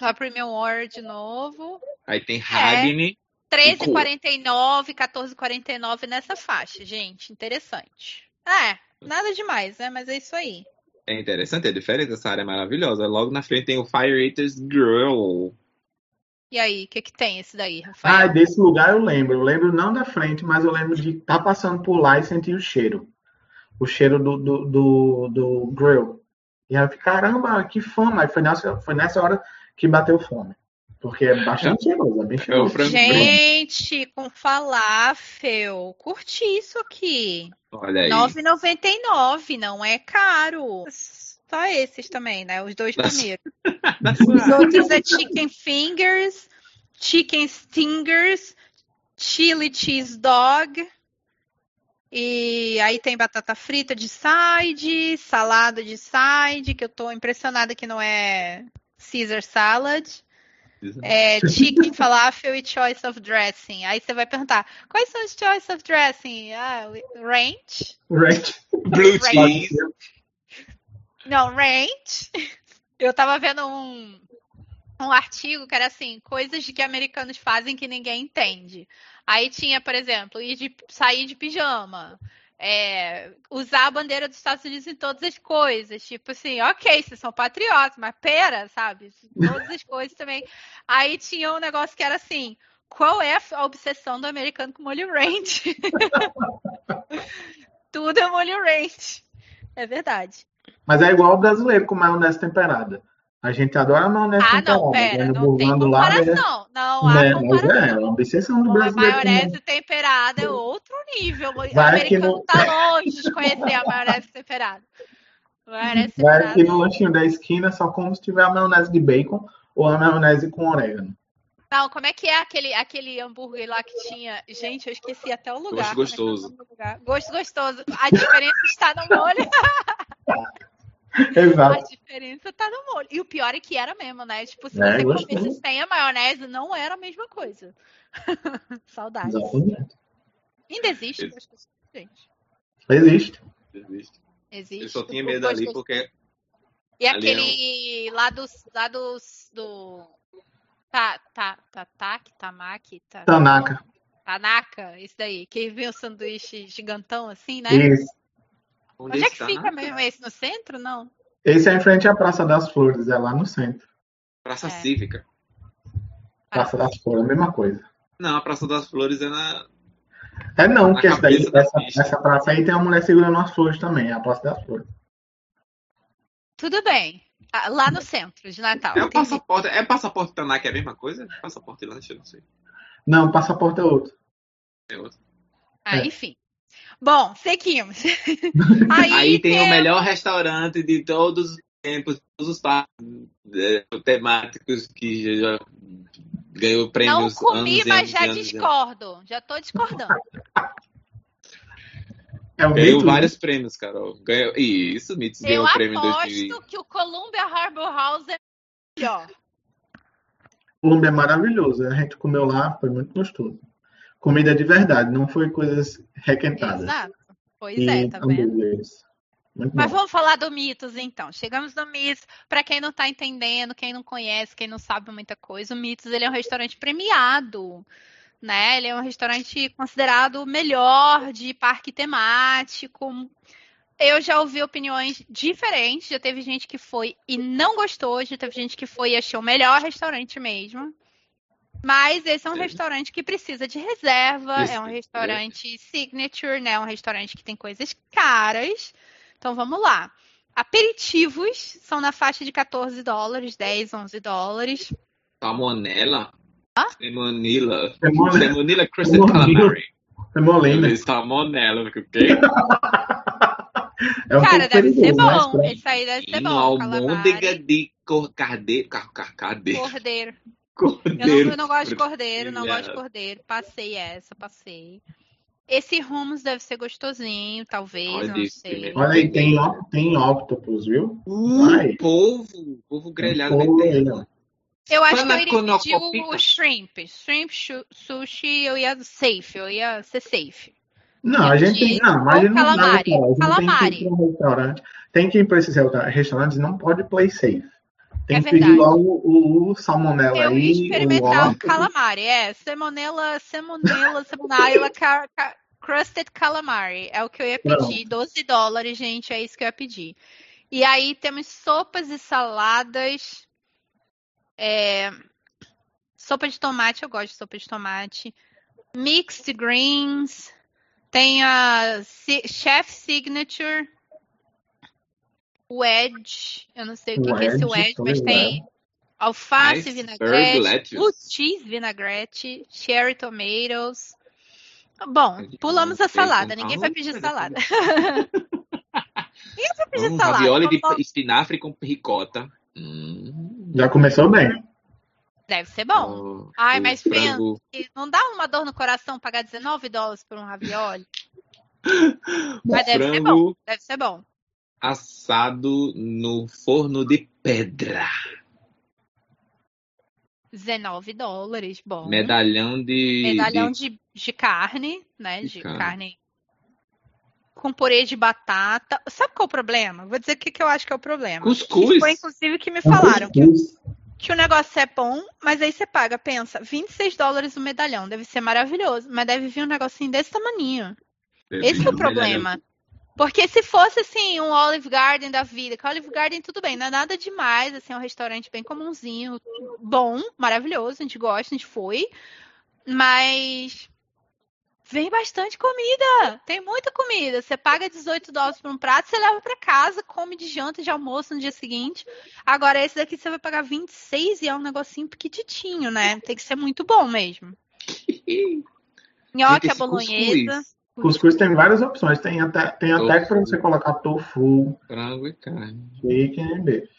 B: A Premium Water de novo.
A: Aí tem Ragni.
B: 13,49, 14,49 nessa faixa, gente. Interessante. É, nada demais, né? Mas é isso aí.
A: É interessante, é diferente, essa área é maravilhosa. Logo na frente tem o Fire Eaters Grill.
B: E aí, o que, que tem esse daí,
C: Ah,
B: Rafael?
C: desse lugar eu lembro. Eu lembro não da frente, mas eu lembro de estar passando por lá e sentir o cheiro. O cheiro do, do, do, do grill. E aí eu fiquei, caramba, que fome. Aí foi nessa, foi nessa hora que bateu fome. Porque é bastante cheiroso, é bem
A: É o
C: cheiroso.
A: frango
B: Gente, com falafel. Curti isso aqui.
A: Olha aí.
B: 9,99, não é caro. Só esses também, né? Os dois
A: Nossa.
B: primeiros. (laughs) Os outros é chicken fingers, chicken stingers, chili cheese dog. E aí tem batata frita de side, salada de side, que eu tô impressionada que não é Caesar salad. É, chicken falafel e choice of dressing. Aí você vai perguntar, quais são os choice of dressing? Ah, ranch?
C: Right.
A: Blue
B: Right.
A: cheese.
B: Não, ranch. Eu tava vendo um, um artigo que era assim, coisas que americanos fazem que ninguém entende. Aí tinha, por exemplo, ir de, sair de pijama. é, usar a bandeira dos Estados Unidos em todas as coisas. Tipo assim, ok, vocês são patriotas, mas pera, sabe? Todas as coisas também. Aí tinha um negócio que era assim, qual é a obsessão do americano com molho ranch? (laughs) Tudo é molho ranch. É verdade.
C: Mas é igual o brasileiro com maionese temperada. A gente adora maionese
B: Ah,
C: temperada.
B: não, pera,
C: Né?
B: não tem
C: Burlando lá, né?
B: comparação. Não há
C: Né? Mas
B: comparação.
C: é, é uma obsessão do
B: A
C: brasileiro. com
B: maionese temperada é outro nível. O
C: Vai que
B: americano
C: no-
B: tá longe de conhecer a maionese temperada. Maionese
C: Vai
B: temperada.
C: aqui no lanchinho da esquina só como se tiver a maionese de bacon ou a maionese com orégano.
B: Não, como é que é aquele, aquele hambúrguer lá que tinha? Gente, eu esqueci até o lugar.
A: Gosto
B: é que é o
A: gostoso.
B: nome do lugar? Gosto gostoso. A diferença está no molho. (laughs) (laughs) A
C: Exato.
B: diferença tá no molho. E o pior é que era mesmo, né? Tipo, se
C: É,
B: você comesse sem a maionese, não era a mesma coisa. (laughs) Saudades.
C: Exatamente.
B: Ainda existe,
A: Ex-
B: gente.
C: Existe.
A: Existe.
B: Existe.
A: Eu só tinha medo ali porque
B: E
A: Ali é
B: aquele lá dos. Lá dos. Do. Tá, tá, tá, tac, tamaki, tá,
C: Tanaka.
B: tanaka, esse daí. Que vem o sanduíche gigantão assim, né?
C: Isso.
B: Onde é que fica mesmo esse? No centro? Não.
C: Esse é em frente à Praça das Flores, é lá no centro.
A: Praça
B: É.
A: Cívica.
C: Praça das Flores, a mesma coisa.
A: Não, a Praça das Flores é na.
C: É não,
A: Na
C: porque esse daí,
A: da
C: essa, essa praça aí tem uma mulher segurando as flores também, é a Praça das Flores.
B: Tudo bem. Ah, Lá no centro de Natal.
A: É o passaporte. É passaporte Tanac é a mesma coisa? Passaporte lanche, eu não sei.
C: Não, passaporte é outro.
A: É outro.
B: Ah,
C: É.
B: enfim. Bom, seguimos. (laughs) Aí,
A: Aí tem o melhor restaurante de todos os tempos, todos os parques é, temáticos que já ganhou
B: Não
A: prêmios
B: comi,
A: anos
B: mas
A: anos
B: já
A: anos e anos.
B: discordo. Já tô discordando.
C: É o
A: Ganhou
C: mito,
A: vários prêmios, Carol. Ganhou... Isso,
B: Eu
A: ganhou o prêmio em
B: aposto
A: 2000.
B: que o Columbia Harbor House é melhor.
C: Colômbia é maravilhoso. A gente comeu lá, foi muito gostoso. Comida de verdade, não foi coisas requentadas.
B: Exato. Pois
C: E
B: é, tá vendo?
C: Muito
B: Mas
C: bom.
B: vamos falar do Mitos, então. Chegamos no Mitos. Para quem não tá entendendo, quem não conhece, quem não sabe muita coisa, o Mitos ele é um restaurante premiado, né? Ele é um restaurante considerado o melhor de parque temático. Eu já ouvi opiniões diferentes. Já teve gente que foi e não gostou, já teve gente que foi e achou o melhor restaurante mesmo. Mas esse é um
A: Sim.
B: restaurante que precisa de reserva,
A: Isso,
B: é um
A: é.
B: restaurante signature, né? É um restaurante que tem coisas caras. Então vamos lá. Aperitivos são na faixa de 14 dólares, 10, 11 dólares.
A: Salmonella.
B: Hã?
A: Semonila Crusted
C: Semonila.
A: Calamari.
C: É molina.
A: Salmonella. O quê?
C: É um
B: Cara, deve ser
C: mas
B: bom. Esse aí deve ser bom.
A: uma almôndega de cor- cardeiro. Car, car, cardeiro.
B: cordeiro.
A: Cordeiro.
B: Eu não, eu não gosto de cordeiro, não gosto de cordeiro. Passei essa, passei. Esse hummus deve ser gostosinho, talvez,
A: Olha
B: não
A: isso,
B: sei.
A: primeiro.
C: Olha aí, tem, ó- tem octopus, viu?
A: Uh,
C: Vai.
A: polvo. Polvo grelhado
C: Polvo
A: vegetariano.
B: Eu acho que eu iria pedir o shrimp. Shrimp sushi, eu ia safe, eu ia ser safe.
C: Não, a gente tem. Não, mas não
B: calamari.
C: pra- a gente
B: Calamari.
C: Tem que ir para um restaurante. Tem que ir para esses resta- restaurantes, não pode play safe. Tem
B: É
C: que pedir
B: verdade.
C: logo o, o salmonella
B: Eu
C: aí.
B: experimentar o
C: octopus.
B: calamari, é. Salmonella, salmonella, salmonella, crusted calamari. É o que eu ia pedir. 12 dólares, gente, é isso que eu ia pedir. E aí temos sopas e saladas. É, Sopa de tomate, eu gosto de sopa de tomate. Mixed greens. Tem a Chef Signature. Wedge. Eu não sei o que, que é esse
C: Wedge,
B: wedge, mas tem alface, vinagrete, blue cheese, vinagrete, cherry tomatoes. Bom, pulamos a salada. Ninguém vai pedir salada. (laughs) Ninguém vai pedir
A: Um
B: salada.
A: ravioli de espinafre com ricota. Hum.
C: Já começou bem.
B: Deve ser bom.
A: Oh,
B: Ai, mas
A: frango.
B: E Não dá uma dor no coração pagar 19 dólares por um ravioli? (laughs) Mas deve ser bom.
A: frango
B: Deve ser bom.
A: Assado no forno de pedra.
B: 19 dólares, bom.
A: Medalhão de.
B: Medalhão
A: de-
B: de, de carne, né?
A: De
B: De
A: carne.
B: carne. Com purê de batata. Sabe qual é o problema? Vou dizer o que, que eu acho que é o problema.
A: Cuscuz.
B: Que foi, inclusive, que me falaram que,
C: Cuscuz.
B: que o negócio é bom, mas aí você paga, pensa, 26 dólares o medalhão. Deve ser maravilhoso, mas deve vir um negocinho desse tamaninho. Esse é o problema. Porque se fosse assim, um Olive Garden da vida, que Olive Garden tudo bem, não é nada demais, assim, é um restaurante bem comumzinho, bom, maravilhoso, a gente gosta, a gente foi, mas vem bastante comida, tem muita comida. Você paga 18 dólares por um prato, você leva pra casa, come de janta e de almoço no dia seguinte. Agora esse daqui você vai pagar 26 e é um negocinho pequititinho, né? Tem que ser muito bom mesmo. (laughs) Nhoque a bolonhesa.
A: Cuscuz,
C: tem várias opções. Tem até, tem até para você colocar tofu,
A: Frango e carne.
C: chicken e beef.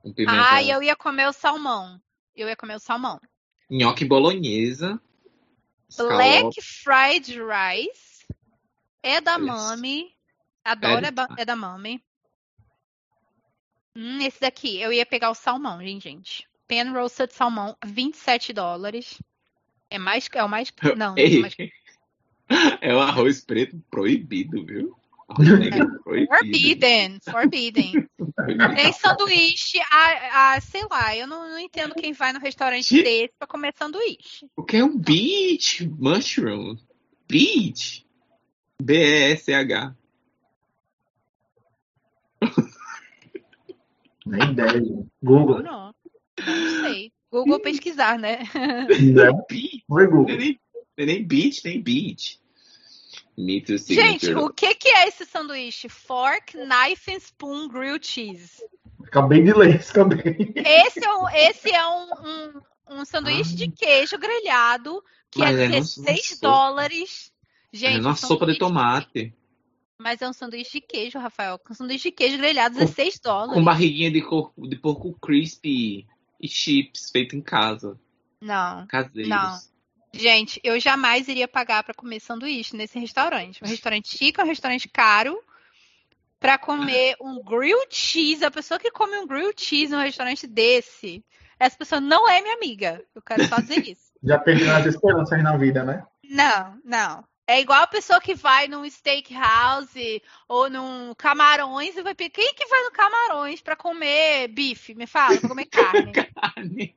A: Com pimenta.
B: Ah, eu ia comer o salmão. Eu ia comer o salmão.
A: Nhoque bolonhesa.
B: Black Fried Rice. É da Mami. Adoro,
A: É
B: é, da Mami. Hum, esse daqui. Eu ia pegar o salmão, hein, gente. Pan roasted salmão, 27 dólares. É mais é o mais (laughs) não, não é mais (laughs)
A: é o arroz preto proibido, viu? (laughs) Proibido.
B: forbidden, forbidden. Tem sanduíche, a, a, sei lá, eu não, não entendo quem vai no restaurante
A: Gente.
B: desse pra comer sanduíche.
A: O que é um beach mushroom? Beach. B-E-S-H.
C: Nem ideia. gente. Google.
B: Não, não sei. Google pesquisar, né?
C: Não
A: Beach.
C: foi
A: Não é
C: Google.
A: nem, não é nem beach, nem beach. Meet
B: Gente, o que, que é esse sanduíche? Fork, knife and spoon grilled cheese.
C: Acabei de ler isso também.
B: Esse é um, esse é um, um, um sanduíche ah. de queijo grelhado que é 16 é dólares. Gente,
A: é uma sopa de tomate.
B: Mas é um sanduíche de queijo, Rafael. Um sanduíche de queijo grelhado, 16 dólares.
A: Com barriguinha de, corpo, de porco crispy e chips feito em casa.
B: Não.
A: Caseiros.
B: Não. Gente, eu jamais iria pagar para comer sanduíche nesse restaurante. Um restaurante chique, um restaurante caro, para comer um grilled cheese. A pessoa que come um grilled cheese num restaurante desse, essa pessoa não é minha amiga. Eu quero só dizer isso. (laughs)
C: Já perdeu as esperanças na vida, né?
B: Não, não. É igual a pessoa que vai num steakhouse ou num Camarões e vai pedir. Quem que vai no Camarões para comer bife? Me fala, pra comer carne. (laughs) carne.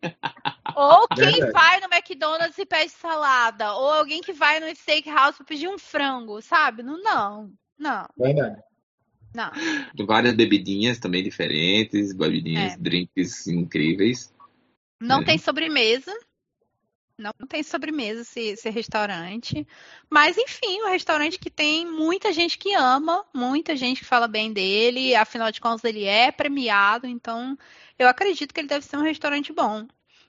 B: Ou quem Verdade. vai no McDonald's e pede salada. Ou alguém que vai no steakhouse para pedir um frango, sabe? Não, não. Não.
C: Verdade.
B: Não.
A: Várias bebidinhas também diferentes, bebidinhas, é. drinks incríveis.
B: Não é. tem sobremesa. Não tem sobremesa esse, esse, restaurante. Mas, enfim, um restaurante que tem muita gente que ama, muita gente que fala bem dele. Afinal de contas, ele é premiado. Então, eu acredito que ele deve ser um restaurante bom.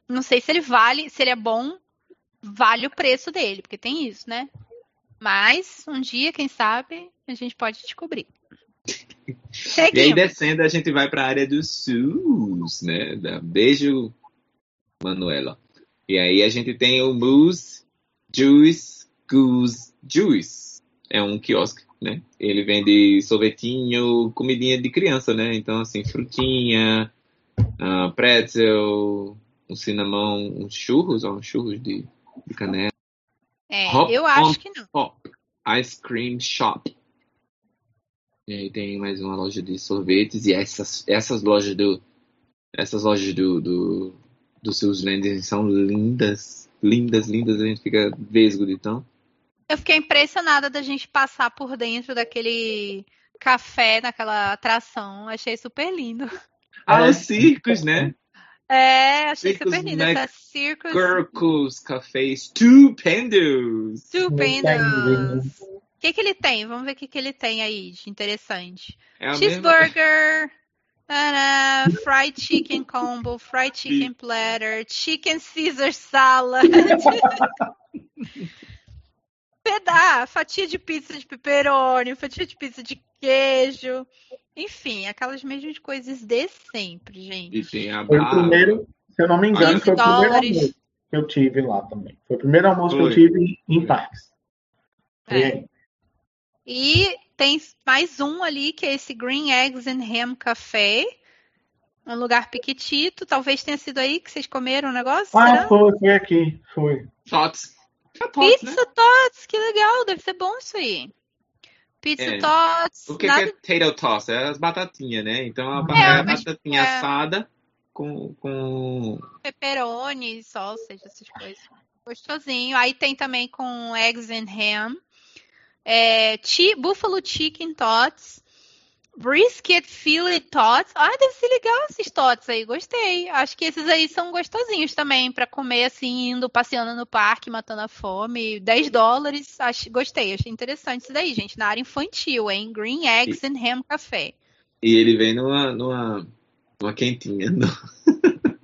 B: Não sei se ele vale, se ele é bom, vale o preço dele, porque tem isso, né? Mas, um dia, quem sabe, a gente pode descobrir.
A: Seguimos. E aí, descendo, a gente vai para a área dos SUS, né? Beijo, Manuela. E aí a gente tem o Moose Juice Goose Juice. É um quiosque, né? Ele vende sorvetinho, comidinha de criança, né? Então, assim, frutinha, uh, pretzel, um cinnamon, uns churros, ó, uns churros de, de canela.
B: É, Hop eu acho que não.
A: Pop Ice Cream Shop. E aí tem mais uma loja de sorvetes e essas, essas lojas do essas lojas do, do dos seus vendors são lindas, lindas, lindas. A gente fica vesgo de tão.
B: Eu fiquei impressionada da gente passar por dentro daquele café, naquela atração. Achei super lindo.
A: Ah, os circos, né?
B: É, achei circos super lindo. Essa circos.
A: Circus Café Stupendos.
B: Stupendos. O que, que ele tem? Vamos ver o que, que ele tem aí de interessante. É Cheeseburger. Mesma... Tadá, fried chicken combo, fried chicken platter, chicken Caesar salad. (laughs) Pedar, fatia de pizza de pepperoni, fatia de pizza de queijo. Enfim, aquelas mesmas coisas de sempre, gente.
A: E tem a
C: Foi o primeiro, se eu não me engano, foi o primeiro almoço que eu tive lá também. Foi o primeiro almoço foi. que eu tive em parques.
B: É. E tem mais um ali, que é esse Green Eggs and Ham Café. Um lugar piquitito. Talvez tenha sido aí que vocês comeram o negócio.
C: Ah, será? foi, foi aqui. Foi.
A: Tots.
B: Pizza né? Tots, que legal. Deve ser bom isso aí. Pizza é. Tots.
A: O que, nada... que é potato toss? É as batatinhas, né? Então a, é, a batatinha é... assada com, com...
B: Pepperoni, sausage, essas coisas. Gostosinho. Aí tem também com eggs and ham. É, Buffalo Chicken Tots. Brisket Philly Tots. Ah, deve ser legal esses tots aí, gostei. Acho que esses aí são gostosinhos também para comer assim, indo passeando no parque, matando a fome. 10 dólares, acho, gostei, achei interessante isso daí, gente. Na área infantil, hein? Green Eggs e, and Ham Café.
A: E ele vem numa, numa, numa quentinha. (laughs) No...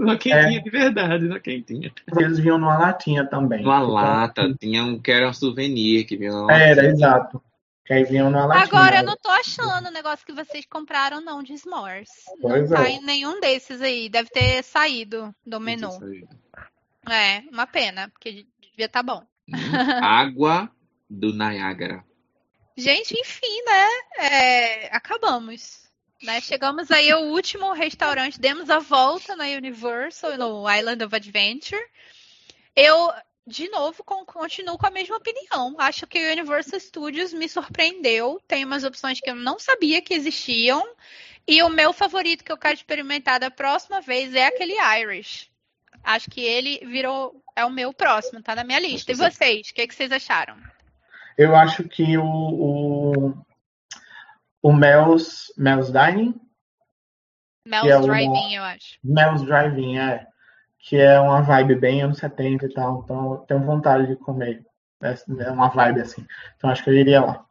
A: Uma quentinha é. de verdade, uma quentinha.
C: Eles vinham numa latinha também.
A: Uma lata, tinha um que era um souvenir que vinha
C: numa Era, exato. Que aí vinham numa latinha.
B: Agora eu não tô achando o negócio que vocês compraram, não, de S'mores. Pois não é. tá em nenhum desses aí. Deve ter saído do menu. É, uma pena, porque devia estar tá bom.
A: Hum, água do Niagara. (laughs)
B: Gente, enfim, né? É, acabamos. Né? Chegamos aí ao último restaurante, demos a volta na Universal, no Island of Adventure. Eu, de novo, continuo com a mesma opinião. Acho que o Universal Studios me surpreendeu. Tem umas opções que eu não sabia que existiam. E o meu favorito que eu quero experimentar da próxima vez é aquele Irish. Acho que ele virou. É o meu próximo, tá na minha lista. E vocês? O que, é que vocês acharam?
C: Eu acho que o, o o Mel's, Mel's Dining.
B: Mel's é Driving, eu acho.
C: Mel's Driving, é. Que é uma vibe bem anos 70 e tal. Então, tenho vontade de comer É, é uma vibe assim. Então acho que eu iria lá.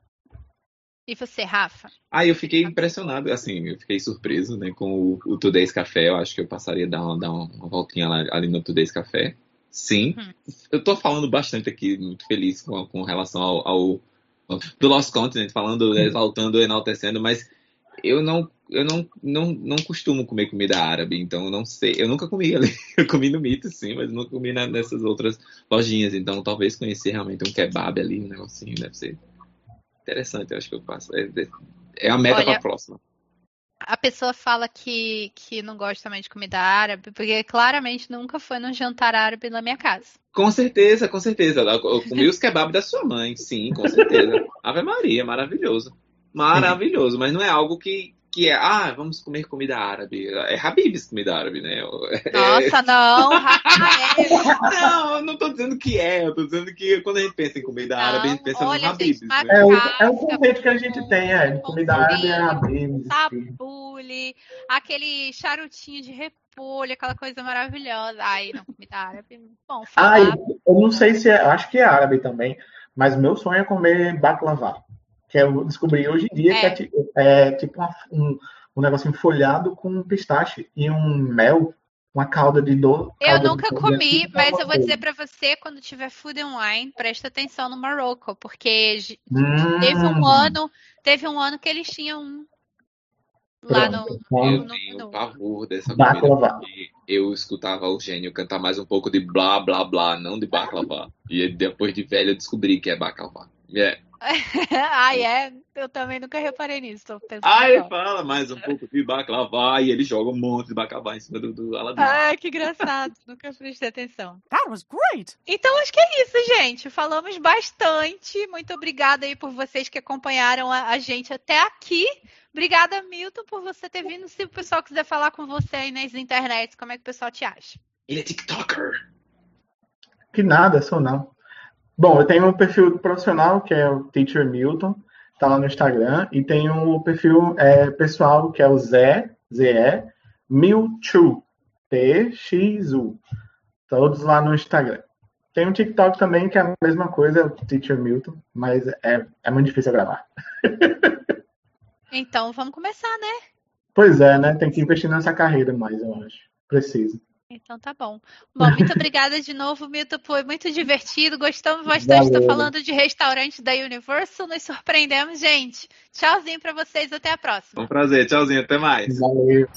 B: E você, Rafa?
A: Ah, eu fiquei impressionado, assim, eu fiquei surpreso, né, com o, o Today's Café. Eu acho que eu passaria a dar uma, dar uma voltinha lá, ali no Today's Café. Sim. Hum. Eu tô falando bastante aqui, muito feliz com, com relação ao, ao do Lost Continent, falando, exaltando, enaltecendo, mas eu não eu não, não, não costumo comer comida árabe, então eu não sei. Eu nunca comi ali. (laughs) Eu comi no Mito, sim, mas nunca comi na, nessas outras lojinhas. Então talvez conhecer realmente um kebab ali, um negocinho, deve ser interessante. Eu acho que eu faço. É, é a meta para a próxima.
B: A pessoa fala que, que não gosta também de comida árabe, porque claramente nunca foi num jantar árabe na minha casa.
A: Com certeza, com certeza. Eu comi os (laughs) kebab da sua mãe, sim, com certeza. Ave Maria, maravilhoso. Maravilhoso, mas não é algo que, que é, ah, vamos comer comida árabe. É Habib's comida árabe, né?
B: Nossa, não, (laughs)
A: Não, não tô dizendo que é, eu tô dizendo que quando a gente pensa em comida não, árabe, a gente pensa olha, no Habib's.
C: Né? É, o, é o conceito que a gente tem, é, de comida árabe é Habib's.
B: Tabule, aquele charutinho de repolho, aquela coisa maravilhosa. Ai, não, comida árabe. Bom, falar...
C: Ah, eu não sei se é, acho que é árabe também, mas meu sonho é comer baklava que eu descobri hoje em dia, é. que é, é tipo uma, um, um negocinho folhado com pistache e um mel, uma calda de doce.
B: Eu nunca comi, mas eu vou dizer para você, quando tiver Food and Wine, presta atenção no Marocco, porque hum. teve um ano, teve um ano que eles tinham um lá no,
A: Eu tenho pavor dessa comida, eu escutava o gênio cantar mais um pouco de blá blá blá, não de baklava. E depois de velho eu descobri que é baklava. É. (laughs)
B: Ai, é? Eu também nunca reparei nisso.
A: Ai, fala mais um pouco de baklava e ele joga um monte de baklava em cima do, do Aladdin.
B: Ai, que engraçado. (laughs) nunca prestei atenção. That was great! Então acho que é isso, gente. Falamos bastante. Muito obrigada aí por vocês que acompanharam a, a gente até aqui. Obrigada, Milton, por você ter vindo. Se o pessoal quiser falar com você aí nas internet, como é que o pessoal te acha?
A: Ele é TikToker.
C: Que nada, sou não. Bom, eu tenho um perfil profissional, que é o Teacher Milton, tá lá no Instagram, e tenho o um perfil é, pessoal, que é o Zé, Zé, Milchu, T-X-U. Todos lá no Instagram. Tem um TikTok também, que é a mesma coisa, o Teacher Milton, mas é, é muito difícil gravar.
B: então, vamos começar, né?
C: Pois é, né? Tem que investir nessa carreira mais, eu acho. Preciso.
B: Então tá bom. Bom, muito obrigada de novo, Milton. Foi muito divertido. Gostamos bastante. Estou falando de restaurante da Universal. Nos surpreendemos, gente. Tchauzinho para vocês. Até a próxima.
A: Um prazer. Tchauzinho. Até mais.
C: Valeu.